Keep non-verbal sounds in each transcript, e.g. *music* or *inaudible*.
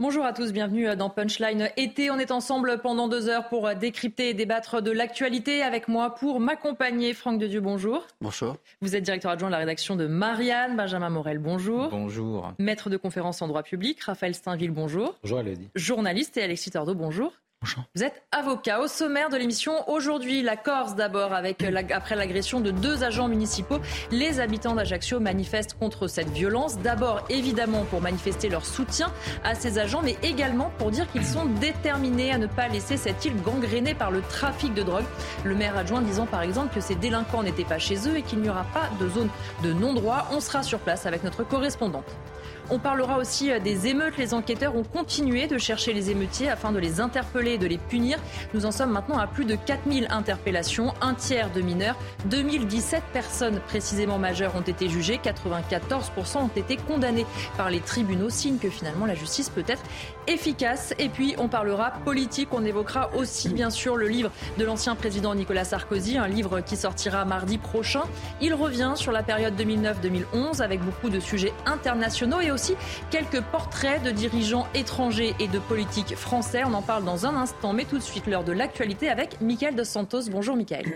Bonjour à tous, bienvenue dans Punchline été. On est ensemble pendant deux heures pour décrypter et débattre de l'actualité. Avec moi pour m'accompagner, Franck Dedieu, bonjour. Bonjour. Vous êtes directeur adjoint de la rédaction de Marianne. Benjamin Morel, bonjour. Bonjour. Maître de conférence en droit public, Raphaël Steinville, bonjour. Bonjour Elodie. Journaliste et Alexis Tordo, bonjour. Vous êtes avocat. Au sommaire de l'émission, aujourd'hui, la Corse d'abord, avec après l'agression de deux agents municipaux. Les habitants d'Ajaccio manifestent contre cette violence. D'abord, évidemment, pour manifester leur soutien à ces agents, mais également pour dire qu'ils sont déterminés à ne pas laisser cette île gangrénée par le trafic de drogue. Le maire adjoint disant par exemple que ces délinquants n'étaient pas chez eux et qu'il n'y aura pas de zone de non-droit. On sera sur place avec notre correspondante. On parlera aussi euh, des émeutes. Les enquêteurs ont continué de chercher les émeutiers afin de les interpeller et de les punir. Nous en sommes maintenant à plus de 4000 interpellations, un tiers de mineurs. 2017 personnes précisément majeures ont été jugées, 94% ont été condamnées par les tribunaux, signe que finalement la justice peut être efficace. Et puis on parlera politique, on évoquera aussi bien sûr le livre de l'ancien président Nicolas Sarkozy, un livre qui sortira mardi prochain. Il revient sur la période 2009-2011 avec beaucoup de sujets internationaux et aussi quelques portraits de dirigeants étrangers et de politiques français. On en parle dans un instant, mais tout de suite l'heure de l'actualité avec Mickaël Dos Santos. Bonjour Mickaël.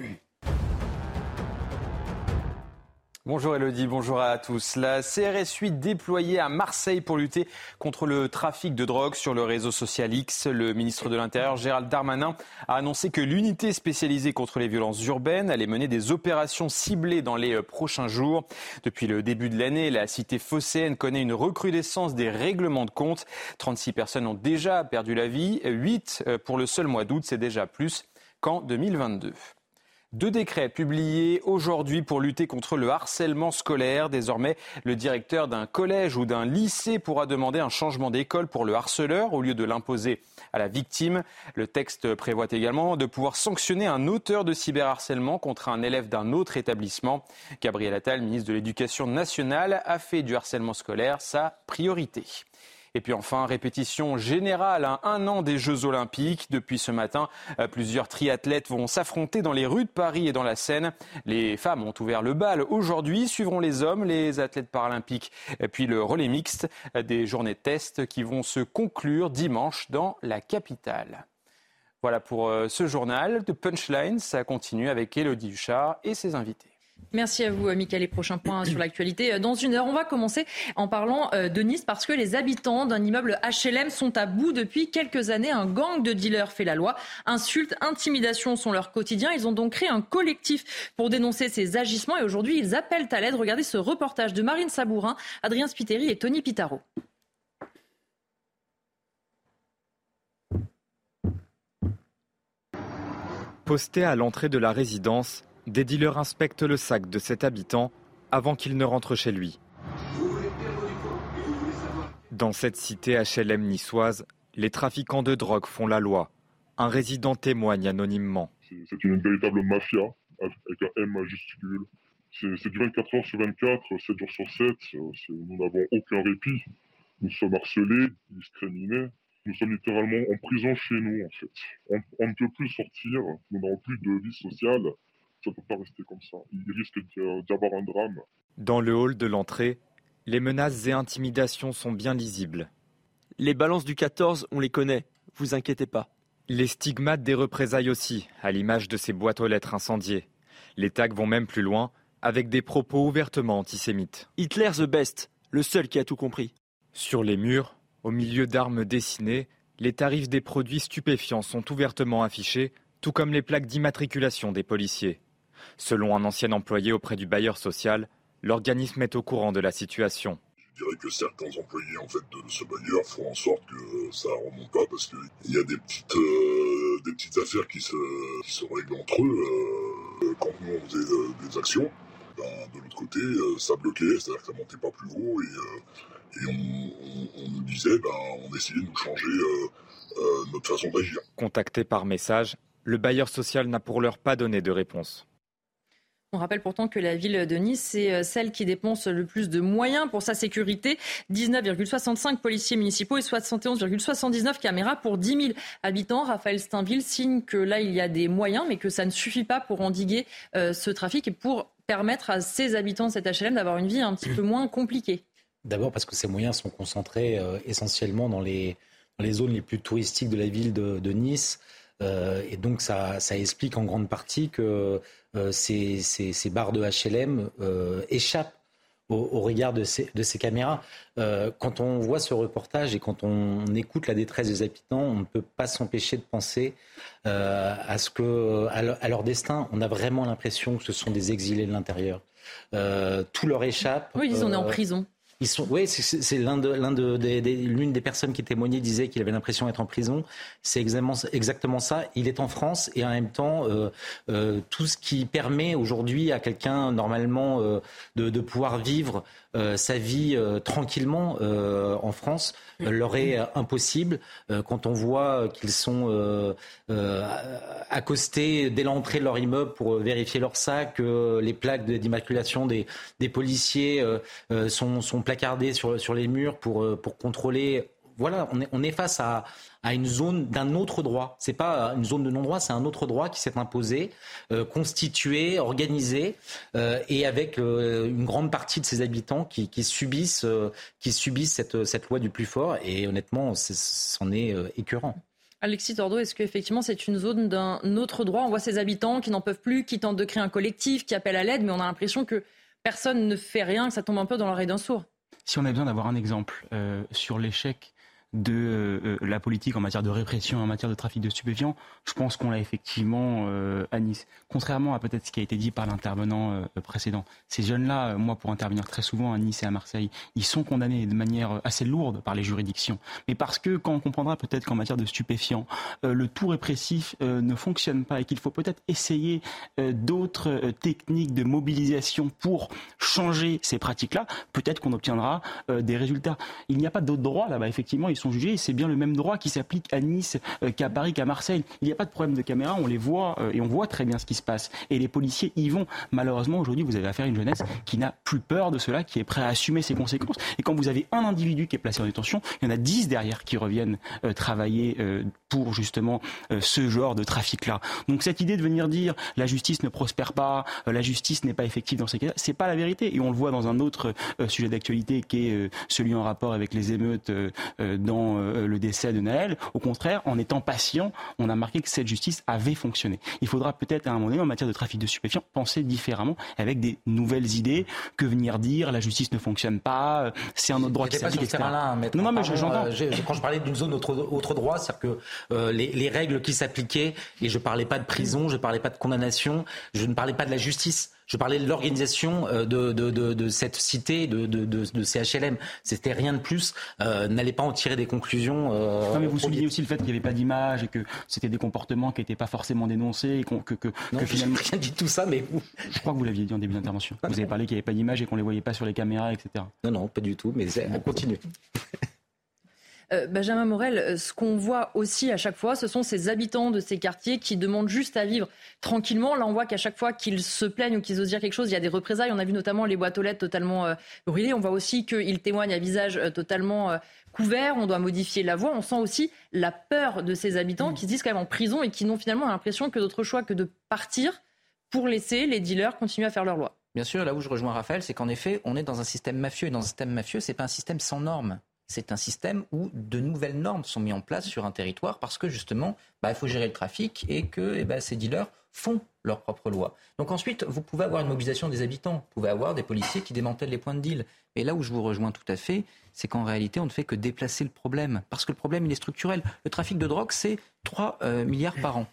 Bonjour Elodie, bonjour à tous. La CRS 8 déployée à Marseille pour lutter contre le trafic de drogue sur le réseau social X. Le ministre de l'Intérieur, Gérald Darmanin, a annoncé que l'unité spécialisée contre les violences urbaines allait mener des opérations ciblées dans les euh, prochains jours. Depuis le début de l'année, la cité phocéenne connaît une recrudescence des règlements de compte. 36 personnes ont déjà perdu la vie, 8 euh, pour le seul mois d'août, c'est déjà plus qu'en 2022. Deux décrets publiés aujourd'hui pour lutter contre le harcèlement scolaire. Désormais, le directeur d'un collège ou d'un lycée pourra demander un changement d'école pour le harceleur au lieu de l'imposer à la victime. Le texte prévoit également de pouvoir sanctionner un auteur de cyberharcèlement contre un élève d'un autre établissement. Gabriel Attal, ministre de l'Éducation nationale, a fait du harcèlement scolaire sa priorité. Et puis enfin, répétition générale à un an des Jeux Olympiques. Depuis ce matin, euh, plusieurs triathlètes vont s'affronter dans les rues de Paris et dans la Seine. Les femmes ont ouvert le bal aujourd'hui, suivront les hommes, les athlètes paralympiques, et puis le relais mixte, euh, des journées de test qui vont se conclure dimanche dans la capitale. Voilà pour euh, ce journal de Punchline. Ça continue avec Elodie Huchard et ses invités. Merci à vous, Michael. Les prochains points sur l'actualité. Euh, dans une heure, on va commencer en parlant euh, de Nice parce que les habitants d'un immeuble HLM sont à bout depuis quelques années. Un gang de dealers fait la loi. Insultes, intimidations sont leur quotidien. Ils ont donc créé un collectif pour dénoncer ces agissements et aujourd'hui, ils appellent à l'aide. Regardez ce reportage de Marine Sabourin, Adrien Spiteri et Tony Pitaro. Posté à l'entrée de la résidence, des dealers inspectent le sac de cet habitant avant qu'il ne rentre chez lui. Dans cette cité HLM niçoise, les trafiquants de drogue font la loi. Un résident témoigne anonymement. C'est une véritable mafia avec un M majuscule. C'est du 24 heures sur 24, 7 jours sur 7. Nous n'avons aucun répit. Nous sommes harcelés, discriminés. Nous sommes littéralement en prison chez nous, en fait. On, ne peut plus sortir, nous n'avons plus de vie sociale ça ne peut pas rester comme ça. Il risque d'y avoir un drame. Dans le hall de l'entrée, les menaces et intimidations sont bien lisibles. Les balances du 14, on les connaît, vous inquiétez pas. Les stigmates des représailles aussi, à l'image de ces boîtes aux lettres incendiées. Les tags vont même plus loin, avec des propos ouvertement antisémites. Hitler the best, le seul qui a tout compris. Sur les murs, au milieu d'armes dessinées, les tarifs des produits stupéfiants sont ouvertement affichés, tout comme les plaques d'immatriculation des policiers. Selon un ancien employé auprès du bailleur social, l'organisme est au courant de la situation. Je dirais que certains employés en fait, de ce bailleur font en sorte que ça ne remonte pas parce qu'il y a des petites, euh, des petites affaires qui se, qui se règlent entre eux. Euh, quand nous on faisait euh, des actions, ben, de l'autre côté, ça bloquait, c'est-à-dire que ça montait pas plus haut et, on, nous disait, ben, on essayait de nous changer notre façon d'agir. Contacté par message, le bailleur social n'a pour l'heure pas donné de réponse. On rappelle pourtant que la ville de Nice, c'est euh, celle qui dépense le plus de moyens pour sa sécurité. 19,65 policiers municipaux et 71,79 caméras pour 10 000 habitants. Raphaël Steinville signe que là, il y a des moyens, mais que ça ne suffit pas pour endiguer euh, ce trafic et pour permettre à ces habitants de cet HLM d'avoir une vie un petit peu moins compliquée. D'abord parce que ces moyens sont concentrés euh, essentiellement dans les zones les plus touristiques de la ville de, Nice. Et donc ça, ça, explique en grande partie que ces, ces, ces, bars de HLM échappent au, regard de ces, de ces caméras. Euh, quand on voit ce reportage et quand on écoute la détresse des habitants, on ne peut pas s'empêcher de penser euh, à, ce que, à, leur destin. On a vraiment l'impression que ce sont des exilés de l'intérieur. Euh, tout leur échappe. Oui, ils sont en prison. Sont, oui, c'est de, de, l'une des personnes qui témoignait disait qu'il avait l'impression d'être en prison. C'est exactement, exactement ça. Il est en France et en même temps, euh, euh, tout ce qui permet aujourd'hui à quelqu'un normalement euh, de, de, pouvoir vivre sa vie euh, tranquillement euh, en France leur est impossible. Quand on voit qu'ils sont accostés dès l'entrée de leur immeuble pour vérifier leur sac, les plaques d'immaculation des, des, policiers sont, sont placardées sur, sur les murs pour, pour contrôler voilà, on est, on est face à, à une zone d'un autre droit. C'est pas une zone de non-droit, c'est un autre droit qui s'est imposé, euh, constitué, organisé, euh, et avec euh, une grande partie de ses habitants qui, qui subissent, qui subissent cette, cette loi du plus fort. Et honnêtement, c'en est, écœurant. Alexis Tordo, est-ce qu'effectivement c'est une zone d'un autre droit? On voit ces habitants qui n'en peuvent plus, qui tentent de créer un collectif, qui appellent à l'aide, mais on a l'impression que personne ne fait rien, que ça tombe un peu dans l'oreille d'un sourd. Si on a besoin d'avoir un exemple sur l'échec de euh, la politique en matière de répression, en matière de trafic de stupéfiants, je pense qu'on l'a effectivement euh, à Nice. Contrairement à peut-être ce qui a été dit par l'intervenant euh, précédent, ces jeunes-là, moi pour intervenir très souvent à Nice et à Marseille, ils sont condamnés de manière assez lourde par les juridictions. Mais parce que quand on comprendra peut-être qu'en matière de stupéfiants, le tout répressif ne fonctionne pas et qu'il faut peut-être essayer d'autres techniques de mobilisation pour changer ces pratiques-là, peut-être qu'on obtiendra des résultats. Il n'y a pas d'autre droit là-bas, effectivement sont jugés. C'est bien le même droit qui s'applique à Nice euh, qu'à Paris, qu'à Marseille. Il n'y a pas de problème de caméra, on les voit euh, et on voit très bien ce qui se passe. Et les policiers y vont. Malheureusement, aujourd'hui, vous avez affaire à une jeunesse qui n'a plus peur de cela, qui est prêt à assumer ses conséquences. Et quand vous avez un individu qui est placé en détention, il y en a dix derrière qui reviennent euh, travailler pour justement ce genre de trafic-là. Donc cette idée de venir dire la justice ne prospère pas, la justice n'est pas effective dans ces cas-là, c'est pas la vérité. Et on le voit dans un autre sujet d'actualité qui est celui en rapport avec les émeutes dans euh, le décès de Naël. Au contraire, en étant patient, on a marqué que cette justice avait fonctionné. Il faudra peut-être à un moment donné, en matière de trafic de stupéfiants, penser différemment avec des nouvelles idées que venir dire la justice ne fonctionne pas, euh, c'est un autre droit qui s'applique, etc. Là, non, non, mais j'entends. Euh, quand je parlais d'une zone autre, autre droit, c'est-à-dire que les, les, règles qui s'appliquaient, et je parlais pas de prison, je parlais pas de condamnation, je ne parlais pas de la justice. Je parlais de l'organisation euh, de, de, de, de, cette cité, de, de, de, CHLM. C'était rien de plus. Euh, N'allez pas en tirer des conclusions. Euh, non, mais vous soulignez aussi le fait qu'il n'y avait pas d'image et que c'était des comportements qui n'étaient pas forcément dénoncés. Et que, que, non, que finalement... rien dit tout ça, mais vous... Je crois que vous l'aviez dit en début d'intervention. Vous avez parlé qu'il n'y avait pas d'image et qu'on ne les voyait pas sur les caméras, etc. Non, non, pas du tout, mais on continue. Euh, Benjamin Morel, euh, ce qu'on voit aussi à chaque fois, ce sont ces habitants de ces quartiers qui demandent juste à vivre tranquillement. Là, on voit qu'à chaque fois qu'ils se plaignent ou qu'ils osent dire quelque chose, il y a des représailles. On a vu notamment les boîtes aux lettres totalement euh, brûlées. On voit aussi qu'ils témoignent à visage totalement couvert. On doit modifier la voix. On sent aussi la peur de ces habitants qui se disent quand même en prison et qui n'ont finalement l'impression que d'autre choix que de partir pour laisser les dealers continuer à faire leur loi. Bien sûr, là où je rejoins Raphaël, c'est qu'en effet, on est dans un système mafieux. Et dans un système mafieux, c'est pas un système sans normes c'est un système où de nouvelles normes sont mises en place sur un territoire parce que justement, bah, il faut gérer le trafic et que eh ben, ces dealers font leur propre loi. Donc ensuite, vous pouvez avoir une mobilisation des habitants, vous pouvez avoir des policiers qui démantèlent les points de deal. Et là où je vous rejoins tout à fait, c'est qu'en réalité, on ne fait que déplacer le problème. Parce que le problème, il est structurel. Le trafic de drogue, c'est 3 euh, milliards par an.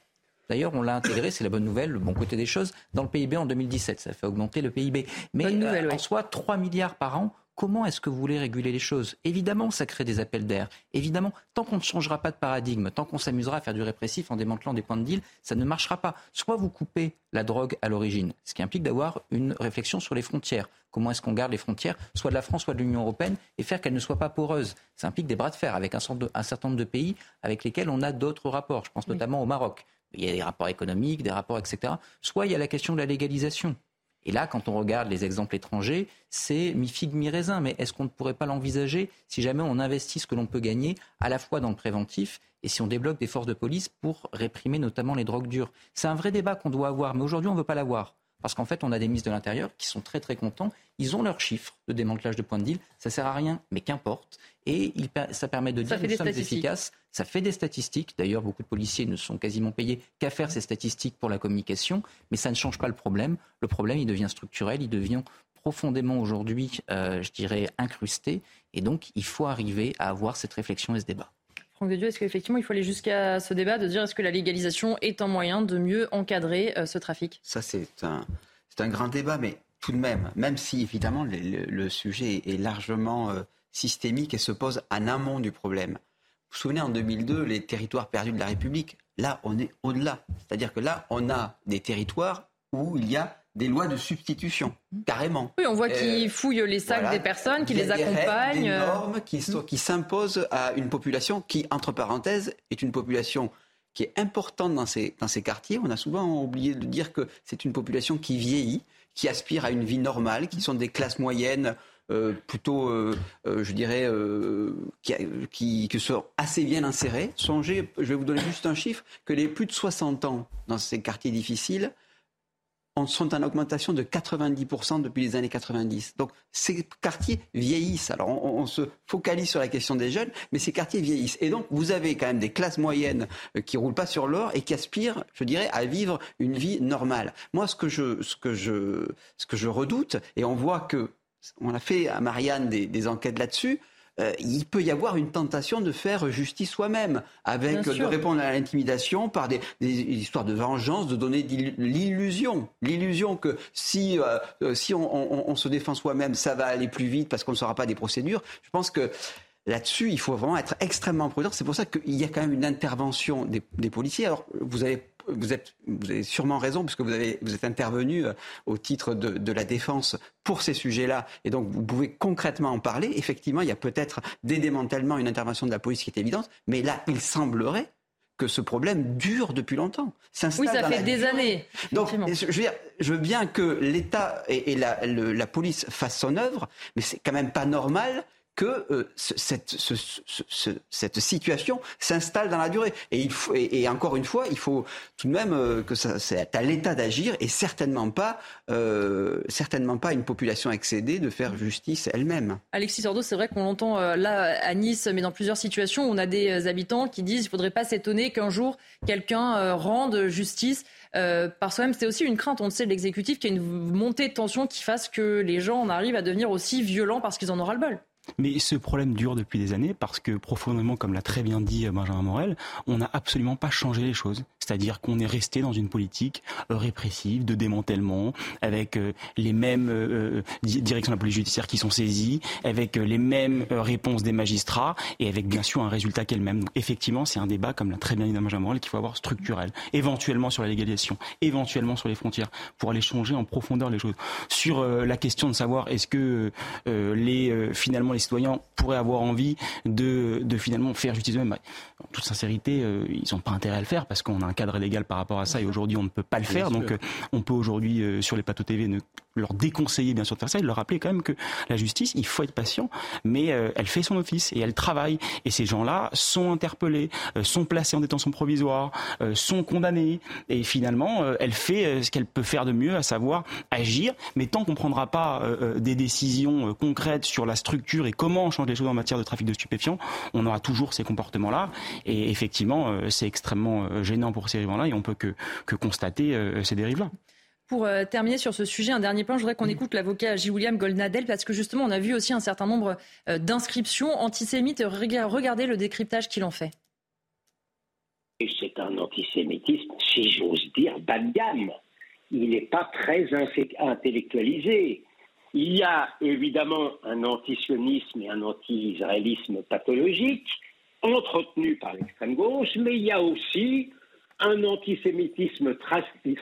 D'ailleurs, on l'a intégré, c'est la bonne nouvelle, le bon côté des choses, dans le PIB en 2017. Ça fait augmenter le PIB. Mais euh, en soi, 3 milliards par an, Comment est-ce que vous voulez réguler les choses? Évidemment, ça crée des appels d'air. Évidemment, tant qu'on ne changera pas de paradigme, tant qu'on s'amusera à faire du répressif en démantelant des points de deal, ça ne marchera pas. Soit vous coupez la drogue à l'origine, ce qui implique d'avoir une réflexion sur les frontières. Comment est-ce qu'on garde les frontières, soit de la France, soit de l'Union européenne, et faire qu'elles ne soient pas poreuses? Ça implique des bras de fer avec un, certain nombre de pays avec lesquels on a d'autres rapports. Je pense notamment au Maroc. Il y a des rapports économiques, des rapports, etc. Soit il y a la question de la légalisation. Et là, quand on regarde les exemples étrangers, c'est mi-figue, mi-raisin. Mais est-ce qu'on ne pourrait pas l'envisager si jamais on investit ce que l'on peut gagner à la fois dans le préventif et si on débloque des forces de police pour réprimer notamment les drogues dures? C'est un vrai débat qu'on doit avoir, mais aujourd'hui, on ne veut pas l'avoir. Parce qu'en fait, on a des ministres de l'Intérieur qui sont très très contents. Ils ont leurs chiffres de démantelage de points de deal. Ça sert à rien, mais qu'importe. Et ça permet de dire que nous sommes efficaces. Ça fait des statistiques. D'ailleurs, beaucoup de policiers ne sont quasiment payés qu'à faire ces statistiques pour la communication. Mais ça ne change pas le problème. Le problème, il devient structurel. Il devient profondément aujourd'hui, euh, je dirais, incrusté. Et donc, il faut arriver à avoir cette réflexion et ce débat. Franck de Dieu, est-ce qu'effectivement il faut aller jusqu'à ce débat de dire est-ce que la légalisation est un moyen de mieux encadrer euh, ce trafic? Ça, c'est un, un grand débat, mais tout de même, même si évidemment le, sujet est largement euh, systémique et se pose en amont du problème. Vous vous souvenez, en 2002, les territoires perdus de la République, là, on est au-delà. C'est-à-dire que là, on a des territoires où il y a des lois de substitution, carrément. Oui, on voit qu'ils euh, fouillent les sacs des personnes, qu'ils les accompagnent. Des normes qui, qui s'imposent à une population qui, entre parenthèses, est une population qui est importante dans ces, dans ces quartiers. On a souvent oublié de dire que c'est une population qui vieillit, qui aspire à une vie normale, qui sont des classes moyennes euh, plutôt, euh, je dirais, qui, qui, sont assez bien insérées. Songez, je vais vous donner juste un chiffre, que les plus de 60 ans dans ces quartiers difficiles sont en augmentation de 90% depuis les années 90. Donc ces quartiers vieillissent. Alors on, se focalise sur la question des jeunes, mais ces quartiers vieillissent. Et donc vous avez quand même des classes moyennes euh, qui roulent pas sur l'or et qui aspirent, je dirais, à vivre une vie normale. Moi, ce que je, ce que je, ce que je redoute, et on voit que on a fait à Marianne des enquêtes là-dessus, euh, il peut y avoir une tentation de faire justice soi-même, avec de répondre à l'intimidation par des, histoires de vengeance, de donner l'illusion, l'illusion que si euh, si on, se défend soi-même, ça va aller plus vite parce qu'on ne saura pas des procédures. Je pense que Là-dessus, il faut vraiment être extrêmement prudent. C'est pour ça qu'il y a quand même une intervention des, des policiers. Alors, vous avez vous, êtes, vous avez sûrement raison, puisque vous, avez, vous êtes intervenu euh, au titre de, de la défense pour ces sujets-là, et donc vous pouvez concrètement en parler. Effectivement, il y a peut-être des démantèlements, une intervention de la police qui est évidente, mais là, il semblerait que ce problème dure depuis longtemps. Oui, ça fait des années. Donc, je veux, dire, je veux bien que l'État et, et la, la, police fassent son œuvre, mais c'est quand même pas normal que euh, cette, situation s'installe dans la durée. Et, encore une fois, il faut tout de même euh, que c'est à l'État d'agir et certainement pas, euh, certainement pas une population excédée de faire justice elle-même. Alexis Sordo, c'est vrai qu'on l'entend là à Nice, mais dans plusieurs situations, on a des habitants qui disent qu'il ne faudrait pas s'étonner qu'un jour quelqu'un rende justice. par soi-même, c'est aussi une crainte, on le sait, de l'exécutif, qu'il y ait une montée de tension qui fasse que les gens en arrivent à devenir aussi violents parce qu'ils en auront le bol. Mais ce problème dure depuis des années parce que profondément, comme l'a très bien dit euh, Benjamin Morel, on n'a absolument pas changé les choses. C'est-à-dire qu'on est resté dans une politique euh, répressive, de démantèlement, avec euh, les mêmes directions de la police judiciaire qui sont saisies, avec les mêmes réponses des magistrats et avec bien sûr un résultat qu'elle même. Donc effectivement, c'est un débat, comme l'a très bien dit Benjamin Morel, qu'il faut avoir structurel, éventuellement sur la légalisation, éventuellement sur les frontières, pour aller changer en profondeur les choses. Sur la question de savoir est-ce que les finalement les citoyens pourraient avoir envie de, de finalement faire justice eux-mêmes. En toute sincérité, euh, ils n'ont pas intérêt à le faire parce qu'on a un cadre légal par rapport à ça et aujourd'hui on ne peut pas le faire. Donc euh, on peut aujourd'hui euh, sur les plateaux TV ne leur déconseiller bien sûr de faire ça, et leur rappeler quand même que la justice, il faut être patient, mais elle fait son office et elle travaille. Et ces gens-là sont interpellés, sont placés en détention provisoire, sont condamnés, et finalement, elle fait ce qu'elle peut faire de mieux, à savoir agir. Mais tant qu'on ne prendra pas des décisions concrètes sur la structure et comment on change les choses en matière de trafic de stupéfiants, on aura toujours ces comportements-là. Et effectivement, euh, c'est extrêmement euh, gênant pour ces dérives-là et on peut que, que constater euh, ces dérives-là. Pour terminer sur ce sujet, un dernier point, je voudrais qu'on écoute l'avocat J. William Goldnadel, parce que justement, on a vu aussi un certain nombre d'inscriptions antisémites. Regardez le décryptage qu'il en fait. C'est un antisémitisme, si j'ose dire, bas de gamme. Il n'est pas très intellectualisé. Il y a évidemment un antisionisme et un anti-israélisme pathologique entretenu par l'extrême gauche, mais il y a aussi un antisémitisme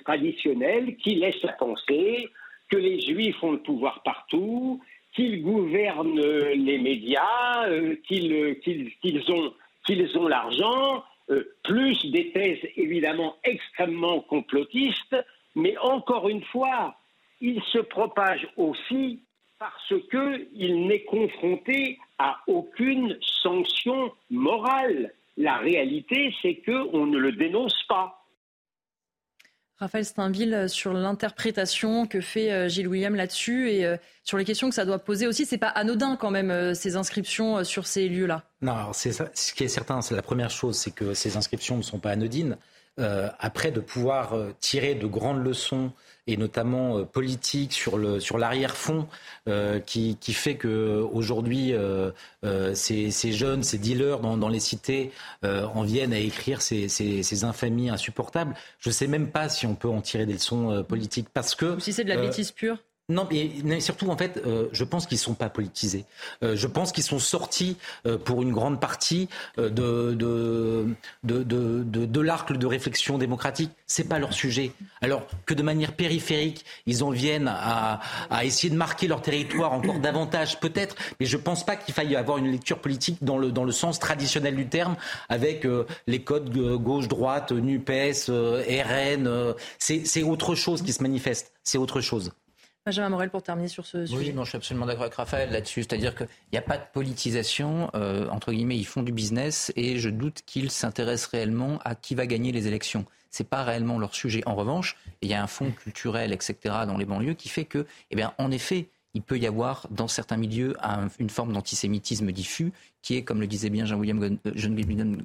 traditionnel qui laisse penser que les juifs ont le pouvoir partout, qu'ils gouvernent les médias, euh, qu'ils ont, l'argent, euh, plus des thèses évidemment extrêmement complotistes, mais encore une fois, il se propage aussi parce qu'il n'est confronté à aucune sanction morale. La réalité, c'est qu'on ne le dénonce pas. Raphaël Steinville, euh, sur l'interprétation que fait euh, Gilles William là-dessus et euh, sur les questions que ça doit poser aussi. C'est pas anodin quand même ces inscriptions sur ces lieux-là. Non, c'est ce qui est certain, c'est la première chose, c'est que ces inscriptions ne sont pas anodines. après, de pouvoir tirer de grandes leçons et notamment euh, politique sur le sur l'arrière-fond euh, qui, qui fait que aujourd'hui euh, ces, ces, jeunes, ces dealers dans, dans les cités en viennent à écrire ces, ces, ces, infamies insupportables. Je ne sais même pas si on peut en tirer des leçons politiques parce que Ou si c'est de la bêtise pure. Non, mais, surtout, en fait, euh, je pense qu'ils ne sont pas politisés. Euh, je pense qu'ils sont sortis, euh, pour une grande partie, de, de, de, de, de l'arc de réflexion démocratique. C'est pas leur sujet. Alors que de manière périphérique, ils en viennent à, à essayer de marquer leur territoire encore *coughs* davantage, peut-être, mais je ne pense pas qu'il faille avoir une lecture politique dans le, dans le sens traditionnel du terme, avec les codes gauche-droite, NUPES, RN. C'est autre chose qui se manifeste. C'est autre chose. Benjamin Morel, pour terminer sur ce sujet. Oui, non, je suis absolument d'accord avec Raphaël là-dessus. C'est-à-dire qu'il n'y a pas de politisation. Euh, entre guillemets, ils font du business et je doute qu'ils s'intéressent réellement à qui va gagner les élections. Ce n'est pas réellement leur sujet. En revanche, il y a un fond culturel, etc., dans les banlieues qui fait que, eh bien, en effet, il peut y avoir dans certains milieux une forme d'antisémitisme diffus qui est, comme le disait bien Jean-William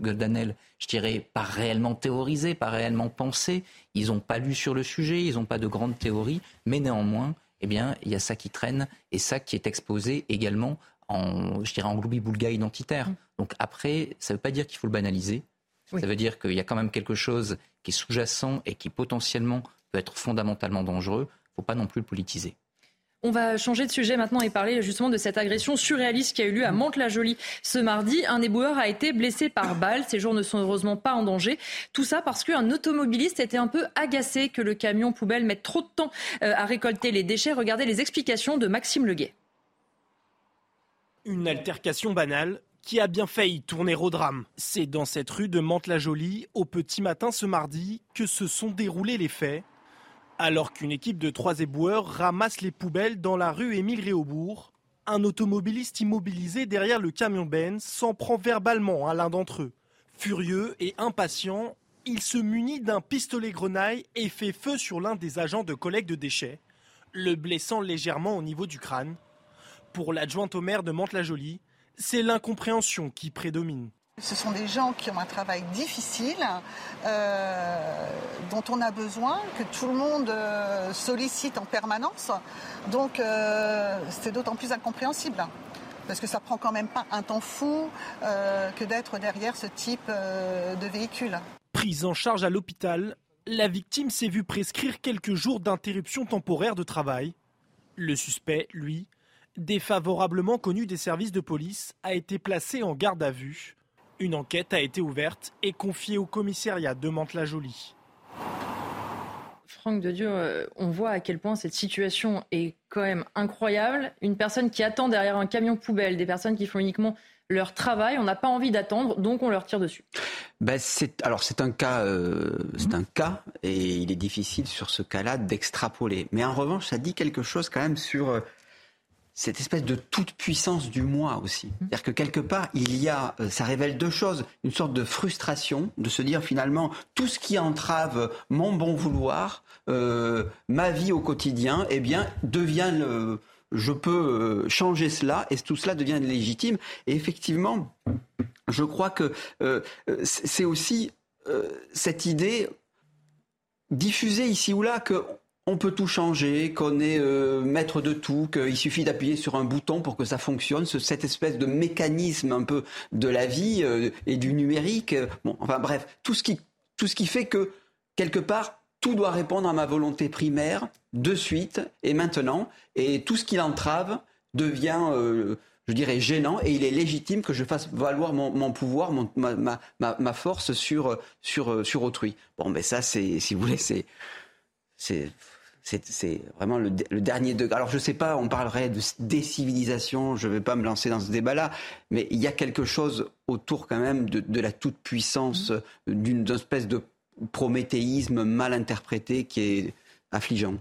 Goldanel, je dirais, pas réellement théorisé, pas réellement pensé. Ils n'ont pas lu sur le sujet, ils n'ont pas de grandes théories, mais néanmoins, eh bien, il y a ça qui traîne et ça qui est exposé également en, je dirais, en boulga identitaire. Mmh. Donc après, ça ne veut pas dire qu'il faut le banaliser. Ça veut dire qu'il y a quand même quelque chose qui est sous-jacent et qui potentiellement peut être fondamentalement dangereux. Il ne faut pas non plus le politiser. On va changer de sujet maintenant et parler justement de cette agression surréaliste qui a eu lieu à Mantes-la-Jolie ce mardi. Un éboueur a été blessé par balle. Ces jours ne sont heureusement pas en danger. Tout ça parce qu'un automobiliste était un peu agacé que le camion poubelle mette trop de temps euh, à récolter les déchets. Regardez les explications de Maxime Leguet. Une altercation banale qui a bien failli tourner au drame. C'est dans cette rue de Mantes-la-Jolie, au petit matin ce mardi, que se sont déroulés les faits. Alors qu'une équipe de trois éboueurs ramasse les poubelles dans la rue Émile Réaubourg, un automobiliste immobilisé derrière le camion Benz s'en prend verbalement à l'un d'entre eux. Furieux et impatient, il se munit d'un pistolet grenaille et fait feu sur l'un des agents de collecte de déchets, le blessant légèrement au niveau du crâne. Pour l'adjointe au maire de Mantes-la-Jolie, c'est l'incompréhension qui prédomine. Ce sont des gens qui ont un travail difficile, euh, dont on a besoin, que tout le monde euh, sollicite en permanence. Donc euh, c'est d'autant plus incompréhensible. Parce que ça prend quand même pas un temps fou que d'être derrière ce type de véhicule. Prise en charge à l'hôpital, la victime s'est vue prescrire quelques jours d'interruption temporaire de travail. Le suspect, lui, défavorablement connu des services de police, a été placé en garde à vue. Une enquête a été ouverte et confiée au commissariat de Mantes-la-Jolie. Franck de Dieu, euh, on voit à quel point cette situation est quand même incroyable. Une personne qui attend derrière un camion poubelle, des personnes qui font uniquement leur travail, on n'a pas envie d'attendre, donc on leur tire dessus. Ben c'est, alors c'est un cas, euh, c'est un cas, et il est difficile sur ce cas-là d'extrapoler. Mais en revanche, ça dit quelque chose quand même sur euh, cette espèce de toute puissance du moi aussi. Mmh. C'est-à-dire que quelque part, il y a, euh, ça révèle deux choses. Une sorte de frustration, de se dire finalement, tout ce qui entrave mon bon vouloir, euh, ma vie au quotidien, eh bien, devient le, je peux euh, changer cela et tout cela devient légitime. Et effectivement, je crois que c'est aussi cette idée diffusée ici ou là que on peut tout changer, qu'on est euh, maître de tout, qu'il suffit d'appuyer sur un bouton pour que ça fonctionne, cette espèce de mécanisme un peu de la vie euh, et du numérique. Bon, enfin bref, tout ce qui tout ce qui fait que quelque part tout doit répondre à ma volonté primaire de suite et maintenant, et tout ce qui l'entrave devient euh, je dirais, gênant et il est légitime que je fasse valoir mon, pouvoir, ma, force sur, sur, sur autrui. Bon, mais ça, c'est, si vous voulez, c'est, c'est vraiment le, dernier degré. Alors je ne sais pas, on parlerait de décivilisation, je ne vais pas me lancer dans ce débat-là, mais il y a quelque chose autour quand même de, la toute-puissance, mmh. d'une espèce de prométhéisme mal interprété qui est affligeant.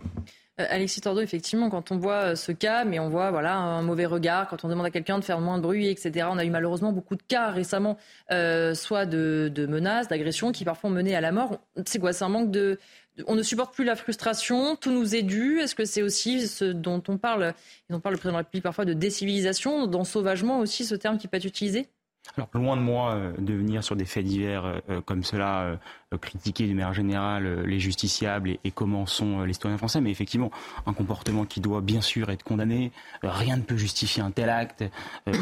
Euh, Alexis Tordo, effectivement, quand on voit euh, ce cas, mais on voit voilà un mauvais regard, quand on demande à quelqu'un de faire moins de bruit, etc. On a eu malheureusement beaucoup de cas récemment, euh, soit de, menaces, d'agressions, qui parfois ont mené à la mort. C'est quoi C'est un manque de, on ne supporte plus la frustration, tout nous est dû. Est-ce que c'est aussi ce dont on parle, dont parle le président de la République parfois de décivilisation, d'ensauvagement aussi, ce terme qui peut être utilisé? Alors, loin de moi de venir sur des faits divers comme cela, euh, critiquer de manière générale euh, les justiciables et, comment sont euh, les citoyens français, mais effectivement, un comportement qui doit bien sûr être condamné. Rien ne peut justifier un tel acte.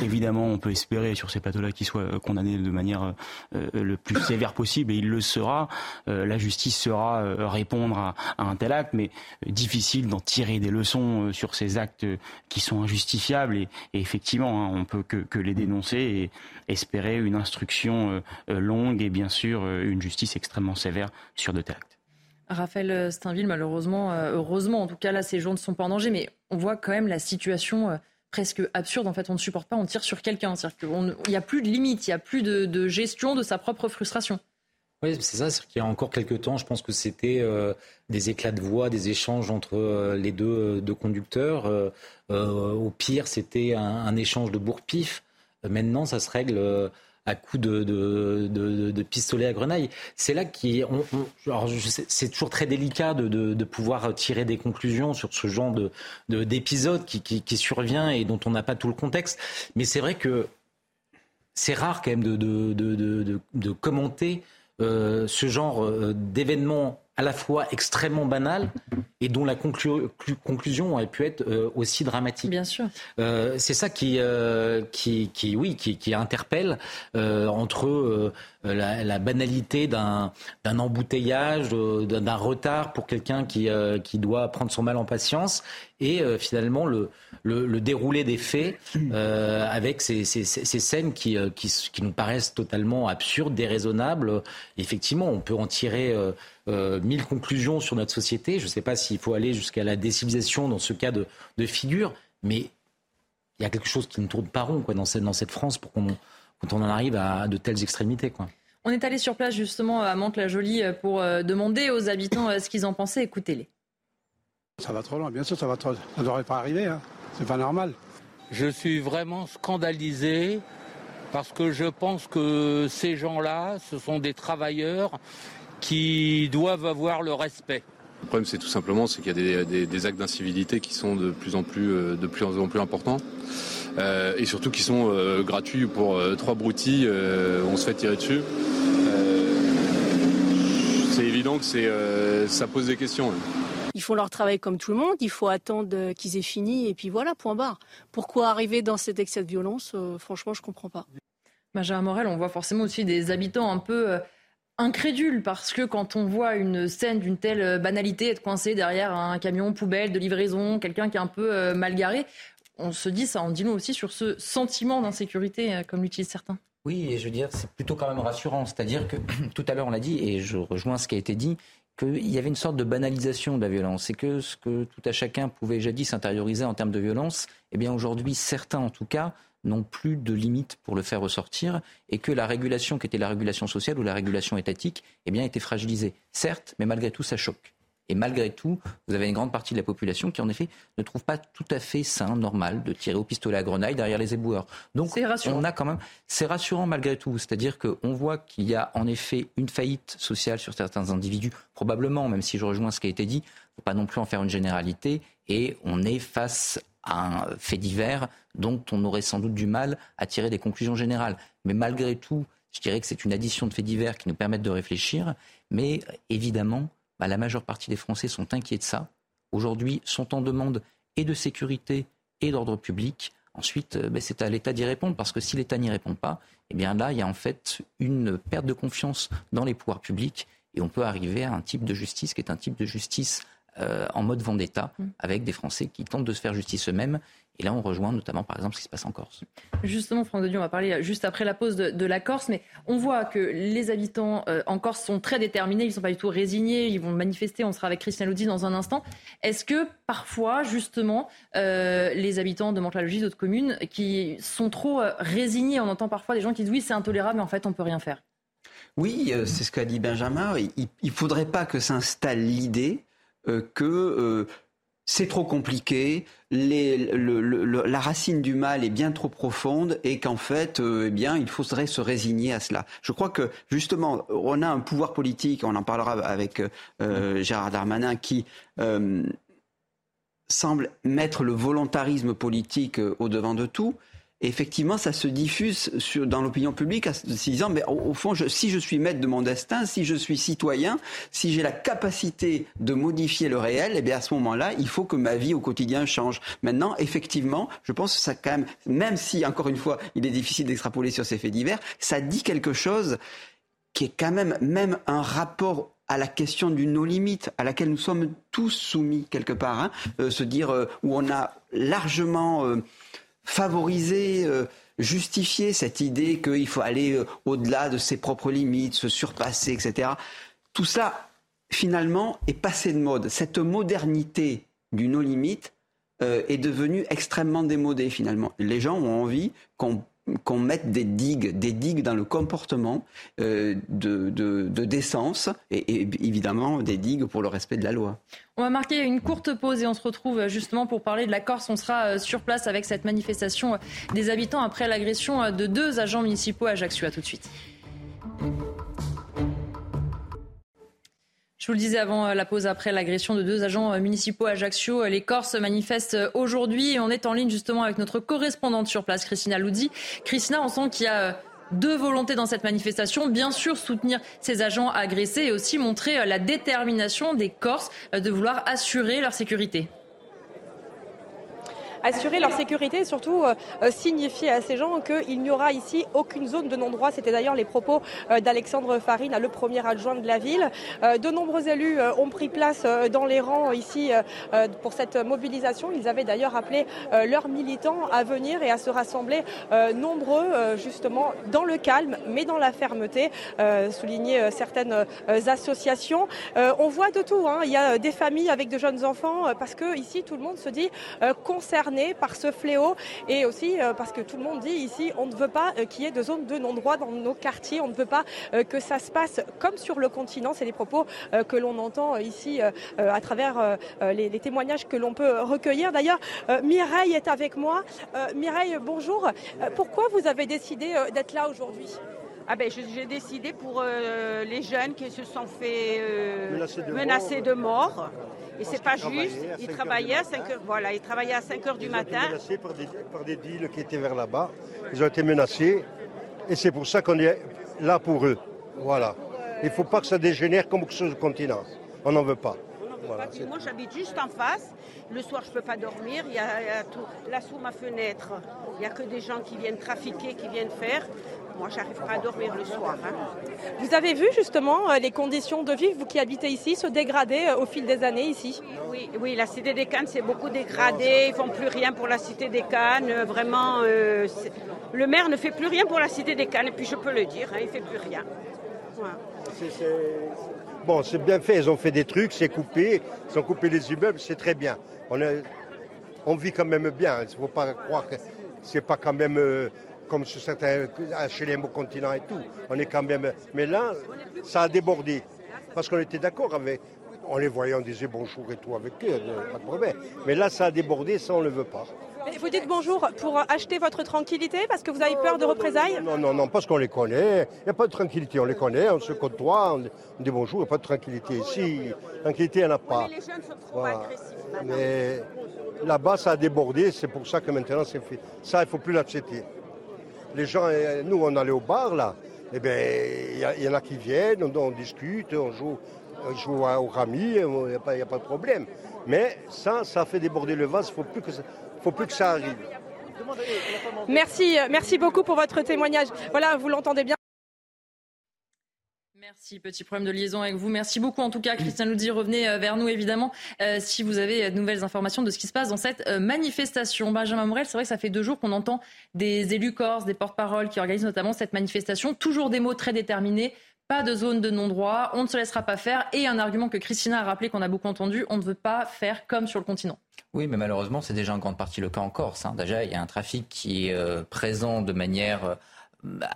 évidemment, on peut espérer sur ces plateaux-là qu'il soit condamné de manière le plus sévère possible, et il le sera. la justice sera répondre à, un tel acte, mais difficile d'en tirer des leçons sur ces actes qui sont injustifiables. Et, effectivement, hein, on peut que, que, les dénoncer et espérer une instruction longue et bien sûr une justice extrêmement extrêmement sévère sur de tels actes. Raphaël Steinville, malheureusement, euh, heureusement, en tout cas là, ces gens ne sont pas en danger, mais on voit quand même la situation euh, presque absurde. En fait, on ne supporte pas, on tire sur quelqu'un. Il n'y a plus de limite, il n'y a plus de, gestion de sa propre frustration. Oui, c'est ça. C'est qu'il y a encore quelques temps, je pense que c'était euh, des éclats de voix, des échanges entre les deux, conducteurs. au pire, c'était un, un, échange de bourre-pif. maintenant, ça se règle à coups de, de, de, pistolet à grenaille. C'est là qui, c'est toujours très délicat de, pouvoir tirer des conclusions sur ce genre de d'épisode qui, qui, survient et dont on n'a pas tout le contexte. Mais c'est vrai que c'est rare quand même de, de, commenter euh, ce genre euh, d'événements à la fois extrêmement banal et dont la conclusion aurait pu être euh, aussi dramatique. Bien sûr. Euh, c'est ça qui, euh, qui, qui, oui, qui, qui interpelle entre la, banalité d'un embouteillage, d'un retard pour quelqu'un qui, qui doit prendre son mal en patience et finalement le, le, déroulé des faits avec ces, ces, ces scènes qui, qui, qui, nous paraissent totalement absurdes, déraisonnables. Effectivement, on peut en tirer euh, mille conclusions sur notre société. Je ne sais pas s'il faut aller jusqu'à la décivilisation dans ce cas de, figure, mais il y a quelque chose qui ne tourne pas rond quoi, dans, cette, dans cette France pour qu'on quand on en arrive à, de telles extrémités. Quoi. On est allé sur place justement à Mantes-la-Jolie euh, pour euh, demander aux habitants ce qu'ils en pensaient. Écoutez-les. Ça va trop loin, bien sûr, ça va trop... ça ne devrait pas arriver, hein. c'est pas normal. Je suis vraiment scandalisé parce que je pense que ces gens-là, ce sont des travailleurs qui doivent avoir le respect. Le problème, c'est tout simplement c'est qu'il y a des, actes d'incivilité qui sont de plus en plus, euh, de plus en plus importants. Euh, et surtout qui sont euh, gratuits pour trois broutilles, on se fait tirer dessus. c'est évident que ça pose des questions. Ils font leur travail comme tout le monde, il faut attendre qu'ils aient fini et puis voilà, point barre. Pourquoi arriver dans cet excès de violence Franchement, je ne comprends pas. Benjamin Morel, on voit forcément aussi des habitants un peu incrédule parce que quand on voit une scène d'une telle banalité être coincé derrière un camion poubelle de livraison, quelqu'un qui est un peu euh, mal garé, on se dit ça en dit aussi sur ce sentiment d'insécurité euh, comme l'utilisent certains. Oui, et je veux dire, c'est plutôt quand même rassurant. C'est-à-dire que *clears throat* tout à l'heure, on l'a dit, et je rejoins ce qui a été dit, qu'il y avait une sorte de banalisation de la violence. Et que ce que tout à chacun pouvait jadis intérioriser en termes de violence, eh bien aujourd'hui, certains en tout cas, n'ont plus de limites pour le faire ressortir et que la régulation qui était la régulation sociale ou la régulation étatique eh bien, était fragilisée. Certes, mais malgré tout, ça choque. Et malgré tout, vous avez une grande partie de la population qui, en effet, ne trouve pas tout à fait sain, normal, de tirer au pistolet à grenaille derrière les éboueurs. Donc, on a quand même, c'est rassurant malgré tout. C'est-à-dire qu'on voit qu'il y a en effet une faillite sociale sur certains individus, probablement, même si je rejoins ce qui a été dit, faut pas non plus en faire une généralité. Et on est face à un fait divers dont on aurait sans doute du mal à tirer des conclusions générales. Mais malgré tout, je dirais que c'est une addition de faits divers qui nous permettent de réfléchir. Mais évidemment, bah, la majeure partie des Français sont inquiets de ça. Aujourd'hui, sont en demande et de sécurité et d'ordre public. Ensuite, euh, bah, c'est à l'État d'y répondre, parce que si l'État n'y répond pas, eh là, il y a en fait une perte de confiance dans les pouvoirs publics, et on peut arriver à un type de justice qui est un type de justice euh, en mode vendetta, mm. avec des Français qui tentent de se faire justice eux-mêmes. Et là, on rejoint notamment, par exemple, ce qui se passe en Corse. Justement, Franck de Dieu, on va parler juste après la pause de, la Corse, mais on voit que les habitants euh, en Corse sont très déterminés, ils ne sont pas du tout résignés, ils vont manifester, on sera avec Christian Lodi dans un instant. Est-ce que parfois, justement, euh, les habitants de Mantes-la-Logis, d'autres communes, qui sont trop résignés, on entend parfois des gens qui disent oui, c'est intolérable, mais en fait, on ne peut rien faire? Oui, c'est ce qu'a dit Benjamin. Il ne faudrait pas que s'installe l'idée euh, que euh, c'est trop compliqué, la racine du mal est bien trop profonde et qu'en fait, euh, eh bien, il faudrait se résigner à cela. Je crois que justement, on a un pouvoir politique, on en parlera avec euh, Gérard Darmanin, qui euh, semble mettre le volontarisme politique au devant de tout effectivement, ça se diffuse dans l'opinion publique en se disant, mais au, fond, si je suis maître de mon destin, si je suis citoyen, si j'ai la capacité de modifier le réel, eh bien à ce moment-là, il faut que ma vie au quotidien change. Maintenant, effectivement, je pense que ça quand même, même si encore une fois, il est difficile d'extrapoler sur ces faits divers, ça dit quelque chose qui est quand même même un rapport à la question du no-limite, à laquelle nous sommes tous soumis quelque part, hein, euh, se dire euh, où on a largement euh, favoriser, euh, justifier cette idée qu'il faut aller euh, au-delà de ses propres limites, se surpasser, etc. Tout ça, finalement, est passé de mode. Cette modernité du no-limite euh, est devenue extrêmement démodée, finalement. Les gens ont envie qu'on qu'on mette des digues, des digues dans le comportement euh, de, de, décence et, évidemment des digues pour le respect de la loi. On va marquer une courte pause et on se retrouve euh, justement pour parler de la Corse. On sera euh, sur place avec cette manifestation des habitants après l'agression de deux agents municipaux à Ajaccio. À tout de suite. Je vous le disais avant euh, la pause après l'agression de deux agents euh, municipaux à Ajaccio. Euh, les Corses manifestent aujourd'hui et on est en ligne justement avec notre correspondante sur place, Christina Loudi. Christina, on sent qu'il y a deux volontés dans cette manifestation. Bien sûr, soutenir ces agents agressés et aussi montrer la détermination des Corses de vouloir assurer leur sécurité assurer leur sécurité et surtout euh, euh, signifier à ces gens qu'il n'y aura ici aucune zone de non-droit. C'était d'ailleurs les propos euh, d'Alexandre Farine, le premier adjoint de la ville. De nombreux élus ont pris place dans les rangs ici pour cette mobilisation. Ils avaient d'ailleurs appelé leurs militants à venir et à se rassembler nombreux justement dans le calme mais dans la fermeté, souligner certaines associations. On voit de tout. Hein. Il y a des familles avec de jeunes enfants parce que ici tout le monde se dit concerné par ce fléau et aussi euh, parce que tout le monde dit ici on ne veut pas euh, qu'il y ait de zones de non-droit dans nos quartiers, on ne veut pas euh, que ça se passe comme sur le continent. C'est des propos que l'on entend ici à travers les, témoignages que l'on peut recueillir. D'ailleurs, Mireille est avec moi. Mireille, bonjour. Pourquoi vous avez décidé d'être là aujourd'hui? Ah ben, j'ai décidé pour les jeunes qui se sont fait menacer de mort. Et c'est pas juste. Ils travaillaient à 5 heures, voilà, ils travaillaient à 5 heures du matin. Ils ont été menacés par des, par des deals qui étaient vers là-bas. Ils ont été menacés. Et c'est pour ça qu'on est là pour eux. Voilà. Il ne faut pas que ça dégénère comme sur le continent. On n'en veut pas. Moi, j'habite juste en face. Le soir, je ne peux pas dormir. Il y a, tout. Là, sous ma fenêtre, il n'y a que des gens qui viennent trafiquer, qui viennent faire. Moi, j'arrive pas à dormir le soir. Hein. Vous avez vu justement euh, les conditions de vie, vous qui habitez ici, se dégrader euh, au fil des années ici? Oui, oui la cité des Cannes s'est beaucoup dégradée. Ils font plus rien pour la cité des Cannes. Euh, vraiment, le maire ne fait plus rien pour la cité des Cannes. Et puis je peux le dire, hein, il ne fait plus rien. Bon, c'est bien fait. Ils ont fait des trucs, c'est coupé. Ils ont coupé les immeubles, c'est très bien. On, on vit quand même bien. Il ne faut pas croire que c'est pas quand même comme sur certains, chez les continents et tout. On est quand même. Mais là, ça a débordé. Parce qu'on était d'accord avec. On les voyait, on disait bonjour et tout avec eux, pas de problème. Mais là, ça a débordé, ça, on ne le veut pas. vous dites bonjour pour acheter votre tranquillité parce que vous avez peur de représailles? Non, non, non, parce qu'on les connaît. Il n'y a pas de tranquillité, on les connaît, on se côtoie, on, dit bonjour, il n'y a pas de tranquillité. Ici, tranquillité, il n'y en a pas. Mais les jeunes sont trop agressifs. Mais là-bas, ça a débordé, c'est pour ça que maintenant c'est fait. Ça, il ne faut plus l'accepter les gens, euh, nous, on allait au bar, là. Eh bien, il y, en a qui viennent, on, discute, on joue, on joue au rami, il n'y a, pas de problème. Mais ça, ça fait déborder le vase, il ne faut plus que ça arrive. Merci, merci beaucoup pour votre témoignage. Voilà, vous l'entendez bien. Merci, petit problème de liaison avec vous. Merci beaucoup en tout cas, Christian Loudy. Revenez euh, vers nous évidemment euh, si vous avez de nouvelles informations de ce qui se passe dans cette euh, manifestation. Benjamin Morel, c'est vrai que ça fait deux jours qu'on entend des élus corses, des porte-paroles qui organisent notamment cette manifestation. Toujours des mots très déterminés. Pas de zone de non-droit, on ne se laissera pas faire. Et un argument que Christina a rappelé, qu'on a beaucoup entendu, on ne veut pas faire comme sur le continent. Oui, mais malheureusement, c'est déjà en grande partie le cas en Corse. Hein. Déjà, il y a un trafic qui est présent de manière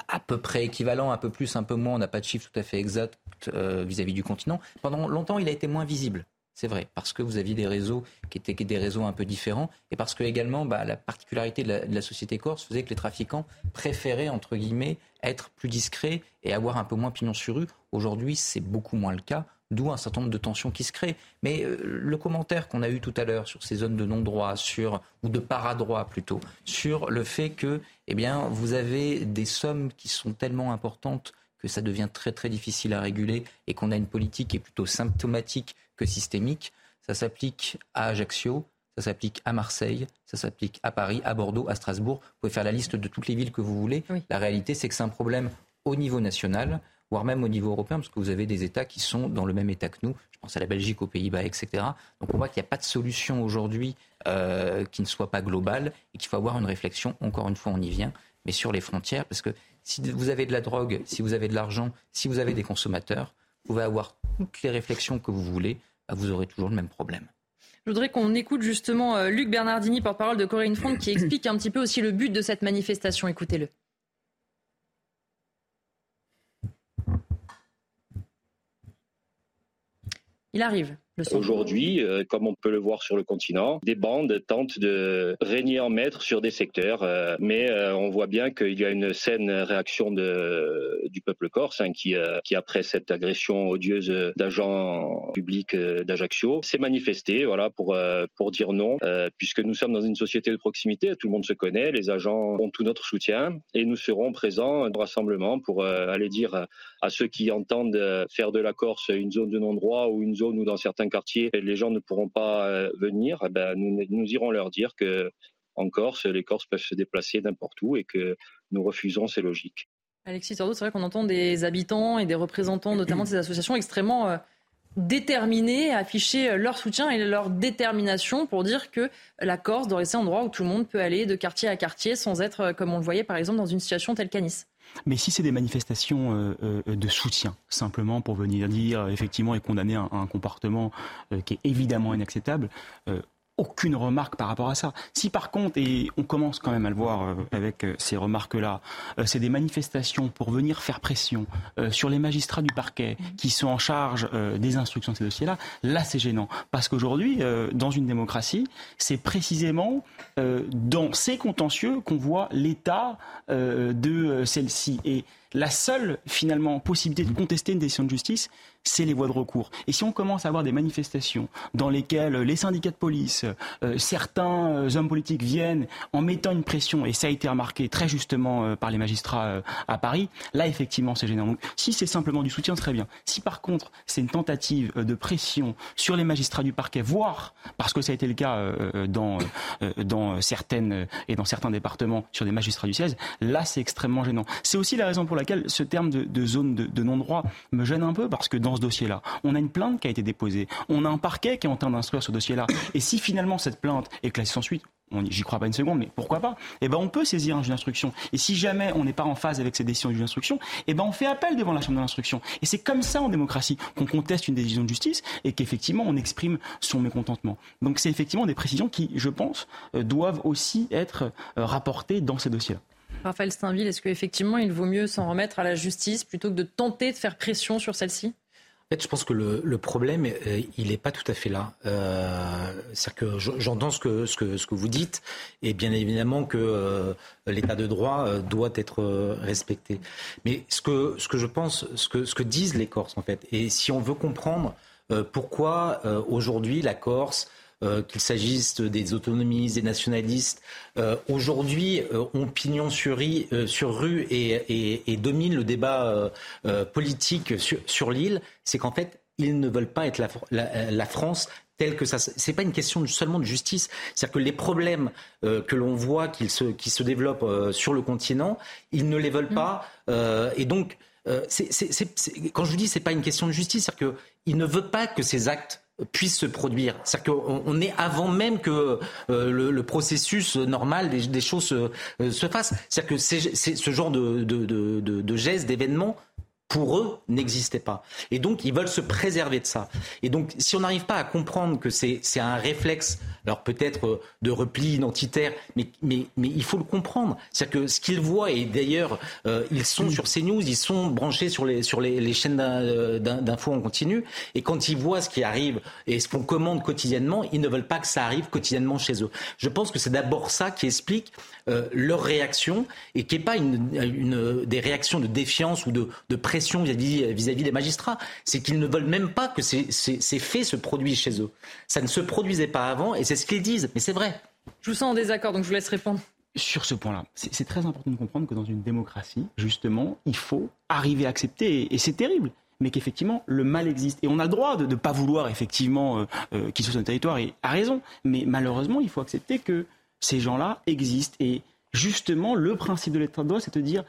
à peu près équivalent, un peu plus, un peu moins. On n'a pas de chiffre tout à fait exact euh, vis-à-vis du continent. Pendant longtemps, il a été moins visible. C'est vrai, parce que vous aviez des réseaux qui étaient des réseaux un peu différents, et parce que également bah, la particularité de la, société corse faisait que les trafiquants préféraient, entre guillemets, être plus discrets et avoir un peu moins pignon sur rue. Aujourd'hui, c'est beaucoup moins le cas, d'où un certain nombre de tensions qui se créent. Mais euh, le commentaire qu'on a eu tout à l'heure sur ces zones de non-droit, sur ou de paradroit plutôt, sur le fait que, eh bien, vous avez des sommes qui sont tellement importantes que ça devient très très difficile à réguler et qu'on a une politique qui est plutôt symptomatique que systémique. Ça s'applique à Ajaccio, ça s'applique à Marseille, ça s'applique à Paris, à Bordeaux, à Strasbourg. Vous pouvez faire la liste de toutes les villes que vous voulez. La réalité, c'est que c'est un problème au niveau national, voire même au niveau européen, parce que vous avez des États qui sont dans le même État que nous. Je pense à la Belgique, aux Pays-Bas, etc. Donc on voit qu'il n'y a pas de solution aujourd'hui euh, qui ne soit pas globale et qu'il faut avoir une réflexion, encore une fois, on y vient, mais sur les frontières, parce que si vous avez de la drogue, si vous avez de l'argent, si vous avez des consommateurs, vous pouvez avoir toutes les réflexions que vous voulez. Bah, vous aurez toujours le même problème. Je voudrais qu'on écoute justement euh, Luc Bernardini, porte-parole de Corinne Front, qui explique un petit peu aussi le but de cette manifestation. Écoutez-le. Il arrive. Aujourd'hui, euh, comme on peut le voir sur le continent, des bandes tentent de régner en maître sur des secteurs, euh, mais euh, on voit bien qu'il y a une saine réaction de, du peuple corse hein, qui, qui, après cette agression odieuse d'agents publics d'Ajaccio, s'est manifesté voilà, pour, pour dire non, puisque nous sommes dans une société de proximité, tout le monde se connaît, les agents ont tout notre soutien et nous serons présents au rassemblement pour aller dire à ceux qui entendent faire de la Corse une zone de non-droit ou une zone où dans certains quartier, les gens ne pourront pas euh, venir, eh ben, nous, irons leur dire que en Corse, les Corses peuvent se déplacer n'importe où et que nous refusons ces logiques. Alexis Sordo, c'est vrai qu'on entend des habitants et des représentants, notamment de ces associations, extrêmement euh, déterminés à afficher euh, leur soutien et leur détermination pour dire que la Corse doit rester un endroit où tout le monde peut aller de quartier à quartier sans être, comme on le voyait par exemple, dans une situation telle qu'à. Mais si c'est des manifestations euh, euh, de soutien, simplement pour venir dire effectivement et condamner un, un comportement euh, qui est évidemment inacceptable, aucune remarque par rapport à ça. Si par contre, et on commence quand même à le voir euh, avec euh, ces remarques-là, euh, c'est des manifestations pour venir faire pression sur les magistrats du parquet qui sont en charge des instructions de ces dossiers-là, là, c'est gênant. Parce qu'aujourd'hui, dans une démocratie, c'est précisément dans ces contentieux qu'on voit l'état de celle-ci. Et la seule, finalement, possibilité de contester une décision de justice, c'est les voies de recours. Et si on commence à avoir des manifestations dans lesquelles les syndicats de police, euh, certains euh, hommes politiques viennent en mettant une pression, et ça a été remarqué très justement euh, par les magistrats à Paris, là effectivement c'est gênant. Donc si c'est simplement du soutien, très bien. Si par contre c'est une tentative de pression sur les magistrats du parquet, voire, parce que ça a été le cas dans, dans certaines et dans certains départements sur des magistrats du 16, là c'est extrêmement gênant. C'est aussi la raison pour laquelle ce terme de, zone de, de non-droit me gêne un peu, parce que dans ce dossier-là. On a une plainte qui a été déposée. On a un parquet qui est en train d'instruire ce dossier-là. Et si finalement cette plainte est classée sans suite, j'y crois pas une seconde, mais pourquoi pas? Eh ben, on peut saisir un juge d'instruction. Et si jamais on n'est pas en phase avec ces décisions du juge d'instruction, eh ben, on fait appel devant la chambre de l'instruction. Et c'est comme ça en démocratie qu'on conteste une décision de justice et qu'effectivement on exprime son mécontentement. Donc c'est effectivement des précisions qui, je pense, euh, doivent aussi être euh, rapportées dans ces dossiers-là. Raphaël Steinville, est-ce qu'effectivement il vaut mieux s'en remettre à la justice plutôt que de tenter de faire pression sur celle-ci? En fait, je pense que le, problème, euh, il n'est pas tout à fait là. Euh, C'est-à-dire que j'entends ce que, vous dites, et bien évidemment que euh, l'état de droit doit être respecté. Mais ce que, je pense, ce que, ce que disent les Corses, en fait, et si on veut comprendre pourquoi aujourd'hui la Corse euh, qu'il s'agisse des autonomies, des nationalistes, euh, aujourd'hui euh, ont pignon sur, rue et, et, dominent le débat politique sur, l'île, c'est qu'en fait, ils ne veulent pas être la, France telle que ça. C'est pas une question seulement de justice. C'est-à-dire que les problèmes que l'on voit qui se, qui se développent sur le continent, ils ne les veulent pas. et donc, quand je vous dis c'est pas une question de justice, c'est-à-dire qu'ils ne veulent pas que ces actes puisse se produire. C'est-à-dire qu'on est avant même que euh, le, processus normal des, choses se, euh, se fassent. C'est-à-dire que ce genre de, de, de, de gestes, d'événements pour eux, n'existait pas. Et donc, ils veulent se préserver de ça. Et donc, si on n'arrive pas à comprendre que c'est un réflexe, alors peut-être euh, de repli identitaire, mais, mais, mais il faut le comprendre. C'est-à-dire que ce qu'ils voient, et d'ailleurs, euh, ils sont sur CNews, ils sont branchés sur les, sur les, les chaînes euh, d'infos en continu, et quand ils voient ce qui arrive et ce qu'on commande quotidiennement, ils ne veulent pas que ça arrive quotidiennement chez eux. Je pense que c'est d'abord ça qui explique leur réaction et qui n'est pas une, une, des réactions de défiance ou de, de pression vis-à-vis des magistrats. C'est qu'ils ne veulent même pas que ces, ces, ces, faits se produisent chez eux. Ça ne se produisait pas avant et c'est ce qu'ils disent. Mais c'est vrai. Je vous sens en désaccord, donc je vous laisse répondre. Sur ce point-là, c'est très important de comprendre que dans une démocratie, justement, il faut arriver à accepter, et c'est terrible, mais qu'effectivement le mal existe. Et on a le droit de ne pas vouloir effectivement euh, euh, qu'il soit sur un territoire, et à raison. Mais malheureusement, il faut accepter que ces gens-là existent. Et justement, le principe de l'état de droit, c'est de dire,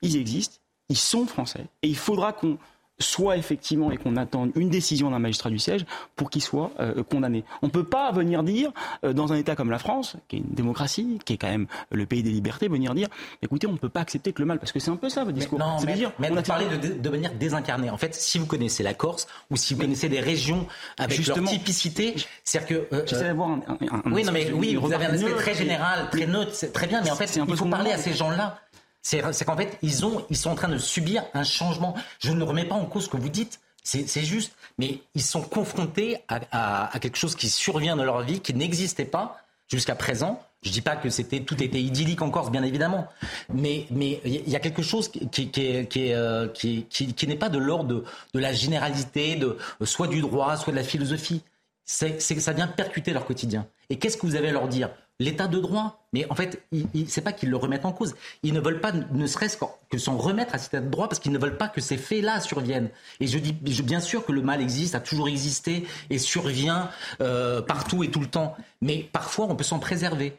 ils existent, ils sont français, et il faudra qu'on soit effectivement et qu'on attende une décision d'un magistrat du siège pour qu'il soit euh, condamné. On ne peut pas venir dire, euh, dans un État comme la France, qui est une démocratie, qui est quand même le pays des libertés, venir dire, écoutez, on ne peut pas accepter que le mal, parce que c'est un peu ça votre discours. Mais non, mais, dire, on a parlé de, de, manière désincarnée. En fait, si vous connaissez la Corse ou si vous connaissez des régions avec justement, leur typicité, c'est-à-dire que... Euh, J'essaie d'avoir un, un, un, Oui, non, mais oui, vous avez un aspect très général, très neutre, c'est très bien, mais en fait, il faut parler à ces gens-là. C'est qu'en fait, ils, ont, ils sont en train de subir un changement. Je ne remets pas en cause ce que vous dites. C'est juste, mais ils sont confrontés à, quelque chose qui survient dans leur vie, qui n'existait pas jusqu'à présent. Je ne dis pas que c'était tout était idyllique en Corse, bien évidemment, mais il y a quelque chose qui euh, n'est pas de l'ordre de, la généralité, de soit du droit, soit de la philosophie. C'est ça vient percuter leur quotidien. Et qu'est-ce que vous avez à leur dire? L'état de droit. Mais en fait, c'est pas qu'ils le remettent en cause. Ils ne veulent pas, ne serait-ce que s'en remettre à cet état de droit parce qu'ils ne veulent pas que ces faits-là surviennent. Et je dis, bien sûr que le mal existe, a toujours existé et survient euh, partout et tout le temps. Mais parfois, on peut s'en préserver.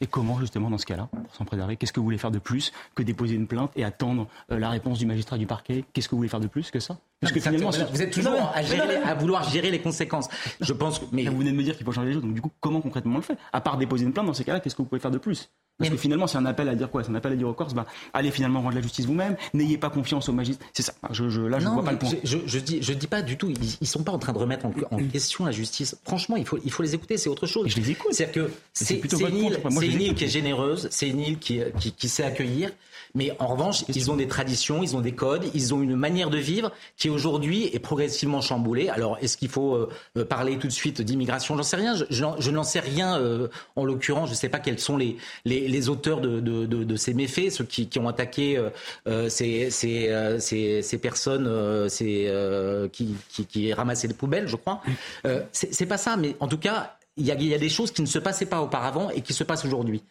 Et comment, justement, dans ce cas-là, pour s'en préserver Qu'est-ce que vous voulez faire de plus que déposer une plainte et attendre euh, la réponse du magistrat du parquet? Qu'est-ce que vous voulez faire de plus que ça? Parce que finalement, vous êtes toujours à, gérer, à, vouloir gérer les conséquences. Je pense que, mais vous venez de me dire qu'il faut changer les choses. Donc, du coup, comment concrètement on le fait? À part déposer une plainte, dans ces cas-là, qu'est-ce que vous pouvez faire de plus? Parce que finalement, c'est un appel à dire quoi? C'est un appel à dire aux Corses, bah, allez finalement rendre la justice vous-même, n'ayez pas confiance aux magistrats. C'est ça. Je, je, là, je ne vois pas le point. Je, je, dis, je dis pas du tout. Ils, ils sont pas en train de remettre en, en, question la justice. Franchement, il faut, il faut les écouter. C'est autre chose. Je les écoute. C'est-à-dire que c'est une une île qui est généreuse, c'est une île qui, qui, qui sait accueillir. Mais en revanche, ils ont des traditions, ils ont des codes, ils ont une manière de vivre qui aujourd'hui est progressivement chamboulée. Alors, est-ce qu'il faut euh, parler tout de suite d'immigration? J'en sais rien. Je, je, je n'en sais rien. Euh, en l'occurrence, je ne sais pas quels sont les, les, les auteurs de, de, de, de, ces méfaits, ceux qui, qui ont attaqué euh, ces, ces, ces, ces, personnes ces, qui, qui, qui ramassaient les poubelles, je crois. C'est pas ça, mais en tout cas, il y, a, il y a des choses qui ne se passaient pas auparavant et qui se passent aujourd'hui.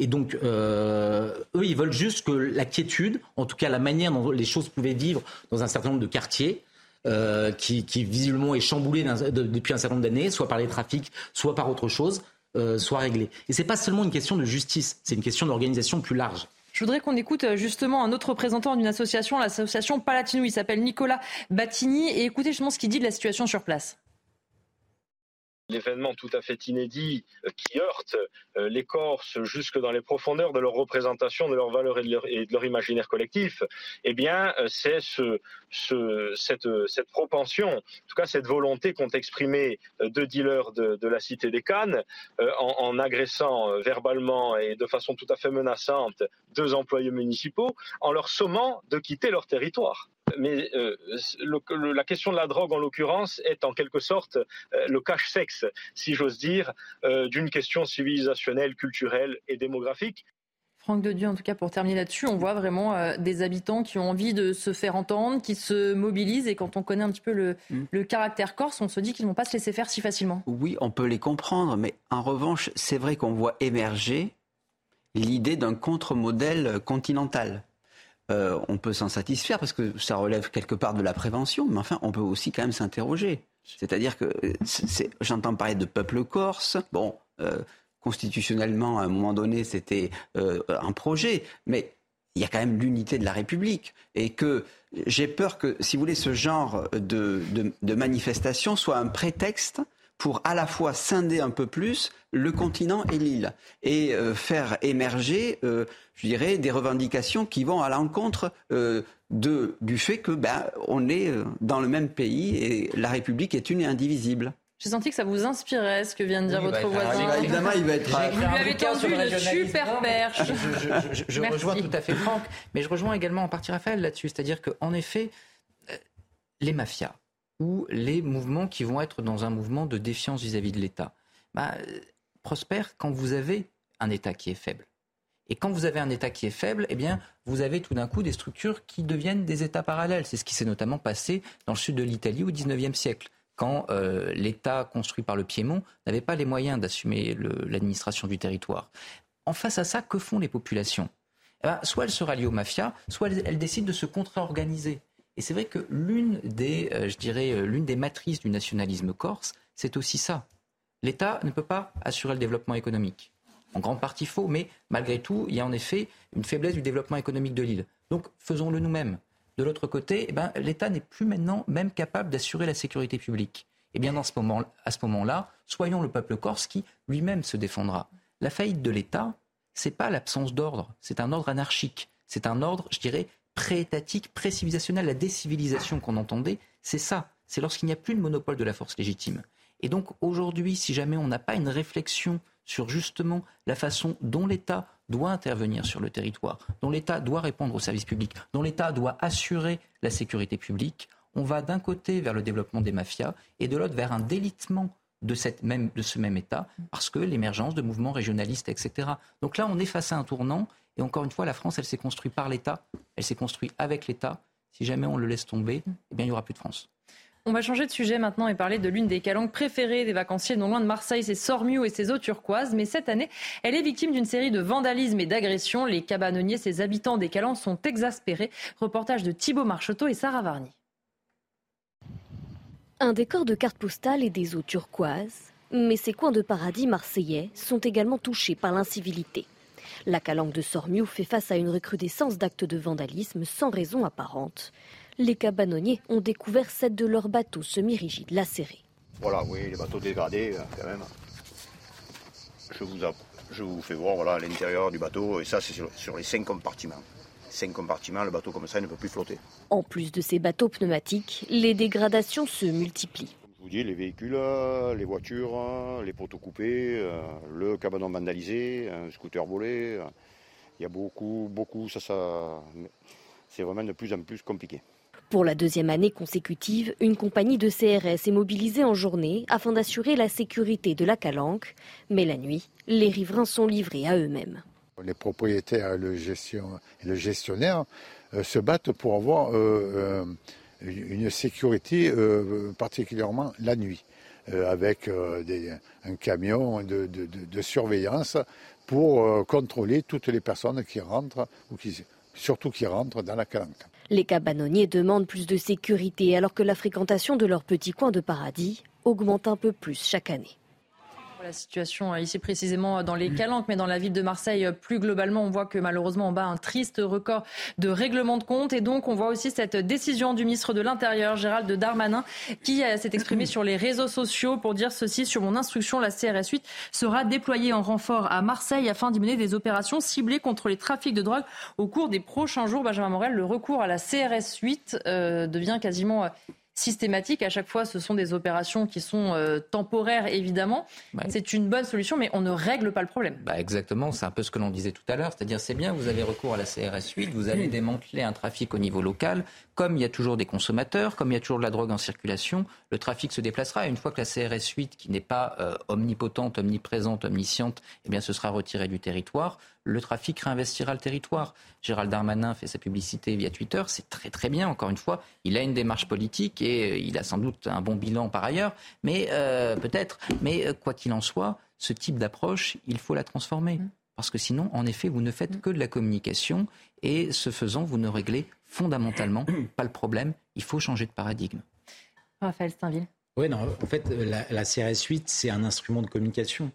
Et donc, euh, eux, ils veulent juste que la quiétude, en tout cas la manière dont les choses pouvaient vivre dans un certain nombre de quartiers, euh, qui, visiblement est chamboulé de, depuis un certain nombre d'années, soit par les trafics, soit par autre chose, euh, soit réglé. Et c'est pas seulement une question de justice, c'est une question d'organisation plus large. Je voudrais qu'on écoute justement un autre représentant d'une association, l'association Palatino. Il s'appelle Nicolas Battini. Et écoutez justement ce qu'il dit de la situation sur place l'événement tout à fait inédit euh, qui heurte euh, les Corses jusque dans les profondeurs de leur représentation, de leurs valeurs et de leur, imaginaire collectif, eh bien, euh, c'est ce, ce, cette, propension, en tout cas cette volonté qu'ont exprimé deux dealers de, la cité des Cannes en, agressant verbalement et de façon tout à fait menaçante deux employés municipaux, en leur sommant de quitter leur territoire mais euh, le, la question de la drogue, en l'occurrence, est en quelque sorte euh, le cache-sexe, si j'ose dire, euh, d'une question civilisationnelle, culturelle et démographique. Franck de Dieu, en tout cas, pour terminer là-dessus, on voit vraiment euh, des habitants qui ont envie de se faire entendre, qui se mobilisent. Et quand on connaît un petit peu le, mm. le caractère corse, on se dit qu'ils ne vont pas se laisser faire si facilement. Oui, on peut les comprendre, mais en revanche, c'est vrai qu'on voit émerger l'idée d'un contre-modèle continental. Euh, on peut s'en satisfaire parce que ça relève quelque part de la prévention, mais enfin, on peut aussi quand même s'interroger. C'est-à-dire que j'entends parler de peuple corse. Bon, euh, constitutionnellement, à un moment donné, c'était euh, un projet, mais il y a quand même l'unité de la République. Et que j'ai peur que, si vous voulez, ce genre de, de, de manifestation soit un prétexte pour à la fois scinder un peu plus le continent et l'île et euh, faire émerger, euh, je dirais, des revendications qui vont à l'encontre euh, de, du fait que ben, on est dans le même pays et la République est une et indivisible. J'ai senti que ça vous inspirait ce que vient de dire votre bah, voisin. évidemment, il va être. Vous lui avez tendu une super perche. Je, je, je rejoins tout à fait Franck, mais je rejoins également en partie Raphaël là-dessus. C'est-à-dire qu'en effet, les mafias ou les mouvements qui vont être dans un mouvement de défiance vis-à-vis de l'État bah, prospèrent quand vous avez un État qui est faible. Et quand vous avez un État qui est faible, eh bien, vous avez tout d'un coup des structures qui deviennent des États parallèles. C'est ce qui s'est notamment passé dans le sud de l'Italie au XIXe siècle quand euh, l'État construit par le Piémont n'avait pas les moyens d'assumer l'administration du territoire. En face à ça, que font les populations? Eh ben, Soit elles se rallient aux mafias, soit elles, décident de se contre-organiser. Et c'est vrai que l'une des, euh, euh, l'une des matrices du nationalisme corse, c'est aussi ça. L'État ne peut pas assurer le développement économique. En grande partie faux, mais malgré tout, il y a en effet une faiblesse du développement économique de l'île. Donc faisons-le nous-mêmes. De l'autre côté, eh ben, l'État n'est plus maintenant même capable d'assurer la sécurité publique. Et bien, à ce moment-là, soyons le peuple corse qui lui-même se défendra. La faillite de l'État, c'est pas l'absence d'ordre, c'est un ordre anarchique, c'est un ordre, je dirais, pré-étatique, pré-civilisationnel. La décivilisation qu'on entendait, c'est ça. C'est lorsqu'il n'y a plus de monopole de la force légitime. Et donc aujourd'hui, si jamais on n'a pas une réflexion sur justement la façon dont l'État doit intervenir sur le territoire, dont l'État doit répondre aux services publics, dont l'État doit assurer la sécurité publique, on va d'un côté vers le développement des mafias et de l'autre vers un délitement de, cette même, de ce même État, parce que l'émergence de mouvements régionalistes, etc. Donc là, on est face à un tournant, et encore une fois, la France, elle s'est construite par l'État, elle s'est construite avec l'État. Si jamais on le laisse tomber, eh bien, il n'y aura plus de France. On va changer de sujet maintenant et parler de l'une des calanques préférées des vacanciers non loin de Marseille, c'est Sormiou et ses eaux turquoises. Mais cette année, elle est victime d'une série de vandalismes et d'agressions. Les cabanonniers, ses habitants des calanques sont exaspérés. Reportage de Thibault Marcheteau et Sarah Varny. Un décor de cartes postales et des eaux turquoises. Mais ces coins de paradis marseillais sont également touchés par l'incivilité. La calanque de Sormiou fait face à une recrudescence d'actes de vandalisme sans raison apparente les cabanonniers ont découvert sept de leurs bateaux semi-rigides lacérés. Voilà, oui, les bateaux dégradés, quand même. Je vous, je vous fais voir voilà, l'intérieur du bateau, et ça, c'est sur, les cinq compartiments. Cinq compartiments, le bateau comme ça, il ne peut plus flotter. En plus de ces bateaux pneumatiques, les dégradations se multiplient. Je vous dis, les véhicules, euh, les voitures, euh, les poteaux coupés, le cabanon vandalisé, un scooter volé. Il y a beaucoup, beaucoup, ça, ça, c'est vraiment de plus en plus compliqué. Pour la deuxième année consécutive, une compagnie de CRS est mobilisée en journée afin d'assurer la sécurité de la calanque. Mais la nuit, les riverains sont livrés à eux-mêmes. Les propriétaires et le, gestionnaire euh, se battent pour avoir euh, euh, une sécurité particulièrement la nuit, avec un camion de, de, surveillance pour contrôler toutes les personnes qui rentrent ou qui, surtout qui rentrent dans la calanque. Les cabanonniers demandent plus de sécurité alors que la fréquentation de leur petit coin de paradis augmente un peu plus chaque année. La situation euh, ici précisément euh, dans les Calanques, mais dans la ville de Marseille euh, plus globalement, on voit que malheureusement on bat un triste record de règlement de compte. Et donc on voit aussi cette décision du ministre de l'Intérieur, Gérald Darmanin, qui s'est exprimé sur les réseaux sociaux pour dire ceci sur mon instruction, la CRS 8 sera déployée en renfort à Marseille afin d'y mener des opérations ciblées contre les trafics de drogue au cours des prochains jours. Benjamin Morel, le recours à la CRS 8 devient quasiment systématique. À chaque fois, ce sont des opérations qui sont euh, temporaires, évidemment. C'est une bonne solution, mais on ne règle pas le problème. Bah exactement, c'est un peu ce que l'on disait tout à l'heure. C'est-à-dire, c'est bien, vous avez recours à la CRS 8, vous allez démanteler un trafic au niveau local. Comme il y a toujours des consommateurs, comme il y a toujours de la drogue en circulation, le trafic se déplacera. Et une fois que la CRS 8, qui n'est pas euh, omnipotente, omniprésente, omnisciente, eh bien, ce sera retiré du territoire, le trafic réinvestira le territoire. Gérald Darmanin fait sa publicité via Twitter, c'est très très bien, encore une fois. Il a une démarche politique et euh, il a sans doute un bon bilan par ailleurs, mais euh, peut-être. Mais quoi qu'il en soit, ce type d'approche, il faut la transformer. Mm. Parce que sinon, en effet, vous ne faites mm. que de la communication et ce faisant, vous ne réglez fondamentalement pas le problème. Il faut changer de paradigme. Raphaël Steinville. Oui, non, en fait, la, la CRS 8, c'est un instrument de communication.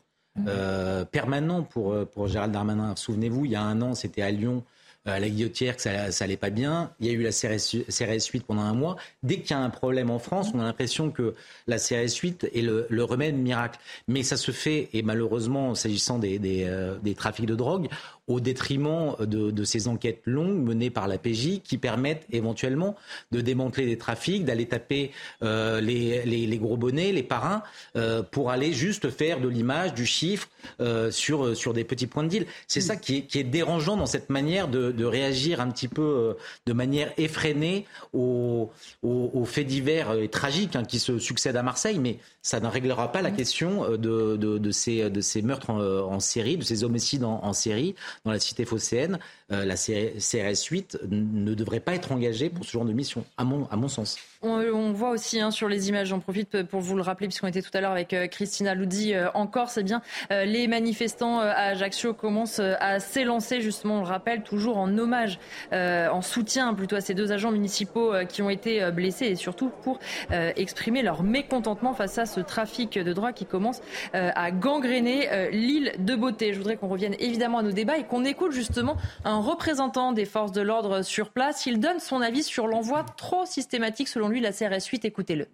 Euh, permanent pour, euh, pour Gérald Darmanin. Souvenez-vous, il y a un an, c'était à Lyon. À la guillotière que ça, ça allait pas bien. Il y a eu la CRS, CRS 8 pendant un mois. Dès qu'il y a un problème en France, on a l'impression que la CRS 8 est le, le, remède miracle. Mais ça se fait, et malheureusement, s'agissant des, des, des trafics de drogue, au détriment de, de, ces enquêtes longues menées par la PJ qui permettent éventuellement de démanteler des trafics, d'aller taper euh, les, les, les, gros bonnets, les parrains, euh, pour aller juste faire de l'image, du chiffre euh, sur, sur des petits points de deal. C'est ça qui est, qui est, dérangeant dans cette manière de, de réagir un petit peu de manière effrénée aux, aux, aux faits divers et tragiques hein, qui se succèdent à Marseille, mais ça ne réglera pas la question de, de, de, ces, de ces meurtres en, en série, de ces homicides en, en série dans la cité phocéenne, euh, la CRS 8 ne devrait pas être engagée pour ce genre de mission, à mon, à mon sens. On, voit aussi hein, sur les images, j'en profite pour vous le rappeler, puisqu'on était tout à l'heure avec euh, Christina Loudi euh, encore, c'est bien euh, les manifestants à Ajaccio commencent à s'élancer, justement, on le rappelle, toujours en hommage, en soutien plutôt à ces deux agents municipaux qui ont été blessés et surtout pour exprimer leur mécontentement face à ce trafic de drogue qui commence à gangréner l'île de Beauté. Je voudrais qu'on revienne évidemment à nos débats et qu'on écoute justement un représentant des forces de l'ordre sur place. Il donne son avis sur l'envoi trop systématique, selon lui, la CRS 8. Écoutez-le.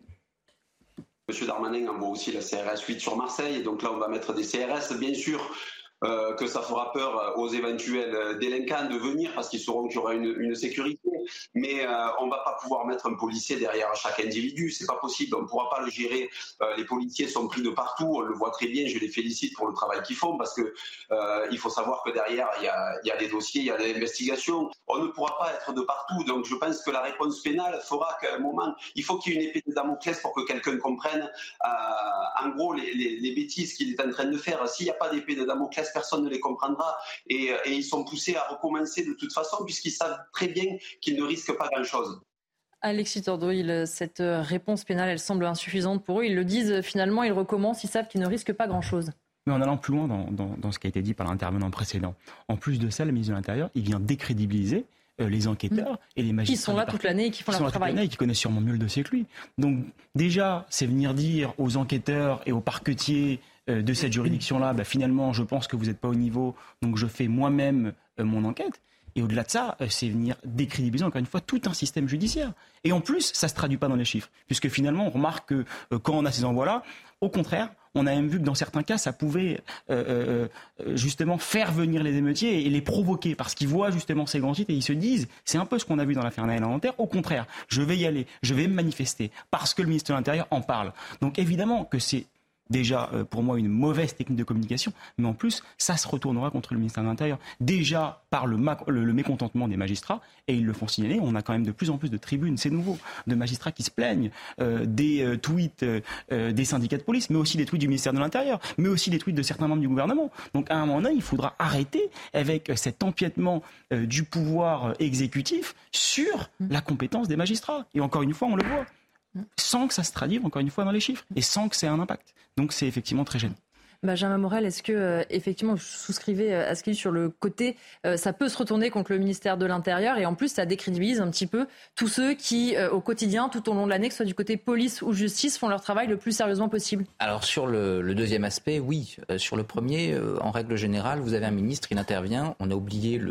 Monsieur Darmanin envoie aussi la CRS 8 sur Marseille. Donc là, on va mettre des CRS. Bien sûr, euh, que ça fera peur aux éventuels délinquants de venir parce qu'ils sauront qu'il y aura une, sécurité. Mais euh, on va pas pouvoir mettre un policier derrière chaque individu, c'est pas possible. On ne pourra pas le gérer. Euh, les policiers sont pris de partout, on le voit très bien. Je les félicite pour le travail qu'ils font parce que euh, il faut savoir que derrière il y a, des dossiers, il y a des investigations. On ne pourra pas être de partout. Donc je pense que la réponse pénale fera qu'à un moment, il faut qu'il y ait une épée de Damoclès pour que quelqu'un comprenne euh, en gros les, les bêtises qu'il est en train de faire. S'il n'y a pas d'épée de Damoclès personne ne les comprendra et, et, ils sont poussés à recommencer de toute façon puisqu'ils savent très bien qu'ils ne risquent pas grand-chose. Alexis Tordo, il, cette réponse pénale, elle semble insuffisante pour eux. Ils le disent finalement, ils recommencent, ils savent qu'ils ne risquent pas grand-chose. Mais en allant plus loin dans, dans, dans, ce qui a été dit par l'intervenant précédent, en plus de ça, le ministre de l'Intérieur, il vient décrédibiliser euh, les enquêteurs mmh. et les magistrats. Qui sont là toute l'année et qui font qui leur travail. et qui connaissent sûrement mieux le dossier que lui. Donc déjà, c'est venir dire aux enquêteurs et aux parquetiers euh, de cette juridiction-là, bah, finalement, je pense que vous n'êtes pas au niveau, donc je fais moi-même euh, mon enquête. Et au-delà de ça, euh, c'est venir décrédibiliser encore une fois tout un système judiciaire. Et en plus, ça se traduit pas dans les chiffres, puisque finalement, on remarque que quand on a ces envois-là, au contraire, on a même vu que dans certains cas, ça pouvait euh, euh, justement faire venir les émeutiers et les provoquer parce qu'ils voient justement ces grands sites et ils se disent, c'est un peu ce qu'on a vu dans l'affaire Naël Inventaire, au contraire, je vais y aller, je vais me manifester parce que le ministre de l'Intérieur en parle. Donc évidemment que c'est déjà euh, pour moi une mauvaise technique de communication, mais en plus ça se retournera contre le ministère de l'Intérieur. Déjà par le, le, le, mécontentement des magistrats, et ils le font signaler, on a quand même de plus en plus de tribunes, c'est nouveau, de magistrats qui se plaignent euh, des euh, tweets des syndicats de police, mais aussi des tweets du ministère de l'Intérieur, mais aussi des tweets de certains membres du gouvernement. Donc à un moment donné, il faudra arrêter avec cet empiètement du pouvoir exécutif sur la compétence des magistrats. Et encore une fois, on le voit sans que ça se traduise encore une fois dans les chiffres et sans que c'est un impact. Donc c'est effectivement très gênant. Benjamin Morel, est-ce que euh, effectivement vous souscrivez euh, à ce qu'il dit sur le côté, euh, ça peut se retourner contre le ministère de l'Intérieur et en plus ça décrédibilise un petit peu tous ceux qui, euh, au quotidien, tout au long de l'année, que ce soit du côté police ou justice, font leur travail le plus sérieusement possible Alors sur le, le deuxième aspect, oui. Sur le premier, en règle générale, vous avez un ministre, il intervient, on a oublié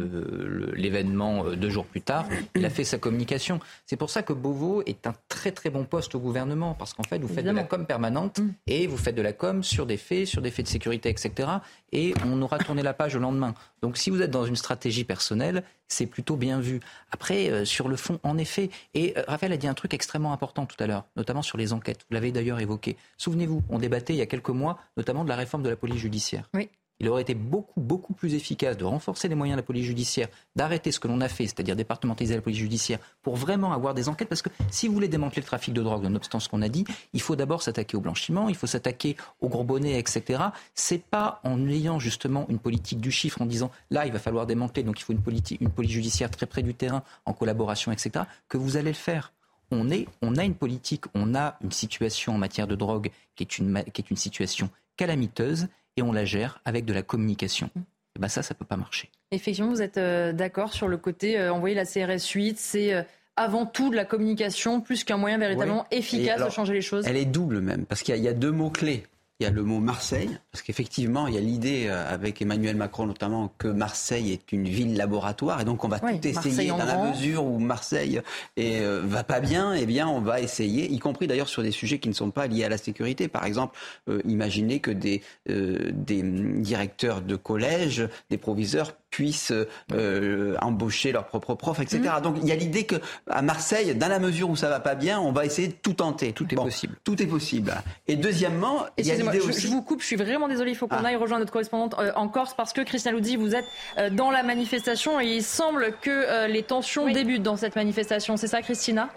l'événement le, deux jours plus tard, il a fait sa communication. C'est pour ça que Beauvau est un très très bon poste au gouvernement parce qu'en fait vous faites Évidemment. de la com permanente mmh. et vous faites de la com sur des faits, sur des faits de sécurité, etc. Et on aura tourné la page le lendemain. Donc si vous êtes dans une stratégie personnelle, c'est plutôt bien vu. Après, euh, sur le fond, en effet, et euh, Raphaël a dit un truc extrêmement important tout à l'heure, notamment sur les enquêtes. Vous l'avez d'ailleurs évoqué. Souvenez-vous, on débattait il y a quelques mois, notamment de la réforme de la police judiciaire. Oui il aurait été beaucoup, beaucoup plus efficace de renforcer les moyens de la police judiciaire, d'arrêter ce que l'on a fait, c'est-à-dire départementaliser la police judiciaire, pour vraiment avoir des enquêtes. Parce que si vous voulez démanteler le trafic de drogue, nonobstant ce qu'on a dit, il faut d'abord s'attaquer au blanchiment, il faut s'attaquer aux gros bonnets, etc. C'est pas en ayant justement une politique du chiffre, en disant là, il va falloir démanteler, donc il faut une politique, une police judiciaire très près du terrain, en collaboration, etc., que vous allez le faire. On, est, on a une politique, on a une situation en matière de drogue qui est une, qui est une situation calamiteuse et on la gère avec de la communication. Et ben ça, ça peut pas marcher. Effectivement, vous êtes euh, d'accord sur le côté euh, envoyer la CRS 8, c'est euh, avant tout de la communication plus qu'un moyen véritablement oui. efficace alors, de changer les choses. Elle est double même, parce qu'il y, y, a deux mots clés. Il y a le mot Marseille, parce qu'effectivement, il y a l'idée euh, avec Emmanuel Macron notamment que Marseille est une ville laboratoire, et donc on va tout essayer dans la mesure où Marseille est, euh, va pas bien, eh bien on va essayer, y compris d'ailleurs sur des sujets qui ne sont pas liés à la sécurité. Par exemple, euh, imaginez que des, des directeurs de collège, des proviseurs puissent euh, embaucher leurs propres profs, etc. Mm. Donc il y a l'idée que à Marseille, dans la mesure où ça va pas bien, on va essayer de tout tenter. Tout est possible. Tout est possible. Et deuxièmement, il y a l'idée aussi. Je vous coupe, je suis vraiment désolé, il faut qu'on ah. aille rejoindre notre correspondante euh, en Corse parce que Christian Loudi, vous êtes euh, dans la manifestation et il semble que les tensions débutent dans cette manifestation. C'est ça, Christina?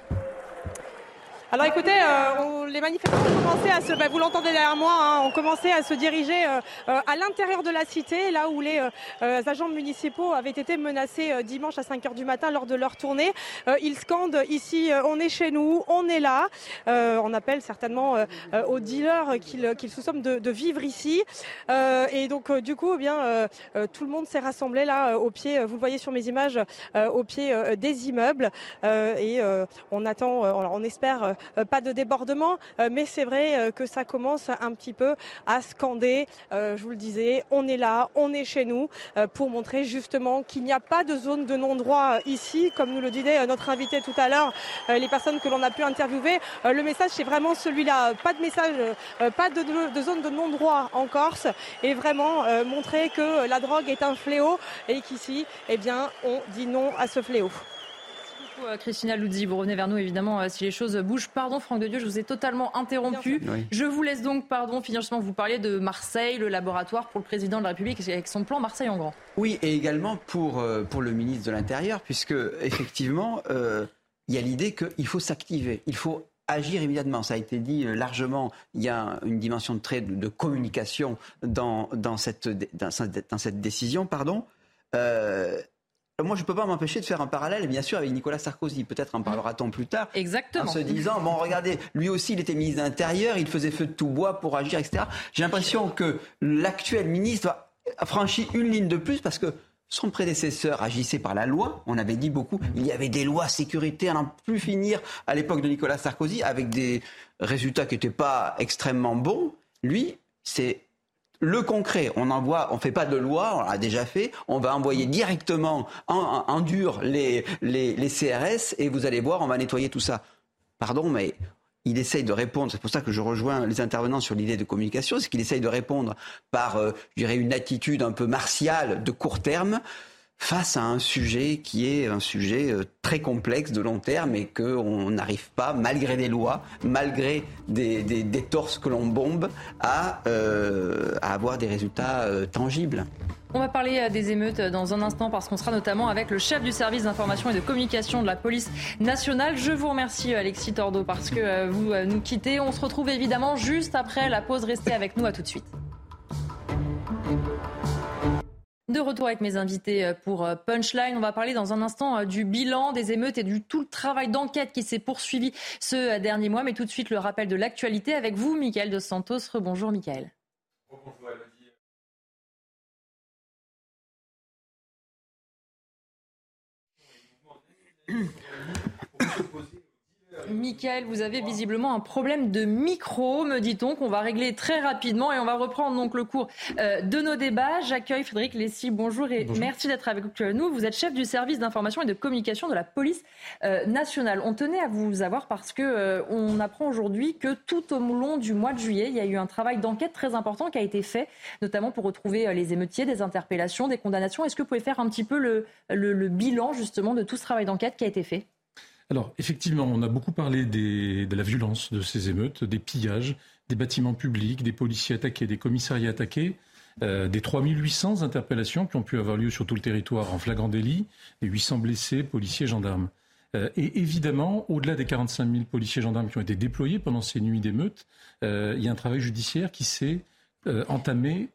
Alors écoutez, euh, les manifestants ont commencé à se, bah, vous l'entendez derrière moi, hein, ont commencé à se diriger euh, euh, à l'intérieur de la cité, là où les agents municipaux avaient été menacés dimanche à 5 heures du matin lors de leur tournée. ils scandent ici, on est chez nous, on est là. on appelle certainement aux dealers qu'ils se somment de, vivre ici. et donc du coup, eh bien, tout le monde s'est rassemblé là au pied, vous le voyez sur mes images, au pied des immeubles. et on attend, on espère pas de débordement, euh, mais c'est vrai euh, que ça commence un petit peu à scander, je vous le disais, on est là, on est chez nous, pour montrer justement qu'il n'y a pas de zone de non-droit ici, comme nous le disait notre invité tout à l'heure, les personnes que l'on a pu interviewer. Le message, c'est vraiment celui-là, pas de message, pas de, de zone de non-droit en Corse, et vraiment montrer que la drogue est un fléau et qu'ici, eh bien, on dit non à ce fléau. Euh, Christina Luzzi. Vous revenez vers nous, évidemment, euh, si les choses bougent. Pardon, Franck de Dieu, je vous ai totalement interrompu. Je vous laisse donc, pardon, finir justement, vous parliez de Marseille, le laboratoire pour le président de la République, avec son plan Marseille en grand. Oui, et également pour, euh, pour le ministre de l'Intérieur, puisque, effectivement, il y a l'idée qu'il faut s'activer. Il faut agir immédiatement. Ça a été dit largement. Il y a une dimension de trait de, communication dans, dans, cette, dans, dans, cette décision. Pardon. Moi, je ne peux pas m'empêcher de faire un parallèle, bien sûr, avec Nicolas Sarkozy. Peut-être en parlera-t-on plus tard. Exactement. En se disant, bon, regardez, lui aussi, il était ministre de l'Intérieur, il faisait feu de tout bois pour agir, etc. J'ai l'impression que l'actuel ministre a franchi une ligne de plus parce que son prédécesseur agissait par la loi. On avait dit beaucoup. Il y avait des lois sécurité à n'en plus finir à l'époque de Nicolas Sarkozy avec des résultats qui n'étaient pas extrêmement bons. Lui, c'est le concret, on envoie, on fait pas de loi, on l'a déjà fait, on va envoyer directement en, dur les, CRS et vous allez voir, on va nettoyer tout ça. Pardon, mais il essaye de répondre, c'est pour ça que je rejoins les intervenants sur l'idée de communication, c'est qu'il essaye de répondre par, euh, je dirais, une attitude un peu martiale de court terme face à un sujet qui est un sujet euh, très complexe de long terme et qu'on n'arrive pas, malgré des lois, malgré des, torses que l'on bombe, à, euh, avoir des résultats euh, tangibles. On va parler des émeutes dans un instant parce qu'on sera notamment avec le chef du service d'information et de communication de la police nationale. Je vous remercie Alexis Tordo parce que vous nous quittez. On se retrouve évidemment juste après la pause. Restez avec nous à tout de suite. De retour avec mes invités euh, pour euh, Punchline, on va parler dans un instant euh, du bilan des émeutes et du tout le travail d'enquête qui s'est poursuivi ce dernier mois. Mais tout de suite, le rappel de l'actualité avec vous, Michael Dos Santos. Rebonjour, Michael. Rebonjour, Michael, vous avez visiblement un problème de micro, me dit-on, qu'on va régler très rapidement et on va reprendre donc le cours euh, de nos débats. J'accueille Frédéric Lessy, bonjour et merci d'être avec nous. Vous êtes chef du service d'information et de communication de la police euh, nationale. On tenait à vous avoir parce que euh, on apprend aujourd'hui que tout au long du mois de juillet, il y a eu un travail d'enquête très important qui a été fait, notamment pour retrouver les émeutiers, des interpellations, des condamnations. Est-ce que vous pouvez faire un petit peu le bilan justement de tout ce travail d'enquête qui a été fait? Alors, effectivement, on a beaucoup parlé de la violence de ces émeutes, des pillages, des bâtiments publics, des policiers attaqués, des commissariats attaqués, euh, des 3800 interpellations qui ont pu avoir lieu sur tout le territoire en flagrant délit, et 800 blessés, policiers, gendarmes. Euh, et évidemment, au-delà des 45 000 policiers gendarmes qui ont été déployés pendant ces nuits d'émeutes, euh, il y a un travail judiciaire qui s'est entamé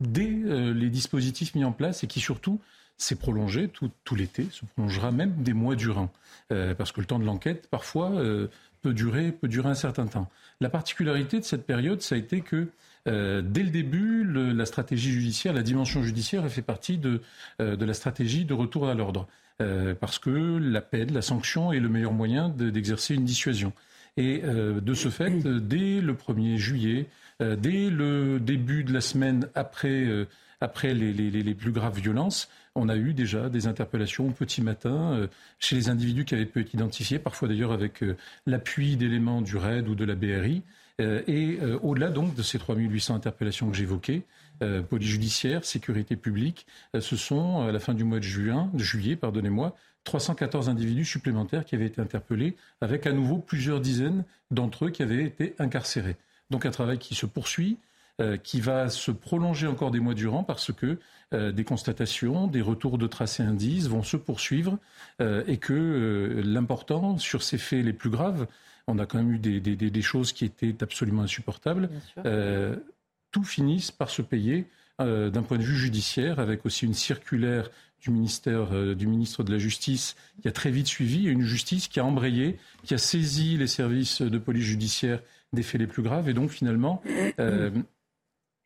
dès les dispositifs mis en place et qui surtout s'est prolongé tout, l'été, se prolongera même des mois durant, euh, parce que le temps de l'enquête, parfois, euh, peut, durer, peut durer un certain temps. La particularité de cette période, ça a été que euh, dès le début, la stratégie judiciaire, la dimension judiciaire, a fait partie de, de la stratégie de retour à l'ordre, parce que la peine, la sanction est le meilleur moyen d'exercer une dissuasion. Et de ce fait, dès le 1er juillet, dès le début de la semaine après après les, plus graves violences, on a eu déjà des interpellations au petit matin euh, chez les individus qui avaient pu être identifiés, parfois d'ailleurs avec euh, l'appui d'éléments du RAID ou de la BRI. Euh, et au-delà donc de ces 3800 interpellations que j'évoquais, police judiciaire, sécurité publique, ce sont à la fin du mois de juin, de juillet, pardonnez-moi, 314 individus supplémentaires qui avaient été interpellés, avec à nouveau plusieurs dizaines d'entre eux qui avaient été incarcérés. Donc un travail qui se poursuit, qui va se prolonger encore des mois durant parce que euh, des constatations, des retours de tracés indices vont se poursuivre euh, et que l'important sur ces faits les plus graves, on a quand même eu des, choses qui étaient absolument insupportables, tout finisse par se payer d'un point de vue judiciaire avec aussi une circulaire du ministère du ministre de la Justice qui a très vite suivi, et une justice qui a embrayé, qui a saisi les services de police judiciaire des faits les plus graves. Et donc finalement,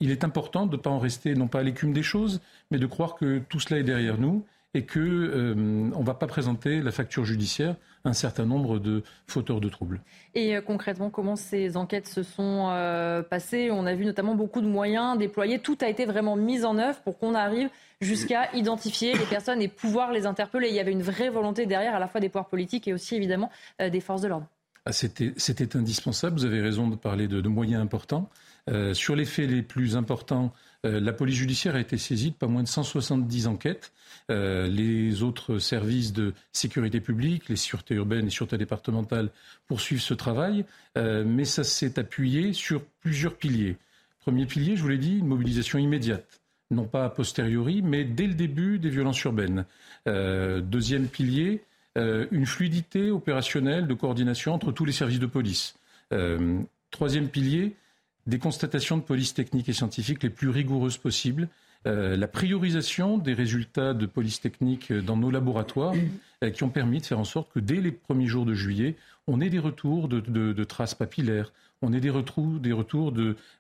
il est important de ne pas en rester, non pas à l'écume des choses, mais de croire que tout cela est derrière nous et qu'on euh, ne va pas présenter la facture judiciaire à un certain nombre de fauteurs de troubles. Et euh, concrètement, comment ces enquêtes se sont euh, passées? On a vu notamment beaucoup de moyens déployés. Tout a été vraiment mis en œuvre pour qu'on arrive jusqu'à identifier les personnes et pouvoir les interpeller. Il y avait une vraie volonté derrière, à la fois des pouvoirs politiques et aussi évidemment des forces de l'ordre. Ah, c'était indispensable. Vous avez raison de parler de moyens importants. Euh, sur les faits les plus importants, euh, la police judiciaire a été saisie de pas moins de 170 enquêtes. Euh, les autres services de sécurité publique, les sûretés urbaines et sûretés départementales poursuivent ce travail, mais ça s'est appuyé sur plusieurs piliers. Premier pilier, je vous l'ai dit, une mobilisation immédiate, non pas a posteriori, mais dès le début des violences urbaines. deuxième pilier, une fluidité opérationnelle de coordination entre tous les services de police. troisième pilier, des constatations de police technique et scientifique les plus rigoureuses possibles, euh, la priorisation des résultats de police technique dans nos laboratoires euh, qui ont permis de faire en sorte que dès les premiers jours de juillet, on ait des retours de, traces papillaires, on ait des retours, des retours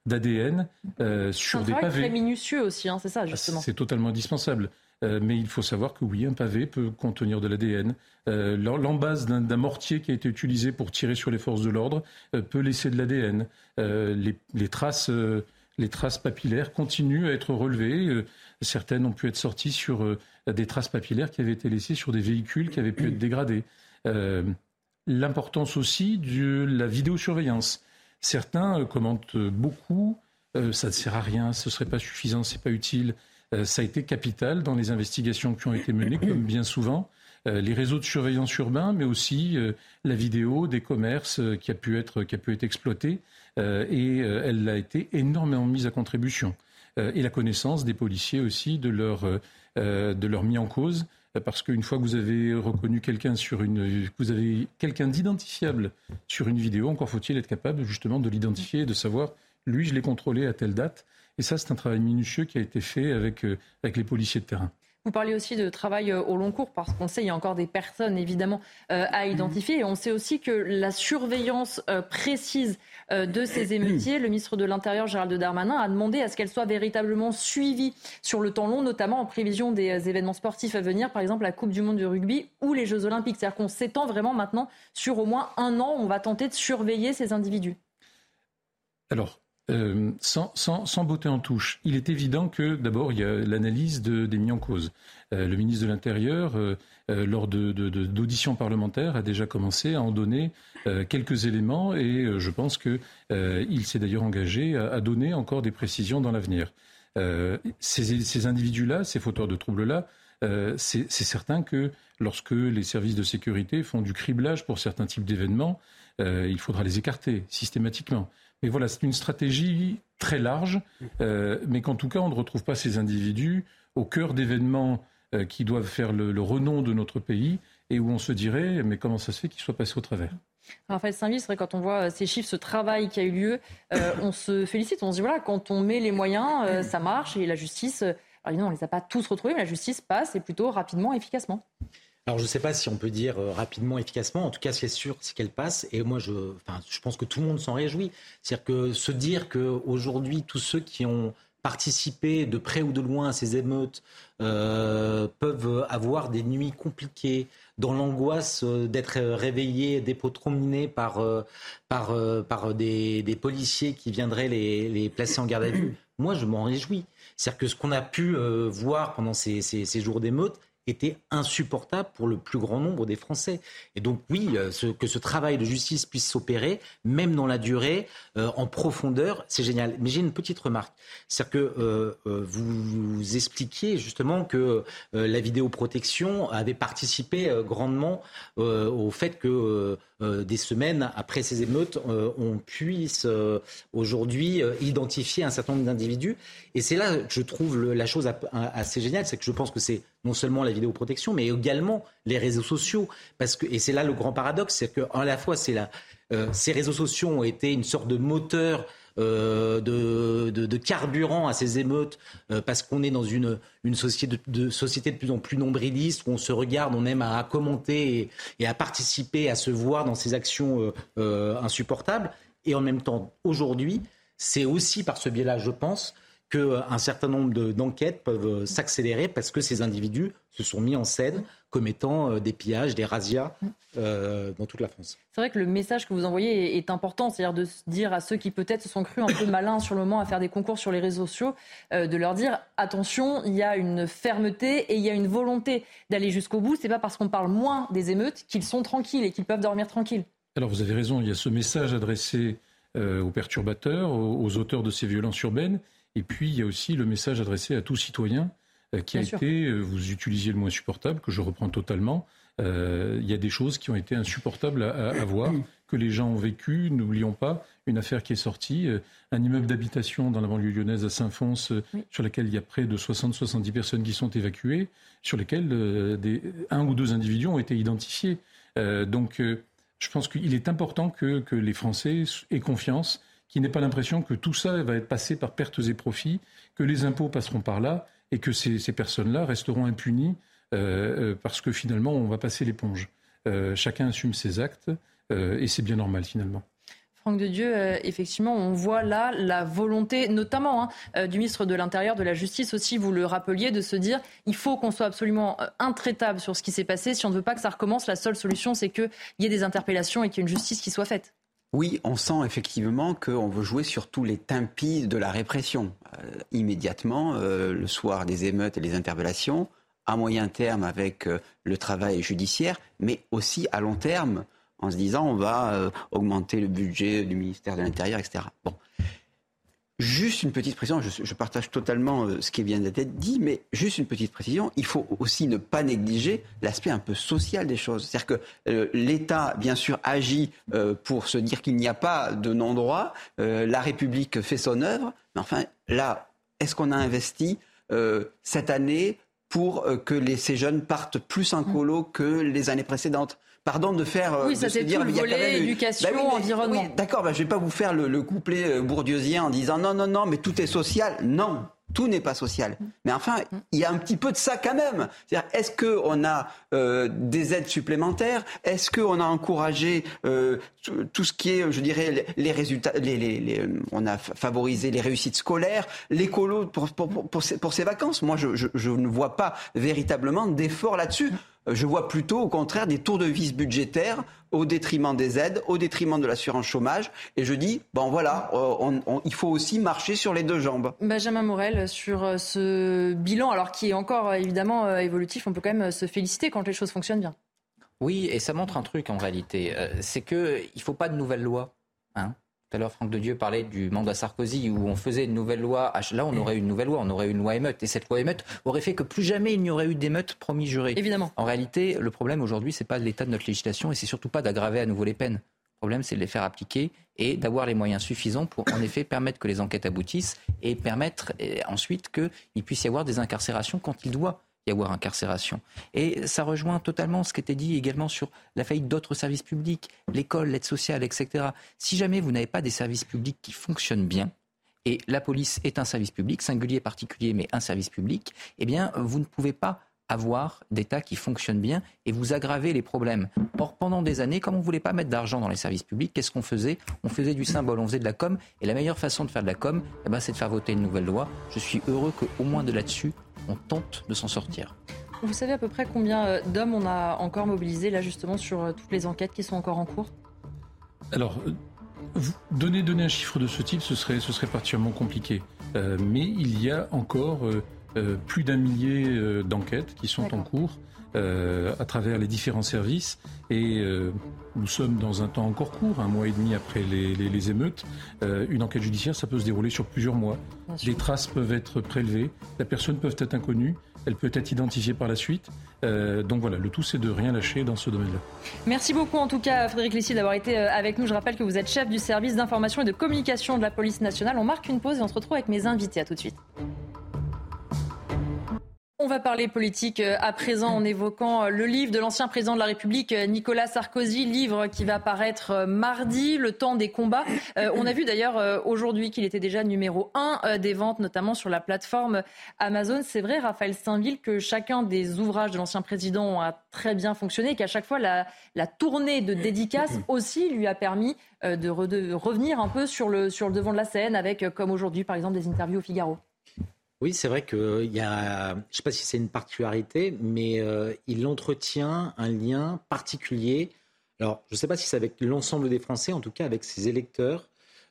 d'ADN euh, sur des pavés. C'est très minutieux aussi, hein, c'est ça justement. C'est totalement indispensable. Euh, mais il faut savoir que oui, un pavé peut contenir de l'ADN. Euh, l'embase d'un mortier qui a été utilisé pour tirer sur les forces de l'ordre euh, peut laisser de l'ADN. Les, traces, les traces papillaires continuent à être relevées. certaines ont pu être sorties sur des traces papillaires qui avaient été laissées sur des véhicules qui avaient pu être dégradés. L'importance aussi de la vidéosurveillance. Certains commentent beaucoup ça ne sert à rien, ce ne serait pas suffisant, ce n'est pas utile. Euh, ça a été capital dans les investigations qui ont été menées, comme bien souvent. Euh, les réseaux de surveillance urbain, mais aussi euh, la vidéo des commerces qui a pu être, qui a pu être exploitée, et elle a été énormément mise à contribution. et la connaissance des policiers aussi de leur, de leur mis en cause, parce qu'une fois que vous avez reconnu quelqu'un sur une, vous avez quelqu'un d'identifiable sur une vidéo, encore faut-il être capable justement de l'identifier et de savoir, lui, je l'ai contrôlé à telle date. Et ça, c'est un travail minutieux qui a été fait avec, euh, avec les policiers de terrain. Vous parlez aussi de travail euh, au long cours parce qu'on sait qu'il y a encore des personnes évidemment euh, à identifier et on sait aussi que la surveillance précise de ces *clears throat* émeutiers, le ministre de l'Intérieur Gérald Darmanin a demandé à ce qu'elle soit véritablement suivie sur le temps long, notamment en prévision des événements sportifs à venir, par exemple la Coupe du Monde de rugby ou les Jeux Olympiques. C'est-à-dire qu'on s'étend vraiment maintenant sur au moins un an, on va tenter de surveiller ces individus. Alors, euh, sans, sans, beauté en touche, il est évident que d'abord il y a l'analyse de, des mis en cause. Euh, le ministre de l'Intérieur, euh, lors d'auditions parlementaires, a déjà commencé à en donner quelques éléments et je pense qu'il s'est d'ailleurs engagé à, donner encore des précisions dans l'avenir. ces individus-là, ces fauteurs de troubles-là, c'est certain que lorsque les services de sécurité font du criblage pour certains types d'événements, il faudra les écarter systématiquement. Mais voilà, c'est une stratégie très large, euh, mais qu'en tout cas, on ne retrouve pas ces individus au cœur d'événements euh, qui doivent faire le, renom de notre pays et où on se dirait, mais comment ça se fait qu'ils soient passés au travers? Raphaël Saint-Vis, quand on voit ces chiffres, ce travail qui a eu lieu, euh, *coughs* on se félicite. On se dit, voilà, quand on met les moyens, ça marche. Et la justice, alors évidemment, on ne les a pas tous retrouvés, mais la justice passe et plutôt rapidement, efficacement. Alors je ne sais pas si on peut dire euh, rapidement, efficacement. En tout cas, ce qui est sûr, c'est qu'elle passe. Et moi, je, je pense que tout le monde s'en réjouit. C'est-à-dire que se dire qu'aujourd'hui, tous ceux qui ont participé de près ou de loin à ces émeutes euh, peuvent avoir des nuits compliquées, dans l'angoisse d'être réveillés, dépotrominés par, par, par des, policiers qui viendraient les, les placer en garde à vue. Moi, je m'en réjouis. C'est-à-dire que ce qu'on a pu voir pendant ces, ces, ces jours d'émeute, était insupportable pour le plus grand nombre des Français. Et donc oui, euh, que ce travail de justice puisse s'opérer, même dans la durée, euh, en profondeur, c'est génial. Mais j'ai une petite remarque. C'est-à-dire que euh, vous, vous, expliquiez justement que la vidéoprotection avait participé grandement au fait que des semaines après ces émeutes, on puisse aujourd'hui identifier un certain nombre d'individus. Et c'est là que je trouve la chose assez géniale, c'est que je pense que c'est non seulement la vidéoprotection, mais également les réseaux sociaux. Parce que, et c'est là le grand paradoxe, c'est qu'à la fois, euh, ces réseaux sociaux ont été une sorte de moteur euh, de, de, carburant à ces émeutes euh, parce qu'on est dans une, une société, de, société de plus en plus nombriliste où on se regarde, on aime à, commenter et, à participer, à se voir dans ces actions insupportables. Et en même temps, aujourd'hui, c'est aussi par ce biais-là, je pense, qu'un euh, certain nombre d'enquêtes peuvent euh, s'accélérer parce que ces individus se sont mis en scène comme étant euh, des pillages, des razzias dans toute la France. C'est vrai que le message que vous envoyez est, important, c'est-à-dire de dire à ceux qui peut-être se sont crus un peu malins sur le moment à faire des concours sur les réseaux sociaux, de leur dire attention, il y a une fermeté et il y a une volonté d'aller jusqu'au bout. C'est pas parce qu'on parle moins des émeutes qu'ils sont tranquilles et qu'ils peuvent dormir tranquilles. Alors vous avez raison, il y a ce message adressé aux perturbateurs, aux auteurs de ces violences urbaines et puis, il y a aussi le message adressé à tout citoyen euh, qui a été, euh, vous utilisiez le mot insupportable, que je reprends totalement. Euh, il y a des choses qui ont été insupportables à, voir, que les gens ont vécu. N'oublions pas une affaire qui est sortie, un immeuble d'habitation dans la banlieue lyonnaise à Saint-Fons, sur lequel il y a près de 60-70 personnes qui sont évacuées, sur lesquelles des, un ou deux individus ont été identifiés. donc, je pense qu'il est important que, que les Français aient confiance qui n'ait pas l'impression que tout ça va être passé par pertes et profits, que les impôts passeront par là et que ces, personnes-là resteront impunies euh, euh, parce que finalement on va passer l'éponge. Euh, chacun assume ses actes et c'est bien normal finalement. Franck de Dieu, effectivement, on voit là la volonté, notamment hein, du ministre de l'Intérieur, de la Justice aussi, vous le rappeliez, de se dire il faut qu'on soit absolument intraitable sur ce qui s'est passé. Si on ne veut pas que ça recommence, la seule solution, c'est qu'il y ait des interpellations et qu'il y ait une justice qui soit faite. Oui, on sent effectivement qu'on veut jouer sur tous les tapis de la répression. Euh, immédiatement, euh, le soir des émeutes et des interpellations, à moyen terme avec euh, le travail judiciaire, mais aussi à long terme en se disant on va augmenter le budget du ministère de l'Intérieur, etc. Bon. Juste une petite précision, je, partage totalement euh, ce qui vient d'être dit, mais juste une petite précision, il faut aussi ne pas négliger l'aspect un peu social des choses. C'est-à-dire que euh, l'État, bien sûr, agit euh, pour se dire qu'il n'y a pas de non-droit, la République fait son œuvre, mais enfin, là, est-ce qu'on a investi cette année pour que les, ces jeunes partent plus en colo que les années précédentes? Pardon de faire. Euh, oui, ça c'est tout le volet éducation, bah environnement. D'accord, bah, je ne vais pas vous faire le, couplet euh, bourdieusien en disant non, non, non, mais tout est social. Non, tout n'est pas social. Mais enfin, il y a un petit peu de ça quand même. C'est-à-dire, est-ce qu'on a euh, des aides supplémentaires? Est-ce qu'on a encouragé tout ce qui est, je dirais, les résultats, les, on a favorisé les réussites scolaires, l'écolo pour, pour, pour, pour, ces, vacances? Moi, je, je, je ne vois pas véritablement d'efforts là-dessus. Je vois plutôt, au contraire, des tours de vis budgétaires au détriment des aides, au détriment de l'assurance chômage. Et je dis, bon voilà, euh, il faut aussi marcher sur les deux jambes. Benjamin Morel, sur euh, ce bilan, alors qui est encore euh, évidemment évolutif, on peut quand même se féliciter quand les choses fonctionnent bien. Oui, et ça montre un truc en réalité, c'est qu'il ne faut pas de nouvelles lois. Hein tout à l'heure, Franck de Dieu parlait du mandat Sarkozy où on faisait une nouvelle loi. Là, on aurait une nouvelle loi, on aurait une loi émeute. Et cette loi émeute aurait fait que plus jamais il n'y aurait eu d'émeute promis juré. Évidemment. En réalité, le problème aujourd'hui, c'est pas l'état de notre législation et c'est surtout pas d'aggraver à nouveau les peines. Le problème, c'est de les faire appliquer et d'avoir les moyens suffisants pour, en effet, permettre que les enquêtes aboutissent et permettre ensuite qu'il puisse y avoir des incarcérations quand il doit y avoir incarcération. Et ça rejoint totalement ce qui était dit également sur la faillite d'autres services publics, l'école, l'aide sociale, etc. Si jamais vous n'avez pas des services publics qui fonctionnent bien, et la police est un service public, singulier, particulier, mais un service public, eh bien, vous ne pouvez pas avoir d'État qui fonctionne bien et vous aggravez les problèmes. Or, pendant des années, comme on ne voulait pas mettre d'argent dans les services publics, qu'est-ce qu'on faisait? On faisait du symbole, on faisait de la com. Et la meilleure façon de faire de la com, eh ben, c'est de faire voter une nouvelle loi. Je suis heureux qu'au moins de là-dessus, on tente de s'en sortir. Vous savez à peu près combien euh, d'hommes on a encore mobilisés là justement sur euh, toutes les enquêtes qui sont encore en cours? Alors, donner, donner un chiffre de ce type, ce serait, ce serait particulièrement compliqué. mais il y a encore plus d'un millier d'enquêtes qui sont en cours. à travers les différents services. Et nous sommes dans un temps encore court, un mois et demi après les, émeutes. une enquête judiciaire, ça peut se dérouler sur plusieurs mois. Les traces peuvent être prélevées, la personne peut être inconnue, elle peut être identifiée par la suite. Euh, donc voilà, le tout c'est de rien lâcher dans ce domaine-là. Merci beaucoup en tout cas Frédéric Lissi d'avoir été euh, avec nous. Je rappelle que vous êtes chef du service d'information et de communication de la police nationale. On marque une pause et on se retrouve avec mes invités. À tout de suite. On va parler politique euh, à présent en évoquant euh, le livre de l'ancien président de la République, euh, Nicolas Sarkozy, livre qui va paraître mardi, Le temps des combats. on a vu d'ailleurs aujourd'hui qu'il était déjà numéro un des ventes, notamment sur la plateforme Amazon. C'est vrai, Raphaël Saint-Ville, que chacun des ouvrages de l'ancien président a très bien fonctionné et qu'à chaque fois, la, tournée de dédicaces aussi lui a permis de, revenir un peu sur le, sur le devant de la scène avec, comme aujourd'hui, par exemple, des interviews au Figaro. Oui, c'est vrai qu'il y a, je ne sais pas si c'est une particularité, mais euh, il entretient un lien particulier. Alors, je ne sais pas si c'est avec l'ensemble des Français, en tout cas avec ses électeurs,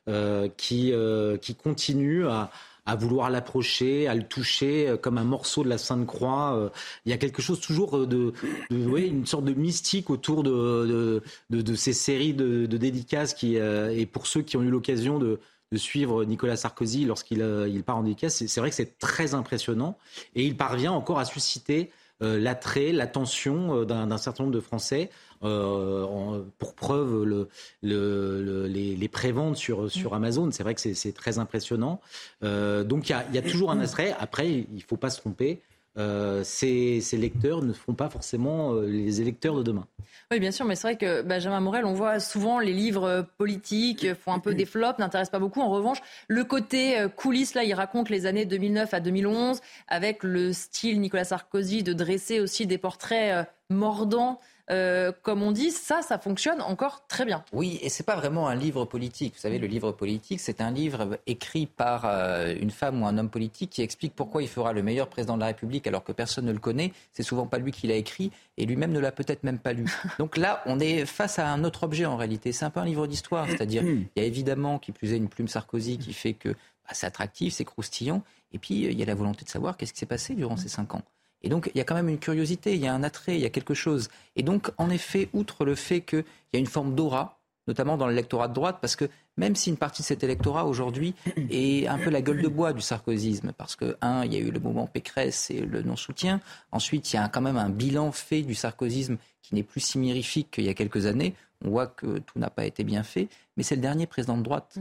euh, qui, euh, qui continuent à, à vouloir l'approcher, à le toucher comme un morceau de la Sainte Croix. Il y a quelque chose toujours de, de une sorte de mystique autour de, de, de ces séries de, dédicaces qui, et pour ceux qui ont eu l'occasion de, de suivre Nicolas Sarkozy lorsqu'il euh, il part en dédicace. C'est vrai que c'est très impressionnant et il parvient encore à susciter euh, l'attrait, l'attention euh, d'un certain nombre de Français. pour preuve le, le, les, les préventes sur, sur Amazon. C'est vrai que c'est très impressionnant. donc il y a, y a, toujours un *clears throat* attrait. Après, il ne faut pas se tromper. Euh, ces, lecteurs ne font pas forcément euh, les électeurs de demain. Oui, bien sûr, mais c'est vrai que Benjamin Morel, on voit souvent les livres politiques font un peu des flops, n'intéressent pas beaucoup. En revanche, le côté euh, coulisses, là, il raconte les années 2009 à 2011, avec le style Nicolas Sarkozy de dresser aussi des portraits mordants euh, comme on dit, ça, ça fonctionne encore très bien. Oui, et c'est pas vraiment un livre politique. Vous savez, le livre politique, c'est un livre écrit par euh, une femme ou un homme politique qui explique pourquoi il fera le meilleur président de la République alors que personne ne le connaît. C'est souvent pas lui qui l'a écrit et lui-même ne l'a peut-être même pas lu. *laughs* Donc là, on est face à un autre objet en réalité. C'est un peu un livre d'histoire, c'est-à-dire il y a évidemment qui plus est une plume Sarkozy qui fait que bah, c'est attractif, c'est croustillant, et puis il y a la volonté de savoir qu'est-ce qui s'est passé durant ces cinq ans. Et donc, il y a quand même une curiosité, il y a un attrait, il y a quelque chose. Et donc, en effet, outre le fait qu'il y a une forme d'aura, notamment dans l'électorat de droite, parce que même si une partie de cet électorat aujourd'hui est un peu la gueule de bois du sarkozysme, parce que, un, il y a eu le mouvement Pécresse et le non-soutien, ensuite, il y a quand même un bilan fait du sarkozysme qui n'est plus si mirifique qu'il y a quelques années, on voit que tout n'a pas été bien fait, mais c'est le dernier président de droite.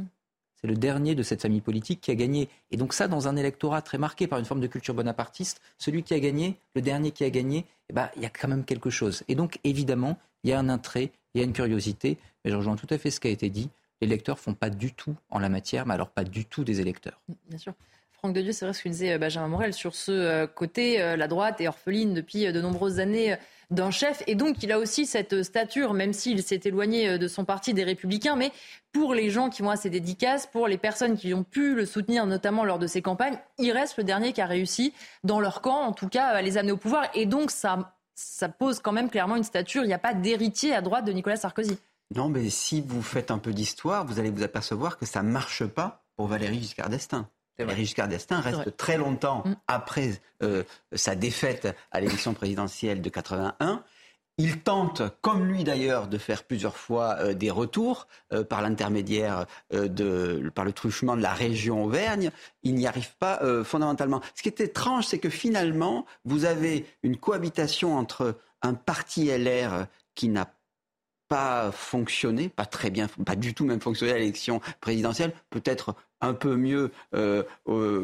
C'est le dernier de cette famille politique qui a gagné. Et donc ça, dans un électorat très marqué par une forme de culture bonapartiste, celui qui a gagné, le dernier qui a gagné, eh ben, il y a quand même quelque chose. Et donc, évidemment, il y a un attrait, il y a une curiosité, mais je rejoins tout à fait ce qui a été dit. Les lecteurs font pas du tout en la matière, mais alors pas du tout des électeurs. Bien sûr. Franck de Dieu, c'est vrai ce que disait euh, Benjamin Morel sur ce euh, côté, euh, la droite est orpheline depuis de nombreuses années d'un chef. Et donc, il a aussi cette stature, même s'il s'est éloigné de son parti des Républicains. Mais pour les gens qui vont à ses dédicaces, pour les personnes qui ont pu le soutenir, notamment lors de ses campagnes, il reste le dernier qui a réussi, dans leur camp, en tout cas, à les amener au pouvoir. Et donc, ça, ça pose quand même clairement une stature. Il n'y a pas d'héritier à droite de Nicolas Sarkozy. Non, mais si vous faites un peu d'histoire, vous allez vous apercevoir que ça ne marche pas pour Valérie Giscard d'Estaing. Valéry Giscard d'Estaing reste très longtemps mm. après euh, sa défaite à l'élection présidentielle de 81. Il tente, comme lui d'ailleurs, de faire plusieurs fois euh, des retours euh, par l'intermédiaire de, par le truchement de la région Auvergne. Il n'y arrive pas fondamentalement. Ce qui est étrange, c'est que finalement, vous avez une cohabitation entre un parti LR qui n'a pas fonctionné, pas très bien, pas du tout même fonctionné à l'élection présidentielle, peut-être un peu mieux euh,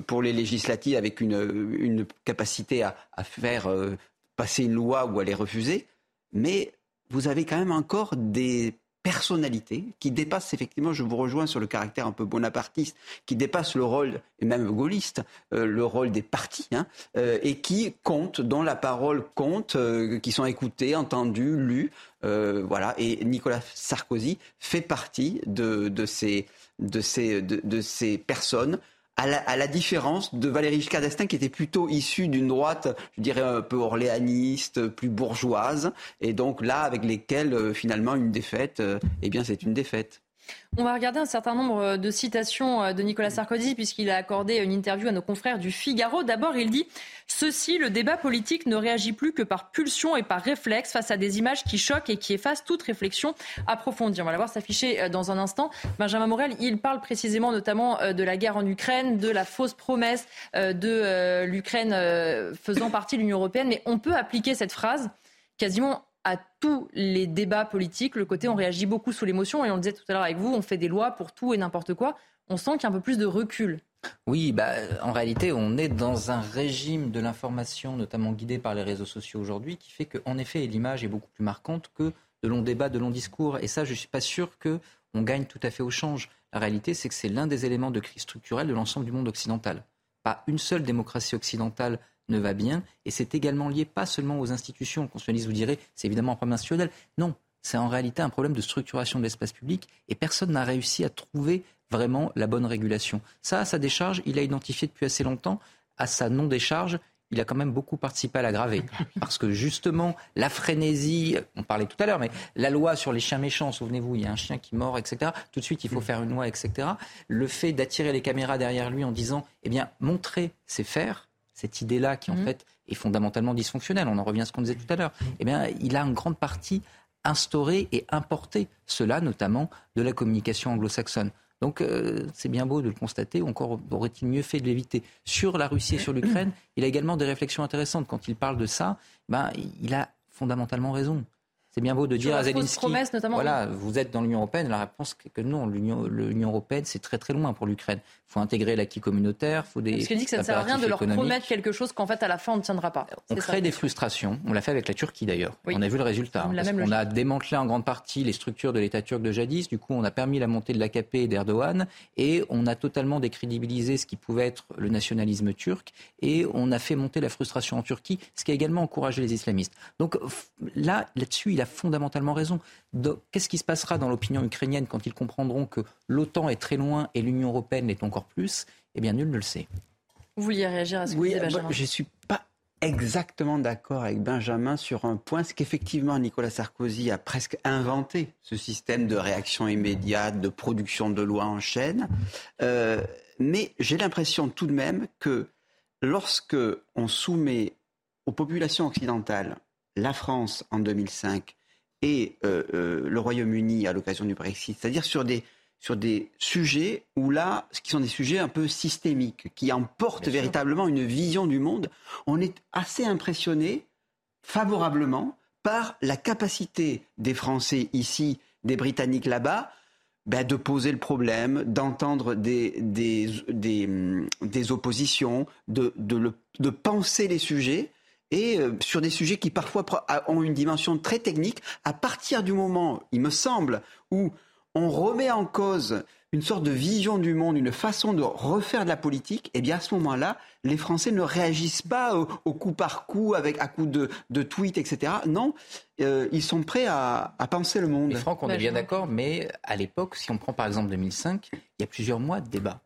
pour les législatives avec une, une capacité à, à faire euh, passer une loi ou à les refuser, mais vous avez quand même encore des personnalités qui dépassent effectivement, je vous rejoins sur le caractère un peu bonapartiste, qui dépassent le rôle, et même gaulliste, euh, le rôle des partis, hein, et qui comptent, dont la parole compte, qui sont écoutés, entendus, lus. voilà. Et Nicolas Sarkozy fait partie de, de ces de ces, de, ces personnes à la, à la, différence de Valéry Giscard d'Estaing qui était plutôt issu d'une droite, je dirais un peu orléaniste, plus bourgeoise, et donc là avec lesquels euh, finalement une défaite, euh, eh bien c'est une défaite. On va regarder un certain nombre euh, de citations euh, de Nicolas Sarkozy puisqu'il a accordé une interview à nos confrères du Figaro. D'abord, il dit Ceci, le débat politique ne réagit plus que par pulsion et par réflexe face à des images qui choquent et qui effacent toute réflexion approfondie. On va la voir s'afficher euh, dans un instant. Benjamin Morel, il parle précisément notamment de la guerre en Ukraine, de la fausse promesse de l'Ukraine faisant partie de l'Union européenne. Mais on peut appliquer cette phrase quasiment à tous les débats politiques. Le côté on réagit beaucoup sous l'émotion et on le disait tout à l'heure avec vous, on fait des lois pour tout et n'importe quoi. On sent qu'il y a un peu plus de recul. Oui, bah, en réalité, on est dans un régime de l'information, notamment guidé par les réseaux sociaux aujourd'hui, qui fait qu'en effet, l'image est beaucoup plus marquante que de longs débats, de longs discours. Et ça, je ne suis pas sûr qu'on gagne tout à fait au change. La réalité, c'est que c'est l'un des éléments de crise structurelle de l'ensemble du monde occidental. Pas une seule démocratie occidentale ne va bien. Et c'est également lié pas seulement aux institutions. Dise, vous direz, c'est évidemment un problème institutionnel. Non, c'est en réalité un problème de structuration de l'espace public et personne n'a réussi à trouver vraiment la bonne régulation. Ça, à sa décharge, il a identifié depuis assez longtemps. À sa non-décharge, il a quand même beaucoup participé à l'aggraver. Parce que justement, la frénésie, on parlait tout à l'heure, mais la loi sur les chiens méchants, souvenez-vous, il y a un chien qui mord, etc. Tout de suite, il faut faire une loi, etc. Le fait d'attirer les caméras derrière lui en disant, eh bien, montrer, c'est faire cette idée-là qui en mmh. fait est fondamentalement dysfonctionnelle, on en revient à ce qu'on disait tout à l'heure, eh bien, il a en grande partie instauré et importé cela, notamment de la communication anglo-saxonne. Donc euh, c'est bien beau de le constater, encore aurait-il mieux fait de l'éviter. Sur la Russie et sur l'Ukraine, il a également des réflexions intéressantes. Quand il parle de ça, ben, il a fondamentalement raison. C'est bien beau de dire à Zelensky, voilà, vous êtes dans l'Union européenne. La réponse est que non, l'Union européenne, c'est très très loin pour l'Ukraine. Il faut intégrer l'acquis communautaire, il faut des. Parce qu'il dit que ça ne sert à rien de leur promettre quelque chose qu'en fait à la fin on ne tiendra pas. On crée des frustrations. On l'a fait avec la Turquie d'ailleurs. On a vu le résultat. On, a démantelé en grande partie les structures de l'État turc de jadis. Du coup, on a permis la montée de l'AKP et d'Erdogan et on a totalement décrédibilisé ce qui pouvait être le nationalisme turc et on a fait monter la frustration en Turquie, ce qui a également encouragé les islamistes. Donc là, là-dessus, il a fondamentalement raison. Qu'est-ce qui se passera dans l'opinion ukrainienne quand ils comprendront que l'OTAN est très loin et l'Union européenne l'est encore plus? Eh bien, nul ne le sait. Vous vouliez réagir à ce que oui, disait Benjamin Je ne suis pas exactement d'accord avec Benjamin sur un point, c'est qu'effectivement Nicolas Sarkozy a presque inventé ce système de réaction immédiate, de production de lois en chaîne. Euh, mais j'ai l'impression tout de même que lorsque on soumet aux populations occidentales la France en 2005 et euh, euh, le Royaume-Uni à l'occasion du Brexit, c'est-à-dire sur des, sur des sujets où là, ce qui sont des sujets un peu systémiques, qui emportent véritablement une vision du monde, on est assez impressionné favorablement par la capacité des Français ici, des Britanniques là-bas, ben, de poser le problème, d'entendre des, des, des, des, oppositions, de, de, le, de penser les sujets et euh, sur des sujets qui parfois ont une dimension très technique, à partir du moment, il me semble, où on remet en cause une sorte de vision du monde, une façon de refaire de la politique, et eh bien à ce moment-là, les Français ne réagissent pas au, coup par coup, avec à coup de, de tweets, etc. Non, euh, ils sont prêts à, penser le monde. Mais Franck, on est bien d'accord, mais à l'époque, si on prend par exemple 2005, il y a plusieurs mois de débat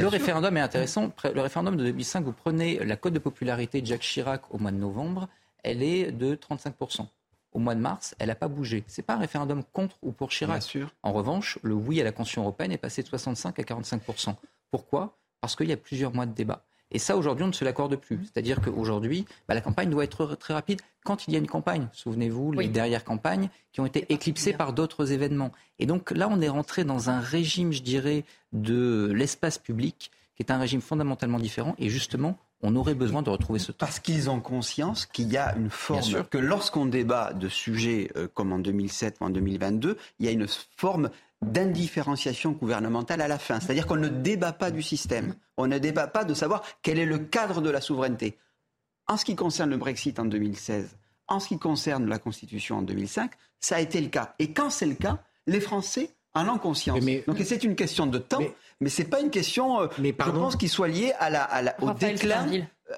le référendum est intéressant. Le référendum de 2005, vous prenez la cote de popularité de Jacques Chirac au mois de novembre, elle est de 35%. Au mois de mars, elle n'a pas bougé. Ce n'est pas un référendum contre ou pour Chirac. En revanche, le oui à la Constitution européenne est passé de 65 à 45%. Pourquoi? Parce qu'il y a plusieurs mois de débat. Et ça, aujourd'hui, on ne se l'accorde plus. C'est-à-dire qu'aujourd'hui, bah, la campagne doit être très rapide quand il y a une campagne. Souvenez-vous, les derrière campagnes qui ont été éclipsées par d'autres événements. Et donc là, on est rentré dans un régime, je dirais, de l'espace public qui est un régime fondamentalement différent. Et justement, on aurait besoin de retrouver ce temps. Parce qu'ils ont conscience qu'il y a une forme, que lorsqu'on débat de sujets euh, comme en 2007 ou en 2022, il y a une forme d'indifférenciation gouvernementale à la fin. C'est-à-dire qu'on ne débat pas du système. On ne débat pas de savoir quel est le cadre de la souveraineté. En ce qui concerne le Brexit en 2016, en ce qui concerne la Constitution en 2005, ça a été le cas. Et quand c'est le cas, les Français en ont conscience. Donc c'est une question de temps, mais, ce n'est pas une question, euh, je pense, qui soit liée à la, au, déclin,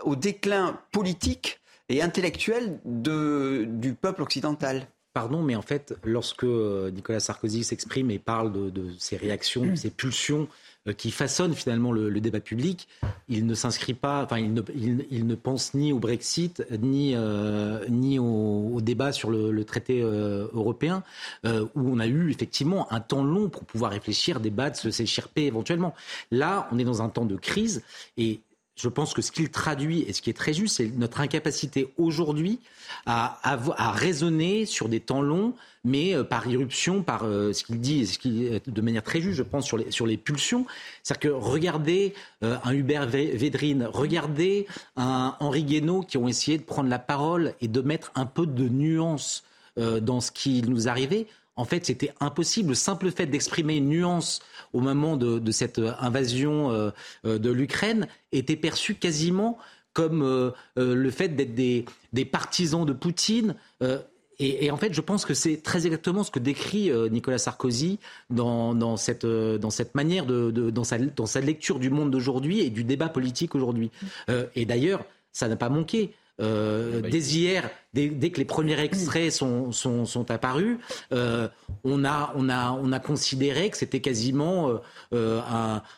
au déclin politique et intellectuel de, du peuple occidental. Pardon, mais en fait, lorsque Nicolas Sarkozy s'exprime et parle de, ses réactions, de ses pulsions euh, qui façonnent finalement le, débat public, il ne s'inscrit pas, enfin, il ne, pense ni au Brexit, ni, euh, ni au, débat sur le, traité euh, européen, où on a eu effectivement un temps long pour pouvoir réfléchir, débattre, se s'échirper éventuellement. Là, on est dans un temps de crise et je pense que ce qu'il traduit et ce qui est très juste, c'est notre incapacité aujourd'hui à, raisonner sur des temps longs, mais euh, par irruption, par euh, ce qu'il dit, ce de manière très juste, je pense, sur les, pulsions. C'est-à-dire que regardez euh, un Hubert Védrine, regardez un Henri Guénaud qui ont essayé de prendre la parole et de mettre un peu de nuance dans ce qui nous arrivait. En fait, c'était impossible. Le simple fait d'exprimer une nuance au moment de, cette invasion euh, euh, de l'Ukraine était perçu quasiment comme euh, le fait d'être des, partisans de Poutine. Et, en fait, je pense que c'est très exactement ce que décrit Nicolas Sarkozy dans, cette, manière, de, dans, sa, dans sa lecture du monde d'aujourd'hui et du débat politique aujourd'hui. et d'ailleurs, ça n'a pas manqué. Euh, bah, dès hier, dès, que les premiers extraits sont, sont, apparus, euh, on, a, on, a, on a considéré que c'était quasiment euh,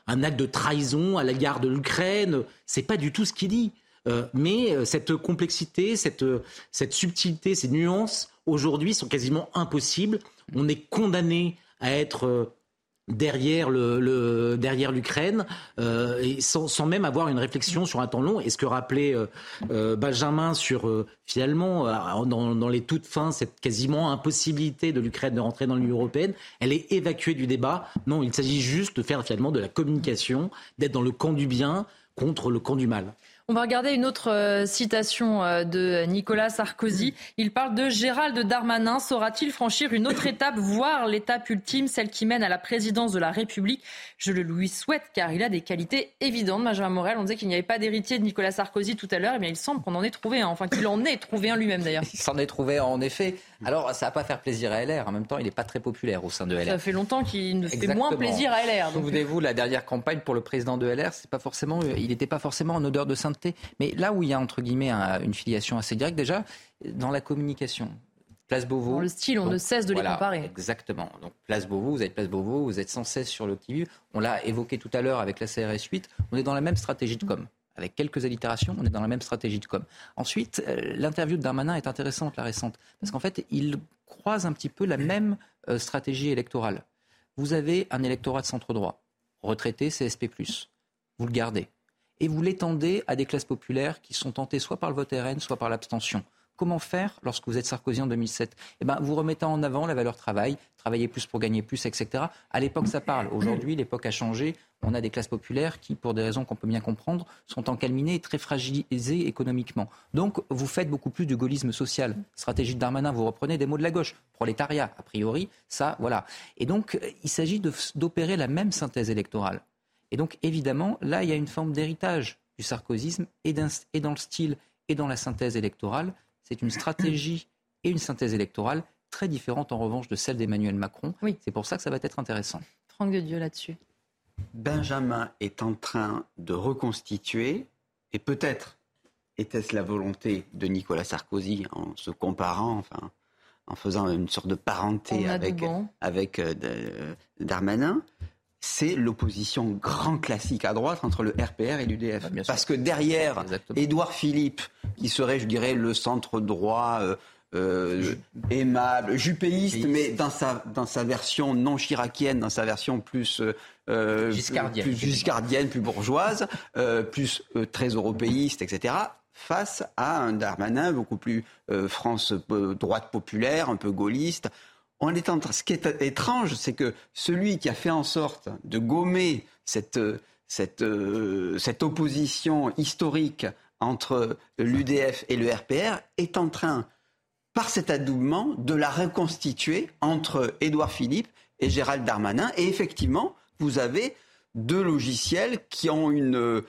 un, acte de trahison à l'égard de l'Ukraine. C'est pas du tout ce qu'il dit. mais cette complexité, cette, cette subtilité, ces nuances, aujourd'hui, sont quasiment impossibles. On est condamné à être derrière le, derrière l'Ukraine euh, sans, sans, même avoir une réflexion sur un temps long. Et ce que rappelait euh, euh, Benjamin sur finalement dans, dans, les toutes fins cette quasiment impossibilité de l'Ukraine de rentrer dans l'Union européenne, elle est évacuée du débat. Non, il s'agit juste de faire finalement de la communication, d'être dans le camp du bien contre le camp du mal. On va regarder une autre euh, citation euh, de Nicolas Sarkozy. Il parle de Gérald Darmanin. Saura-t-il franchir une autre étape, voire l'étape ultime, celle qui mène à la présidence de la République? Je le lui souhaite car il a des qualités évidentes. Benjamin Morel, on disait qu'il n'y avait pas d'héritier de Nicolas Sarkozy tout à l'heure. Eh il semble qu'on en ait trouvé un. Enfin, qu'il en ait trouvé un lui-même d'ailleurs. Il s'en est trouvé en effet. Alors, ça va pas faire plaisir à LR. En même temps, il n'est pas très populaire au sein de LR. Ça fait longtemps qu'il ne fait moins plaisir à LR. Souvenez-vous, la dernière campagne pour le président de LR, c'est pas forcément, il n'était pas forcément en odeur de sainteté. Mais là où il y a entre guillemets une filiation assez directe, déjà dans la communication. Place Beauvau. Dans le style, on ne cesse de les comparer. Exactement. Donc Place Beauvau, vous êtes Place Beauvau, vous êtes sans cesse sur le TV. On l'a évoqué tout à l'heure avec la CRS 8. On est dans la même stratégie de com avec quelques allitérations, on est dans la même stratégie de com. Ensuite, euh, l'interview de Darmanin est intéressante, la récente, parce qu'en fait, il croise un petit peu la même euh, stratégie électorale. Vous avez un électorat de centre droit, retraité CSP+, vous le gardez, et vous l'étendez à des classes populaires qui sont tentées soit par le vote RN, soit par l'abstention. Comment faire lorsque vous êtes Sarkozy en 2007 eh ben, Vous remettez en avant la valeur travail, travailler plus pour gagner plus, etc. À l'époque, ça parle. Aujourd'hui, l'époque a changé. On a des classes populaires qui, pour des raisons qu'on peut bien comprendre, sont encalminées et très fragilisées économiquement. Donc, vous faites beaucoup plus du gaullisme social. Stratégie de Darmanin, vous reprenez des mots de la gauche. Prolétariat, a priori, ça, voilà. Et donc, il s'agit d'opérer la même synthèse électorale. Et donc, évidemment, là, il y a une forme d'héritage du sarkozysme et, et dans le style et dans la synthèse électorale c'est une stratégie et une synthèse électorale très différente en revanche de celle d'Emmanuel Macron. Oui. C'est pour ça que ça va être intéressant. Franck de Dieu là-dessus. Benjamin est en train de reconstituer, et peut-être était-ce la volonté de Nicolas Sarkozy en se comparant, enfin, en faisant une sorte de parenté avec, avec euh, Darmanin, c'est l'opposition grand classique à droite entre le RPR et l'UDF. Ah, Parce que derrière, Édouard Philippe, qui serait, je dirais, le centre droit euh, euh, aimable, jupéiste, mais dans sa, dans sa version non chiracienne, dans sa version plus, euh, giscardienne. plus giscardienne, plus bourgeoise, plus très européiste, etc., face à un Darmanin beaucoup plus France droite populaire, un peu gaulliste en Ce qui est étrange, c'est que celui qui a fait en sorte de gommer cette, cette, cette opposition historique entre l'UDF et le RPR est en train, par cet adoubement, de la reconstituer entre Édouard Philippe et Gérald Darmanin. Et effectivement, vous avez deux logiciels qui ont une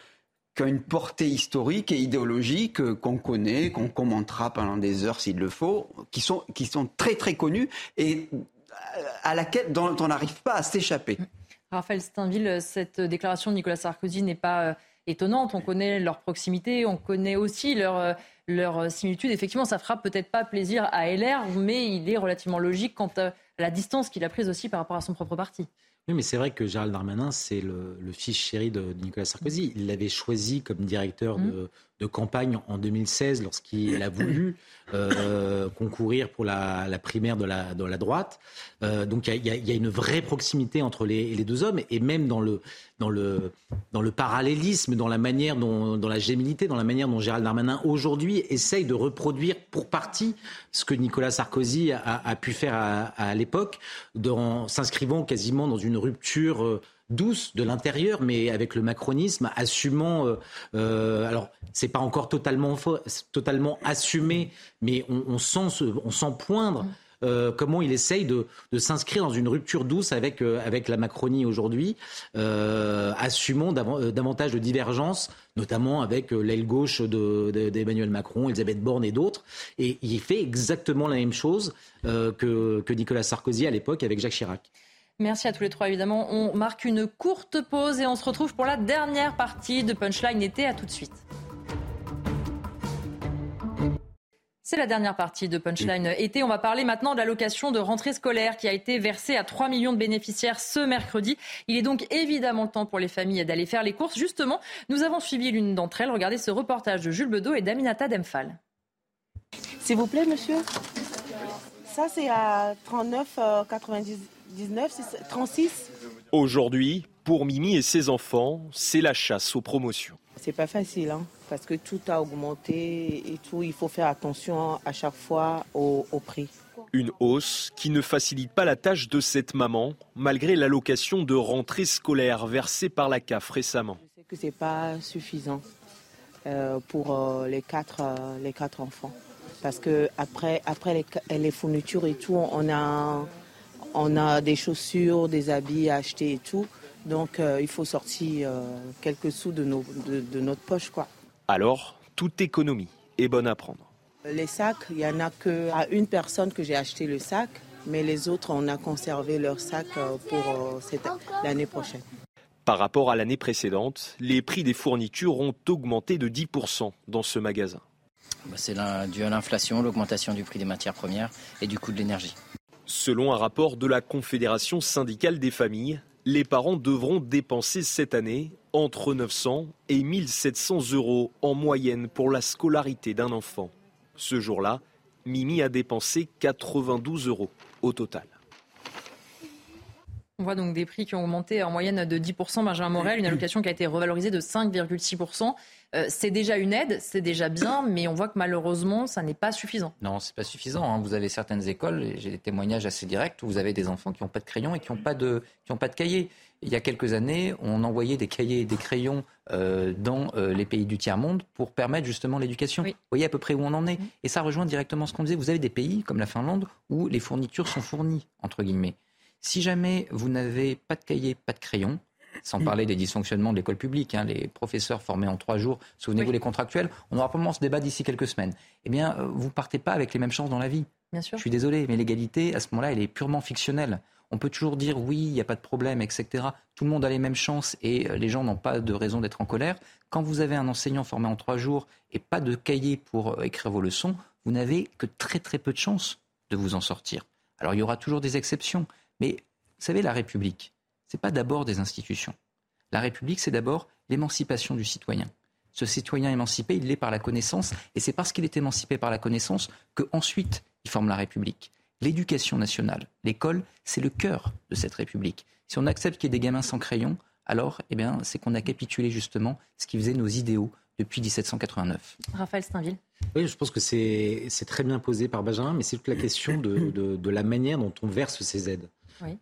qui ont une portée historique et idéologique euh, qu'on connaît, qu'on commentera pendant des heures s'il le faut, qui sont, qui sont très très connus et euh, à laquelle dont on n'arrive pas à s'échapper. Raphaël Steinville, cette déclaration de Nicolas Sarkozy n'est pas euh, étonnante. On connaît leur proximité, on connaît aussi leur leur similitude. Effectivement, ça fera peut-être pas plaisir à LR, mais il est relativement logique quant à la distance qu'il a prise aussi par rapport à son propre parti. Oui, mais c'est vrai que Gérald Darmanin, c'est le, fils chéri de, Nicolas Sarkozy. Il l'avait choisi comme directeur mmh. de campagne en 2016 lorsqu'il a voulu euh, concourir pour la, primaire de la, de droite. Euh, donc il y, a une vraie proximité entre les, deux hommes et même dans le, parallélisme, dans la manière dont, dans la gémilité, dans la manière dont Gérald Darmanin aujourd'hui essaye de reproduire pour partie ce que Nicolas Sarkozy a, pu faire à, l'époque, s'inscrivant quasiment dans une rupture. Euh, douce de l'intérieur, mais avec le macronisme, assumant. Euh, euh, alors, c'est pas encore totalement totalement assumé, mais on, sent, on sent poindre. Euh, comment il essaye de, s'inscrire dans une rupture douce avec, avec la Macronie aujourd'hui, assumant davantage de divergences, notamment avec l'aile gauche d'Emmanuel Macron, Elisabeth Borne et d'autres. Et il fait exactement la même chose que, que Nicolas Sarkozy à l'époque avec Jacques Chirac. Merci à tous les trois. Évidemment, on marque une courte pause et on se retrouve pour la dernière partie de Punchline été. À tout de suite. C'est la dernière partie de Punchline été. On va parler maintenant de l'allocation de rentrée scolaire qui a été versée à 3 millions de bénéficiaires ce mercredi. Il est donc évidemment le temps pour les familles d'aller faire les courses. Justement, nous avons suivi l'une d'entre elles. Regardez ce reportage de Jules Bedeau et d'Aminata Demphal. S'il vous plaît, monsieur. Ça, c'est à 39,90 19, 36. Aujourd'hui, pour Mimi et ses enfants, c'est la chasse aux promotions. C'est pas facile, hein, parce que tout a augmenté et tout. Il faut faire attention à chaque fois au, prix. Une hausse qui ne facilite pas la tâche de cette maman, malgré l'allocation de rentrée scolaire versée par la CAF récemment. Je sais que c'est pas suffisant euh, pour euh, les, quatre, euh, les quatre enfants, parce que après, après les, les fournitures et tout, on a on a des chaussures, des habits à acheter et tout. Donc euh, il faut sortir euh, quelques sous de, de, notre poche. quoi. Alors, toute économie est bonne à prendre. Les sacs, il n'y en a qu'à une personne que j'ai acheté le sac, mais les autres, on a conservé leur sac euh, pour l'année prochaine. Par rapport à l'année précédente, les prix des fournitures ont augmenté de 10% dans ce magasin. Bah, c'est dû à l'inflation, l'augmentation du prix des matières premières et du coût de l'énergie. Selon un rapport de la Confédération syndicale des familles, les parents devront dépenser cette année entre 900 et 1700 euros en moyenne pour la scolarité d'un enfant. Ce jour-là, Mimi a dépensé 92 euros au total. On voit donc des prix qui ont augmenté en moyenne de 10%. Benjamin Morel, une allocation qui a été revalorisée de 5,6%. Euh, c'est déjà une aide, c'est déjà bien, mais on voit que malheureusement, ça n'est pas suffisant. Non, c'est pas suffisant. Hein. Vous avez certaines écoles, j'ai des témoignages assez directs, où vous avez des enfants qui n'ont pas de crayon et qui n'ont pas de, qui ont pas de cahier. Il y a quelques années, on envoyait des cahiers et des crayons euh, dans euh, les pays du tiers-monde pour permettre justement l'éducation. Vous voyez à peu près où on en est. Et ça rejoint directement ce qu'on disait. Vous avez des pays comme la Finlande où les fournitures sont fournies, entre guillemets. Si jamais vous n'avez pas de cahier, pas de crayon, sans parler des dysfonctionnements de l'école publique, hein, les professeurs formés en trois jours, souvenez-vous les contractuels, on aura probablement ce débat d'ici quelques semaines. Eh bien, euh, vous partez pas avec les mêmes chances dans la vie. Bien sûr. Je suis désolé, mais l'égalité, à ce moment-là, elle est purement fictionnelle. On peut toujours dire oui, il n'y a pas de problème, etc. Tout le monde a les mêmes chances et euh, les gens n'ont pas de raison d'être en colère. Quand vous avez un enseignant formé en trois jours et pas de cahier pour euh, écrire vos leçons, vous n'avez que très très peu de chances de vous en sortir. Alors il y aura toujours des exceptions, mais vous savez, la République, ce n'est pas d'abord des institutions. La République, c'est d'abord l'émancipation du citoyen. Ce citoyen émancipé, il l'est par la connaissance, et c'est parce qu'il est émancipé par la connaissance qu'ensuite il forme la République. L'éducation nationale, l'école, c'est le cœur de cette République. Si on accepte qu'il y ait des gamins sans crayon, alors eh bien, c'est qu'on a capitulé justement ce qui faisait nos idéaux depuis 1789. Raphaël Steinville. Oui, je pense que c'est très bien posé par Benjamin, mais c'est toute la question de, la manière dont on verse ces aides.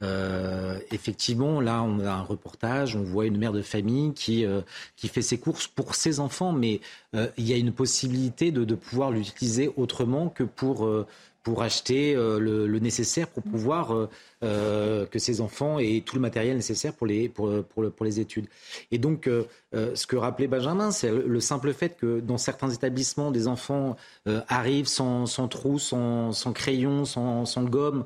Euh, effectivement, là, on a un reportage, on voit une mère de famille qui, euh, qui fait ses courses pour ses enfants, mais euh, il y a une possibilité de, de pouvoir l'utiliser autrement que pour pour acheter euh, le, nécessaire pour pouvoir euh, euh, que ces enfants aient tout le matériel nécessaire pour les, pour, pour, les études. Et donc, ce que rappelait Benjamin, c'est le, simple fait que dans certains établissements, des enfants arrivent sans, sans trou, sans, sans crayon, sans, sans gomme,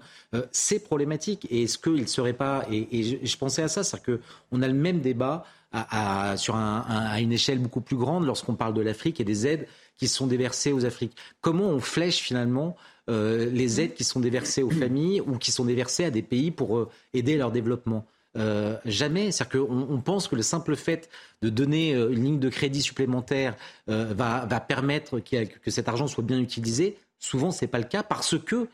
c'est problématique. Et est-ce qu'il ne serait pas... Et, je, pensais à ça, c'est-à-dire qu'on a le même débat à, à, sur un, à une échelle beaucoup plus grande lorsqu'on parle de l'Afrique et des aides qui sont déversées aux Afriques. Comment on flèche finalement euh, les aides qui sont déversées aux familles ou qui sont déversées à des pays pour euh, aider leur développement euh, jamais. C'est-à-dire qu'on on pense que le simple fait de donner une ligne de crédit supplémentaire va, va, permettre que cet argent soit bien utilisé. Souvent, ce n'est pas le cas parce que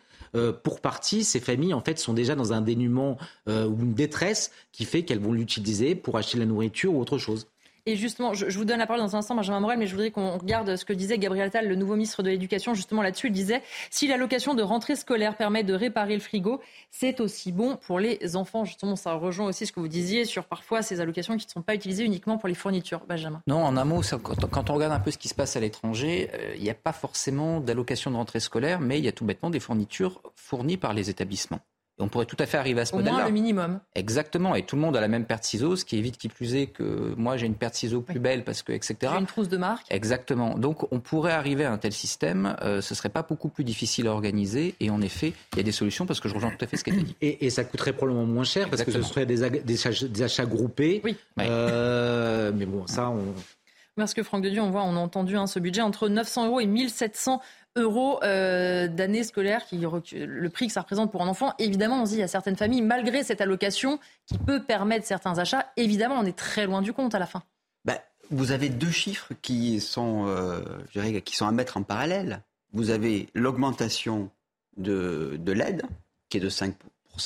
pour partie, ces familles en fait sont déjà dans un dénuement ou une détresse qui fait qu'elles vont l'utiliser pour acheter la nourriture ou autre chose. Et justement, je, vous donne la parole dans un instant, Benjamin Morel, mais je voudrais qu'on regarde ce que disait Gabriel Attal, le nouveau ministre de l'Éducation, justement là-dessus. Il disait si l'allocation de rentrée scolaire permet de réparer le frigo, c'est aussi bon pour les enfants. Justement, ça rejoint aussi ce que vous disiez sur parfois ces allocations qui ne sont pas utilisées uniquement pour les fournitures. Benjamin. Non, en un mot, quand, on regarde un peu ce qui se passe à l'étranger, euh, il n'y a pas forcément d'allocation de rentrée scolaire, mais il y a tout bêtement des fournitures fournies par les établissements on pourrait tout à fait arriver à ce modèle-là. Au moins le minimum. Exactement. Et tout le monde a la même paire de ciseaux, ce qui évite qui plus est que moi j'ai une paire de ciseaux plus belle parce que etc. J'ai une trousse de marque. Exactement. Donc on pourrait arriver à un tel système. Ce euh, ce serait pas beaucoup plus difficile à organiser. Et en effet, il y a des solutions parce que je rejoins tout à fait ce qui a été dit. Et, ça coûterait probablement moins cher parce que ce serait des, des, achats, groupés. Oui. Euh, mais bon, ça on. Parce que Franck de Dieu, on voit, on a entendu hein, ce budget entre 900 euros et 1700 euros euh, d'année scolaire, qui, le prix que ça représente pour un enfant. Évidemment, on se dit, il y a certaines familles, malgré cette allocation qui peut permettre certains achats, évidemment, on est très loin du compte à la fin. Bah, vous avez deux chiffres qui sont, euh, je dirais, qui sont à mettre en parallèle. Vous avez l'augmentation de, de l'aide, qui est de 5%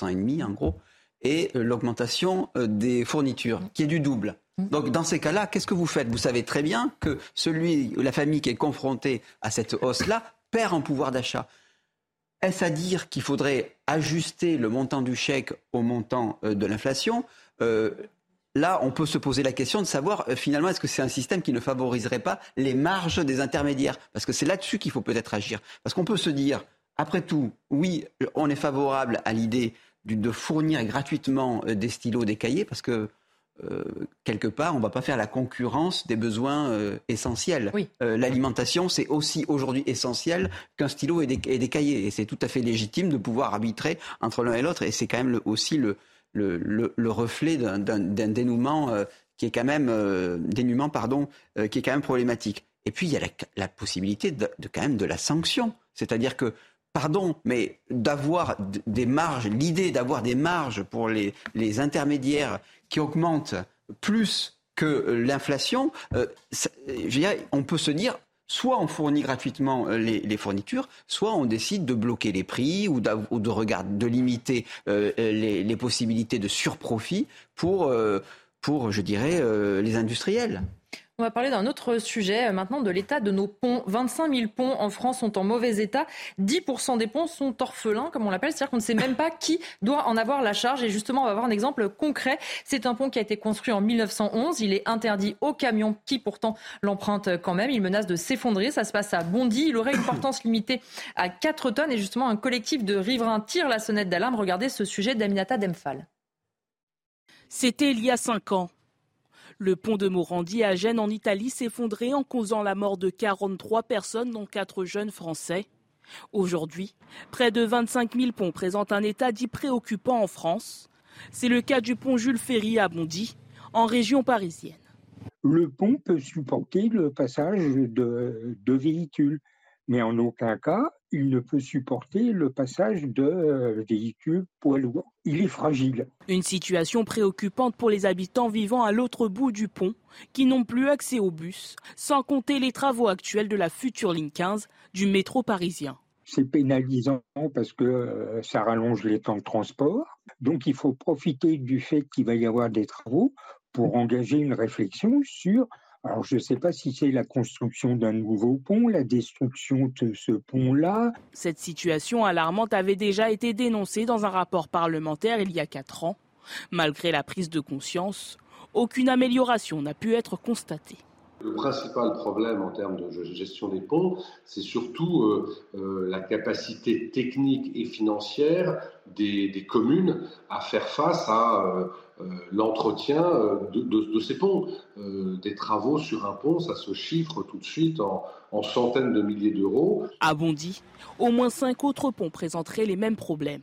et demi en gros, et l'augmentation euh, des fournitures, qui est du double. Mmh. Donc dans ces cas-là, qu'est-ce que vous faites? Vous savez très bien que celui, la famille qui est confrontée à cette hausse-là perd en pouvoir d'achat. Est-ce à dire qu'il faudrait ajuster le montant du chèque au montant euh, de l'inflation? Euh, Là, on peut se poser la question de savoir euh, finalement est-ce que c'est un système qui ne favoriserait pas les marges des intermédiaires? Parce que c'est là-dessus qu'il faut peut-être agir. Parce qu'on peut se dire, après tout, oui, on est favorable à l'idée de fournir gratuitement des stylos, des cahiers, parce que euh, quelque part, on ne va pas faire la concurrence des besoins euh, essentiels. Euh, l'alimentation, c'est aussi aujourd'hui essentiel qu'un stylo et des, cahiers. Et c'est tout à fait légitime de pouvoir arbitrer entre l'un et l'autre. Et c'est quand même aussi le, reflet d'un dénouement qui est quand même dénouement pardon qui est quand même problématique. Et puis il y a la, possibilité de, quand même de la sanction, c'est-à-dire que pardon, mais d'avoir des marges, l'idée d'avoir des marges pour les, les intermédiaires qui augmente plus que l'inflation, euh, on peut se dire soit on fournit gratuitement euh, les, fournitures, soit on décide de bloquer les prix ou, de, regarder, de limiter euh, les, possibilités de surprofit pour, pour je dirais, les industriels. On va parler d'un autre sujet euh, maintenant de l'état de nos ponts. 25 000 ponts en France sont en mauvais état. 10% des ponts sont orphelins, comme on l'appelle, c'est-à-dire qu'on ne sait même pas qui doit en avoir la charge. Et justement, on va avoir un exemple concret. C'est un pont qui a été construit en 1911. Il est interdit aux camions qui pourtant l'empruntent quand même. Il menace de s'effondrer. Ça se passe à Bondy. Il aurait une portance limitée à 4 tonnes. Et justement, un collectif de riverains tire la sonnette d'alarme. Regardez ce sujet d'Aminata Demphal. C'était il y a 5 ans. Le pont de Morandi à Gênes en Italie s'effondrait en causant la mort de 43 personnes, dont 4 jeunes Français. Aujourd'hui, près de 25 000 ponts présentent un état dit préoccupant en France. C'est le cas du pont Jules Ferry à Bondy, en région parisienne. Le pont peut supporter le passage de, de véhicules, mais en aucun cas il ne peut supporter le passage de euh, véhicules poids lourds. Il est fragile. Une situation préoccupante pour les habitants vivant à l'autre bout du pont, qui n'ont plus accès aux bus, sans compter les travaux actuels de la future ligne 15 du métro parisien. C'est pénalisant parce que euh, ça rallonge les temps de transport. Donc il faut profiter du fait qu'il va y avoir des travaux pour engager une réflexion sur alors, je ne sais pas si c'est la construction d'un nouveau pont, la destruction de ce pont-là. Cette situation alarmante avait déjà été dénoncée dans un rapport parlementaire il y a quatre ans. Malgré la prise de conscience, aucune amélioration n'a pu être constatée. Le principal problème en termes de gestion des ponts, c'est surtout euh, euh, la capacité technique et financière des, communes à faire face à euh, l'entretien de, ces ponts. des travaux sur un pont, ça se chiffre tout de suite en, en centaines de milliers d'euros. À Bondy, au moins cinq autres ponts présenteraient les mêmes problèmes.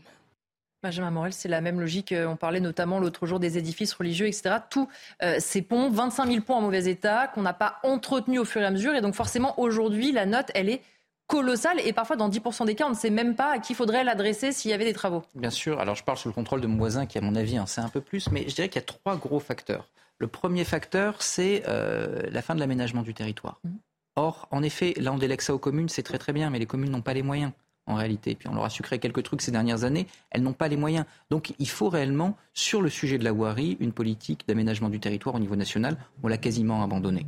Benjamin Morel, c'est la même logique. Euh, on parlait notamment l'autre jour des édifices religieux, etc. Tous euh, ces ponts, 25 000 ponts en mauvais état, qu'on n'a pas entretenus au fur et à mesure. Et donc forcément, aujourd'hui, la note, elle est colossale. Et parfois, dans 10% des cas, on ne sait même pas à qui faudrait l'adresser s'il y avait des travaux. Bien sûr. Alors, je parle sous le contrôle de mon voisin qui, à mon avis, en sait un peu plus. Mais je dirais qu'il y a trois gros facteurs. Le premier facteur, c'est euh, la fin de l'aménagement du territoire. Mmh. Or, en effet, là, on délègue ça aux communes, c'est très très bien, mais les communes n'ont pas les moyens en réalité. Puis on leur a sucré quelques trucs ces dernières années. Elles n'ont pas les moyens. Donc il faut réellement, sur le sujet de la voirie, une politique d'aménagement du territoire au niveau national. On l'a quasiment abandonné.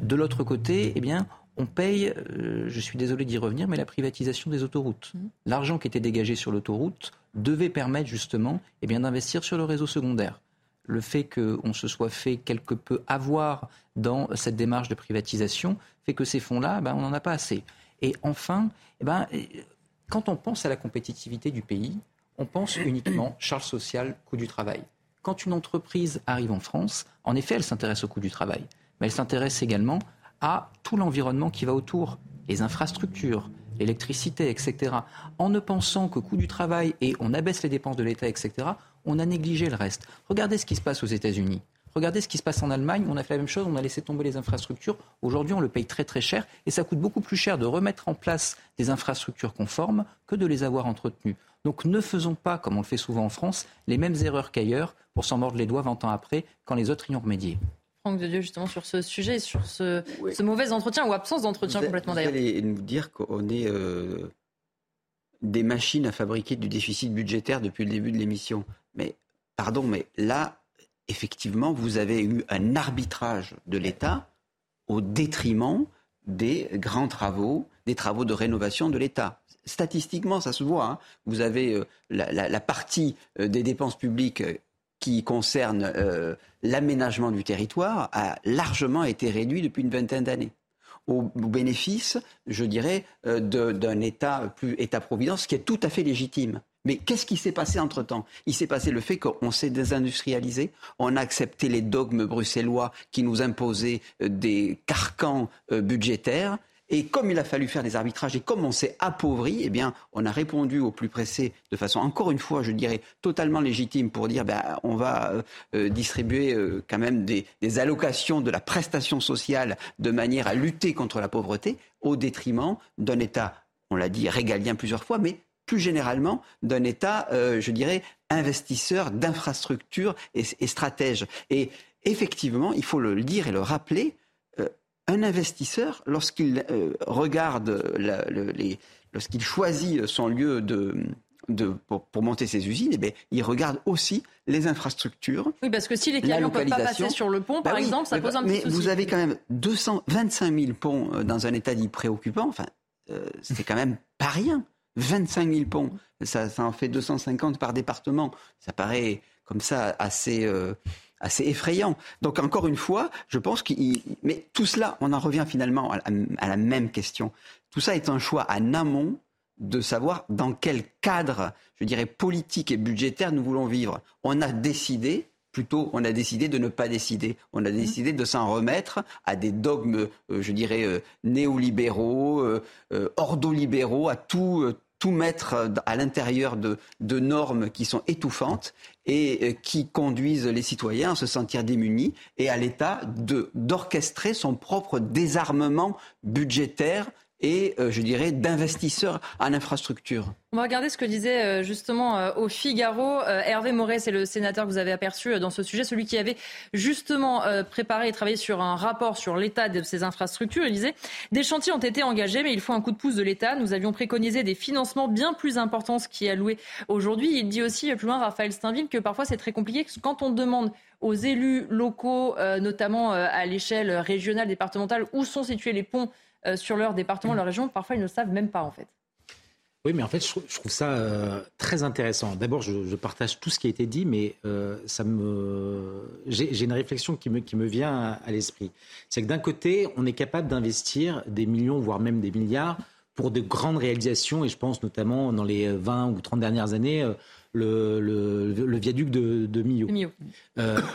De l'autre côté, eh bien, on paye, euh, je suis désolé d'y revenir, mais la privatisation des autoroutes. Mmh. L'argent qui était dégagé sur l'autoroute devait permettre justement eh bien, d'investir sur le réseau secondaire. Le fait qu'on se soit fait quelque peu avoir dans cette démarche de privatisation fait que ces fonds-là, ben, on n'en a pas assez. Et enfin, eh ben, quand on pense à la compétitivité du pays, on pense *clears throat* uniquement charge sociale, coût du travail. Quand une entreprise arrive en France, en effet, elle s'intéresse au coût du travail, mais elle s'intéresse également à tout l'environnement qui va autour, les infrastructures, l'électricité, etc. En ne pensant qu'au coût du travail et on abaisse les dépenses de l'État, etc., on a négligé le reste. Regardez ce qui se passe aux États-Unis. Regardez ce qui se passe en Allemagne. On a fait la même chose, on a laissé tomber les infrastructures. Aujourd'hui, on le paye très très cher et ça coûte beaucoup plus cher de remettre en place des infrastructures conformes que de les avoir entretenues. Donc ne faisons pas, comme on le fait souvent en France, les mêmes erreurs qu'ailleurs pour s'en mordre les doigts 20 ans après quand les autres y ont remédié. Franck de Dieu, justement, sur ce sujet, sur ce, mauvais entretien ou absence d'entretien complètement d'ailleurs. Vous allez nous dire qu'on est euh, des machines à fabriquer du déficit budgétaire depuis le début de l'émission. Mais, pardon, mais là, effectivement, vous avez eu un arbitrage de l'État au détriment des grands travaux, des travaux de rénovation de l'État. Statistiquement, ça se voit. Hein. Vous avez euh, la, partie euh, des dépenses publiques euh, qui concerne l'aménagement du territoire a largement été réduite depuis une vingtaine d'années au, bénéfice, je dirais, d'un État plus État-providence, qui est tout à fait légitime. Mais qu'est-ce qui s'est passé entre-temps? Il s'est passé le fait qu'on s'est désindustrialisé, on a accepté les dogmes bruxellois qui nous imposaient euh, des carcans euh, budgétaires. Et comme il a fallu faire des arbitrages et comme on s'est appauvri, eh bien, on a répondu au plus pressé de façon, encore une fois, je dirais, totalement légitime pour dire, ben, on va euh, distribuer quand même des, des, allocations de la prestation sociale de manière à lutter contre la pauvreté, au détriment d'un État, on l'a dit, régalien plusieurs fois, mais plus généralement d'un État, euh, je dirais, investisseur d'infrastructures et, stratège. Et effectivement, il faut le dire et le rappeler, euh, un investisseur, lorsqu'il euh, regarde, les, lorsqu'il choisit son lieu de, de, pour, monter ses usines, eh il regarde aussi les infrastructures. Oui, parce que si les camions ne peuvent pas passer sur le pont, par bah exemple, ça pose un mais petit souci. Mais vous avez quand même 225 000 ponts dans un état dit préoccupant. Enfin, c'est quand même pas rien. 25 000 ponts, ça, en fait 250 par département. Ça paraît comme ça assez, euh, assez effrayant. Donc encore une fois, je pense qu'il... Mais tout cela, on en revient finalement à, à la même question. Tout ça est un choix en amont de savoir dans quel cadre, je dirais, politique et budgétaire nous voulons vivre. On a décidé Plutôt, on a décidé de ne pas décider. On a décidé de s'en remettre à des dogmes, euh, je dirais, euh, néolibéraux, euh, ordolibéraux, à tout, tout mettre à l'intérieur de, de, normes qui sont étouffantes et qui conduisent les citoyens à se sentir démunis et à l'État d'orchestrer son propre désarmement budgétaire et, euh, je dirais, d'investisseurs en infrastructure. On va regarder ce que disait euh, justement euh, au Figaro Hervé Moret, c'est le sénateur que vous avez aperçu dans ce sujet, celui qui avait justement préparé et travaillé sur un rapport sur l'état de ces infrastructures. Il disait Des chantiers ont été engagés, mais il faut un coup de pouce de l'État. Nous avions préconisé des financements bien plus importants ce qui est alloué aujourd'hui. Il dit aussi, plus loin, Raphaël Steinville, que parfois c'est très compliqué quand on demande aux élus locaux, notamment à l'échelle régionale, départementale, où sont situés les ponts euh, sur leur département, leur région. Parfois, ils ne savent même pas, en fait. Oui, mais en fait, je trouve, ça euh, très intéressant. D'abord, je, partage tout ce qui a été dit, mais euh, ça me, j'ai une réflexion qui me, qui me vient à, l'esprit. C'est que d'un côté, on est capable d'investir des millions, voire même des milliards, pour de grandes réalisations, et je pense notamment dans les 20 ou 30 dernières années, le, le, viaduc de, de Millau.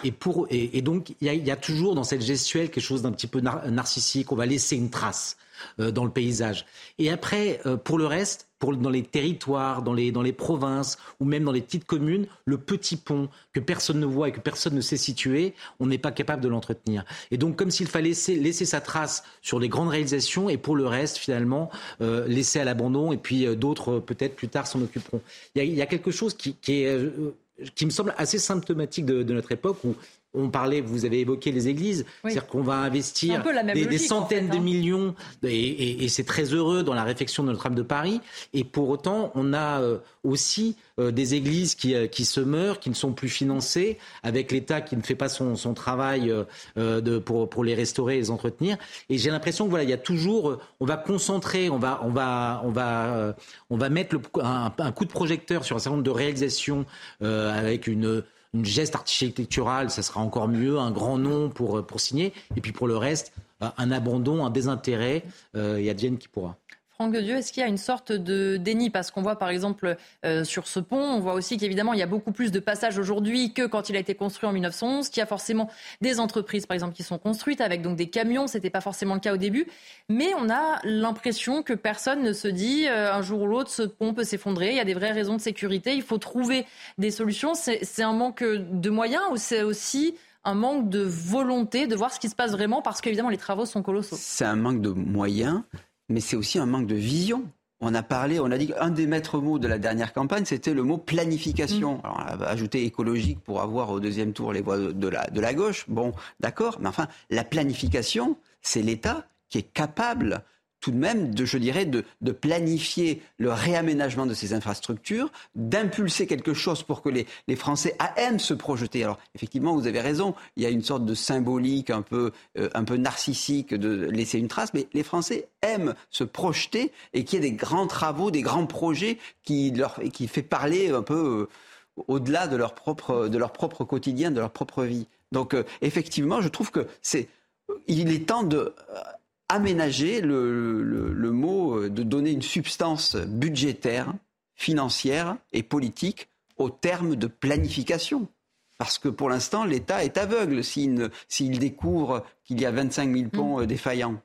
et, pour, et, donc, il y, a toujours dans cette gestuelle quelque chose d'un petit peu narcissique. On va laisser une trace dans le paysage. Et après, pour le reste, dans les territoires, dans les, dans les provinces ou même dans les petites communes, le petit pont que personne ne voit et que personne ne sait situer, on n'est pas capable de l'entretenir. Et donc, comme s'il fallait laisser, laisser, sa trace sur les grandes réalisations et pour le reste, finalement, euh, laisser à l'abandon et puis euh, d'autres, peut-être plus tard, s'en occuperont. Il y, a, quelque chose qui, qui me semble assez symptomatique de, de, notre époque où on parlait, vous avez évoqué les églises, c'est-à-dire qu'on va investir des, des, centaines de hein. millions, et, et, et c'est très heureux dans la réflexion de Notre-Dame de Paris. Et pour autant, on a euh, aussi euh, des églises qui, euh, qui, se meurent, qui ne sont plus financées, avec l'État qui ne fait pas son, son travail de, pour, pour, les restaurer et les entretenir. Et j'ai l'impression que voilà, il y a toujours, on va concentrer, on va, on va, on va, on va mettre le, un, un, coup de projecteur sur un certain nombre de réalisations avec une une geste architectural, ça sera encore mieux, un grand nom pour, pour signer. Et puis pour le reste, un abandon, un désintérêt, euh, et advienne qui pourra. Est-ce qu'il y a une sorte de déni? Parce qu'on voit par exemple euh, sur ce pont, on voit aussi qu'évidemment il y a beaucoup plus de passages aujourd'hui que quand il a été construit en 1911, qu'il y a forcément des entreprises par exemple qui sont construites avec donc des camions, ce n'était pas forcément le cas au début, mais on a l'impression que personne ne se dit euh, un jour ou l'autre ce pont peut s'effondrer, il y a des vraies raisons de sécurité, il faut trouver des solutions. C'est un manque de moyens ou c'est aussi un manque de volonté de voir ce qui se passe vraiment parce qu'évidemment les travaux sont colossaux? C'est un manque de moyens, mais c'est aussi un manque de vision. On a parlé, on a dit qu'un des maîtres mots de la dernière campagne, c'était le mot planification. Mm. Alors, on a ajouté écologique pour avoir au deuxième tour les voix de la, de la gauche. Bon, d'accord, mais enfin, la planification, c'est l'État qui est capable tout de même, de, je dirais, de, planifier le réaménagement de ces infrastructures, d'impulser quelque chose pour que les, les, Français aiment se projeter. Alors, effectivement, vous avez raison, il y a une sorte de symbolique un peu, euh, un peu narcissique de laisser une trace, mais les Français aiment se projeter et qu'il y ait des grands travaux, des grands projets qui, leur, qui fait parler un peu euh, au-delà de leur, propre, de leur propre quotidien, de leur propre vie. Donc, euh, effectivement, je trouve que c'est il est temps de aménager le, le, le, mot, euh, de donner une substance budgétaire, financière et politique au terme de planification. Parce que pour l'instant, l'État est aveugle s'il découvre qu'il y a 25 000 ponts mm. euh, défaillants.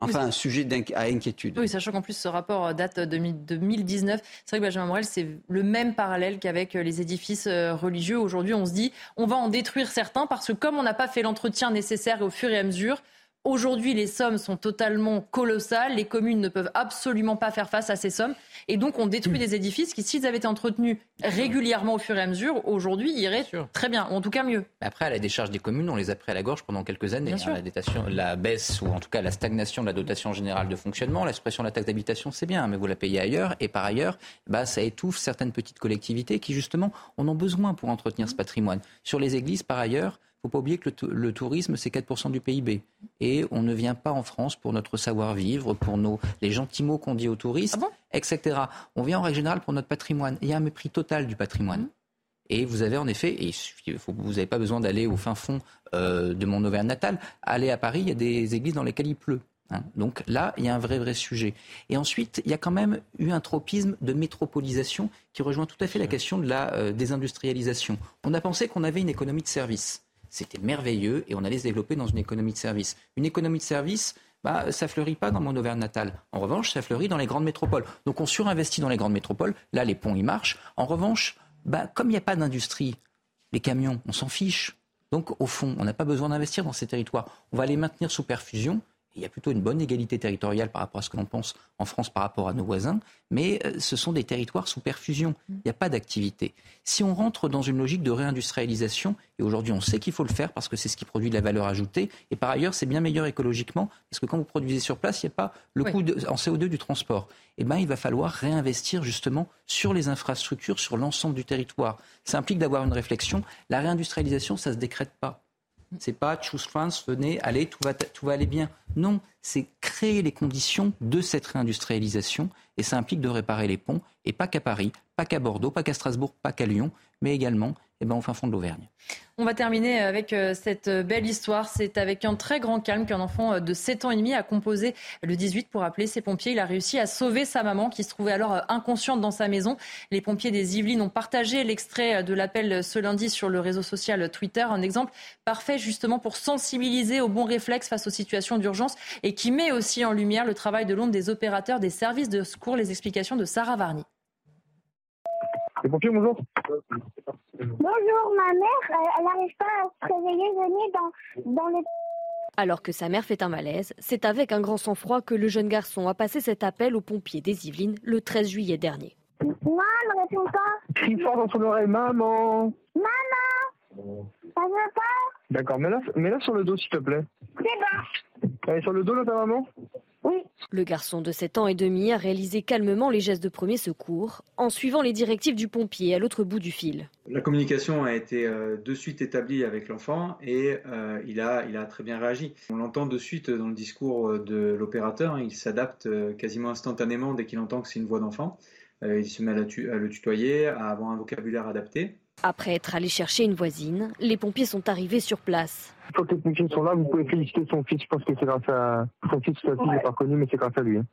Enfin, un sujet à inquiétude. Oui, sachant qu'en plus, ce rapport euh, date de 2019. C'est vrai que Benjamin Morel, c'est le même parallèle qu'avec les édifices religieux. Aujourd'hui, on se dit, on va en détruire certains parce que comme on n'a pas fait l'entretien nécessaire au fur et à mesure, Aujourd'hui, les sommes sont totalement colossales. Les communes ne peuvent absolument pas faire face à ces sommes. Et donc, on détruit des édifices qui, s'ils avaient été entretenus régulièrement au fur et à mesure, aujourd'hui, iraient très bien, ou en tout cas mieux. Après, à la décharge des communes, on les a pris à la gorge pendant quelques années. Hein, la, la, baisse, ou en tout cas la stagnation de la dotation générale de fonctionnement, la suppression de la taxe d'habitation, c'est bien, mais vous la payez ailleurs. Et par ailleurs, bah, ça étouffe certaines petites collectivités qui, justement, en ont besoin pour entretenir ce patrimoine. Sur les églises, par ailleurs, faut pas oublier que le, tourisme, c'est 4% du PIB. Et on ne vient pas en France pour notre savoir-vivre, pour nos, les gentils mots qu'on dit aux touristes, ah etc. On vient en règle générale pour notre patrimoine. Il y a un mépris total du patrimoine. Mmh. Et vous avez en effet, et vous n'avez pas besoin d'aller au fin fond euh, de mon Auvergne natal, aller à Paris, il y a des églises dans lesquelles il pleut. Hein. Donc là, il y a un vrai, vrai sujet. Et ensuite, il y a quand même eu un tropisme de métropolisation qui rejoint tout à fait la question de la euh, désindustrialisation. On a pensé qu'on avait une économie de service. C'était merveilleux et on allait se développer dans une économie de service. Une économie de service, bah, ça fleurit pas dans mon Auvergne natale. En revanche, ça fleurit dans les grandes métropoles. Donc on surinvestit dans les grandes métropoles. Là, les ponts, ils marchent. En revanche, bah, comme il n'y a pas d'industrie, les camions, on s'en fiche. Donc au fond, on n'a pas besoin d'investir dans ces territoires. On va les maintenir sous perfusion il y a plutôt une bonne égalité territoriale par rapport à ce que l'on pense en France par rapport à nos voisins, mais euh, ce sont des territoires sous perfusion. Mm. Il n'y a pas d'activité. Si on rentre dans une logique de réindustrialisation, et aujourd'hui on sait qu'il faut le faire parce que c'est ce qui produit de la valeur ajoutée, et par ailleurs c'est bien meilleur écologiquement, parce que quand vous produisez sur place, il n'y a pas le coût en CO2 du transport. Eh bien, il va falloir réinvestir justement sur les infrastructures, sur l'ensemble du territoire. Ça implique d'avoir une réflexion. La réindustrialisation, ça ne se décrète pas. C'est pas choose France, venez, allez, tout va, tout va aller bien. Non, c'est créer les conditions de cette réindustrialisation et ça implique de réparer les ponts et pas qu'à Paris, pas qu'à Bordeaux, pas qu'à Strasbourg, pas qu'à Lyon, mais également eh ben, fin fond de l'Auvergne. On va terminer avec euh, cette belle histoire. C'est avec un très grand calme qu'un enfant de 7 ans et demi a composé le 18 pour appeler ses pompiers. Il a réussi à sauver sa maman qui se trouvait alors inconsciente dans sa maison. Les pompiers des Yvelines ont partagé l'extrait de l'appel ce lundi sur le réseau social Twitter. Un exemple parfait justement pour sensibiliser aux bons réflexes face aux situations d'urgence et qui met aussi en lumière le travail de l'ombre des opérateurs des services de secours. Les explications de Sarah Varny. Les pompiers, bonjour. Bonjour, ma mère, elle n'arrive pas à se réveiller, venez dans, dans le... Alors que sa mère fait un malaise, c'est avec un grand sang-froid que le jeune garçon a passé cet appel aux pompiers des Yvelines le 13 juillet dernier. Maman, ne réponds pas. Crie fort dans son oreille, maman. Maman, ça veut pas? D'accord, mets-la mets sur le dos, s'il te plaît. C'est bon. Elle est sur le dos, là, ta maman? Oui. Le garçon de 7 ans et demi a réalisé calmement les gestes de premier secours en suivant les directives du pompier à l'autre bout du fil. La communication a été euh, de suite établie avec l'enfant et euh, il, a, il a très bien réagi. On l'entend de suite dans le discours euh, de l'opérateur, il s'adapte quasiment instantanément dès qu'il entend que c'est une voix d'enfant. il se met à, à le tutoyer, à avoir un vocabulaire adapté. Après être allé chercher une voisine, les pompiers sont arrivés sur place. Quand les techniciens sont là, vous pouvez féliciter son fils. Je pense que c'est grâce à son fils, sa fille n'est pas connu, mais c'est grâce à lui. Hein.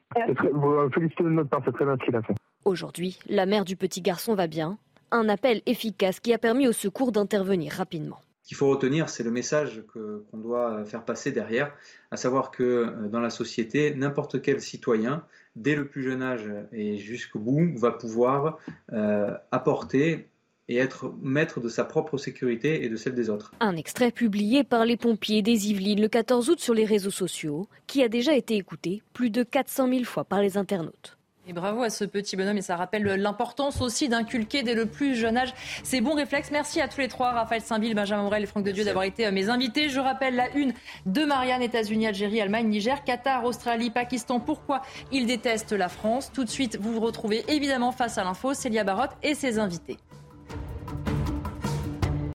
Vous euh, félicitez de notre part, c'est très bien ce qu'il a fait. Aujourd'hui, la mère du petit garçon va bien. Un appel efficace qui a permis au secours d'intervenir rapidement. Ce qu'il faut retenir, c'est le message qu'on doit faire passer derrière, à savoir que euh, dans la société, n'importe quel citoyen, dès le plus jeune âge et jusqu'au bout, va pouvoir euh, apporter et être maître de sa propre sécurité et de celle des autres. Un extrait publié par les pompiers des Yvelines le 14 août sur les réseaux sociaux, qui a déjà été écouté plus de 400 000 fois par les internautes. Et bravo à ce petit bonhomme et ça rappelle l'importance aussi d'inculquer dès le plus jeune âge ces bons réflexes. Merci à tous les trois, Raphaël Saint-Ville, Benjamin Morel et Franck de Dieu d'avoir été euh, mes invités. Je rappelle la une de Marianne, États-Unis, Algérie, Allemagne, Niger, Qatar, Australie, Pakistan. Pourquoi ils détestent la France? Tout de suite, vous vous retrouvez évidemment face à l'info, Célia Barotte et ses invités.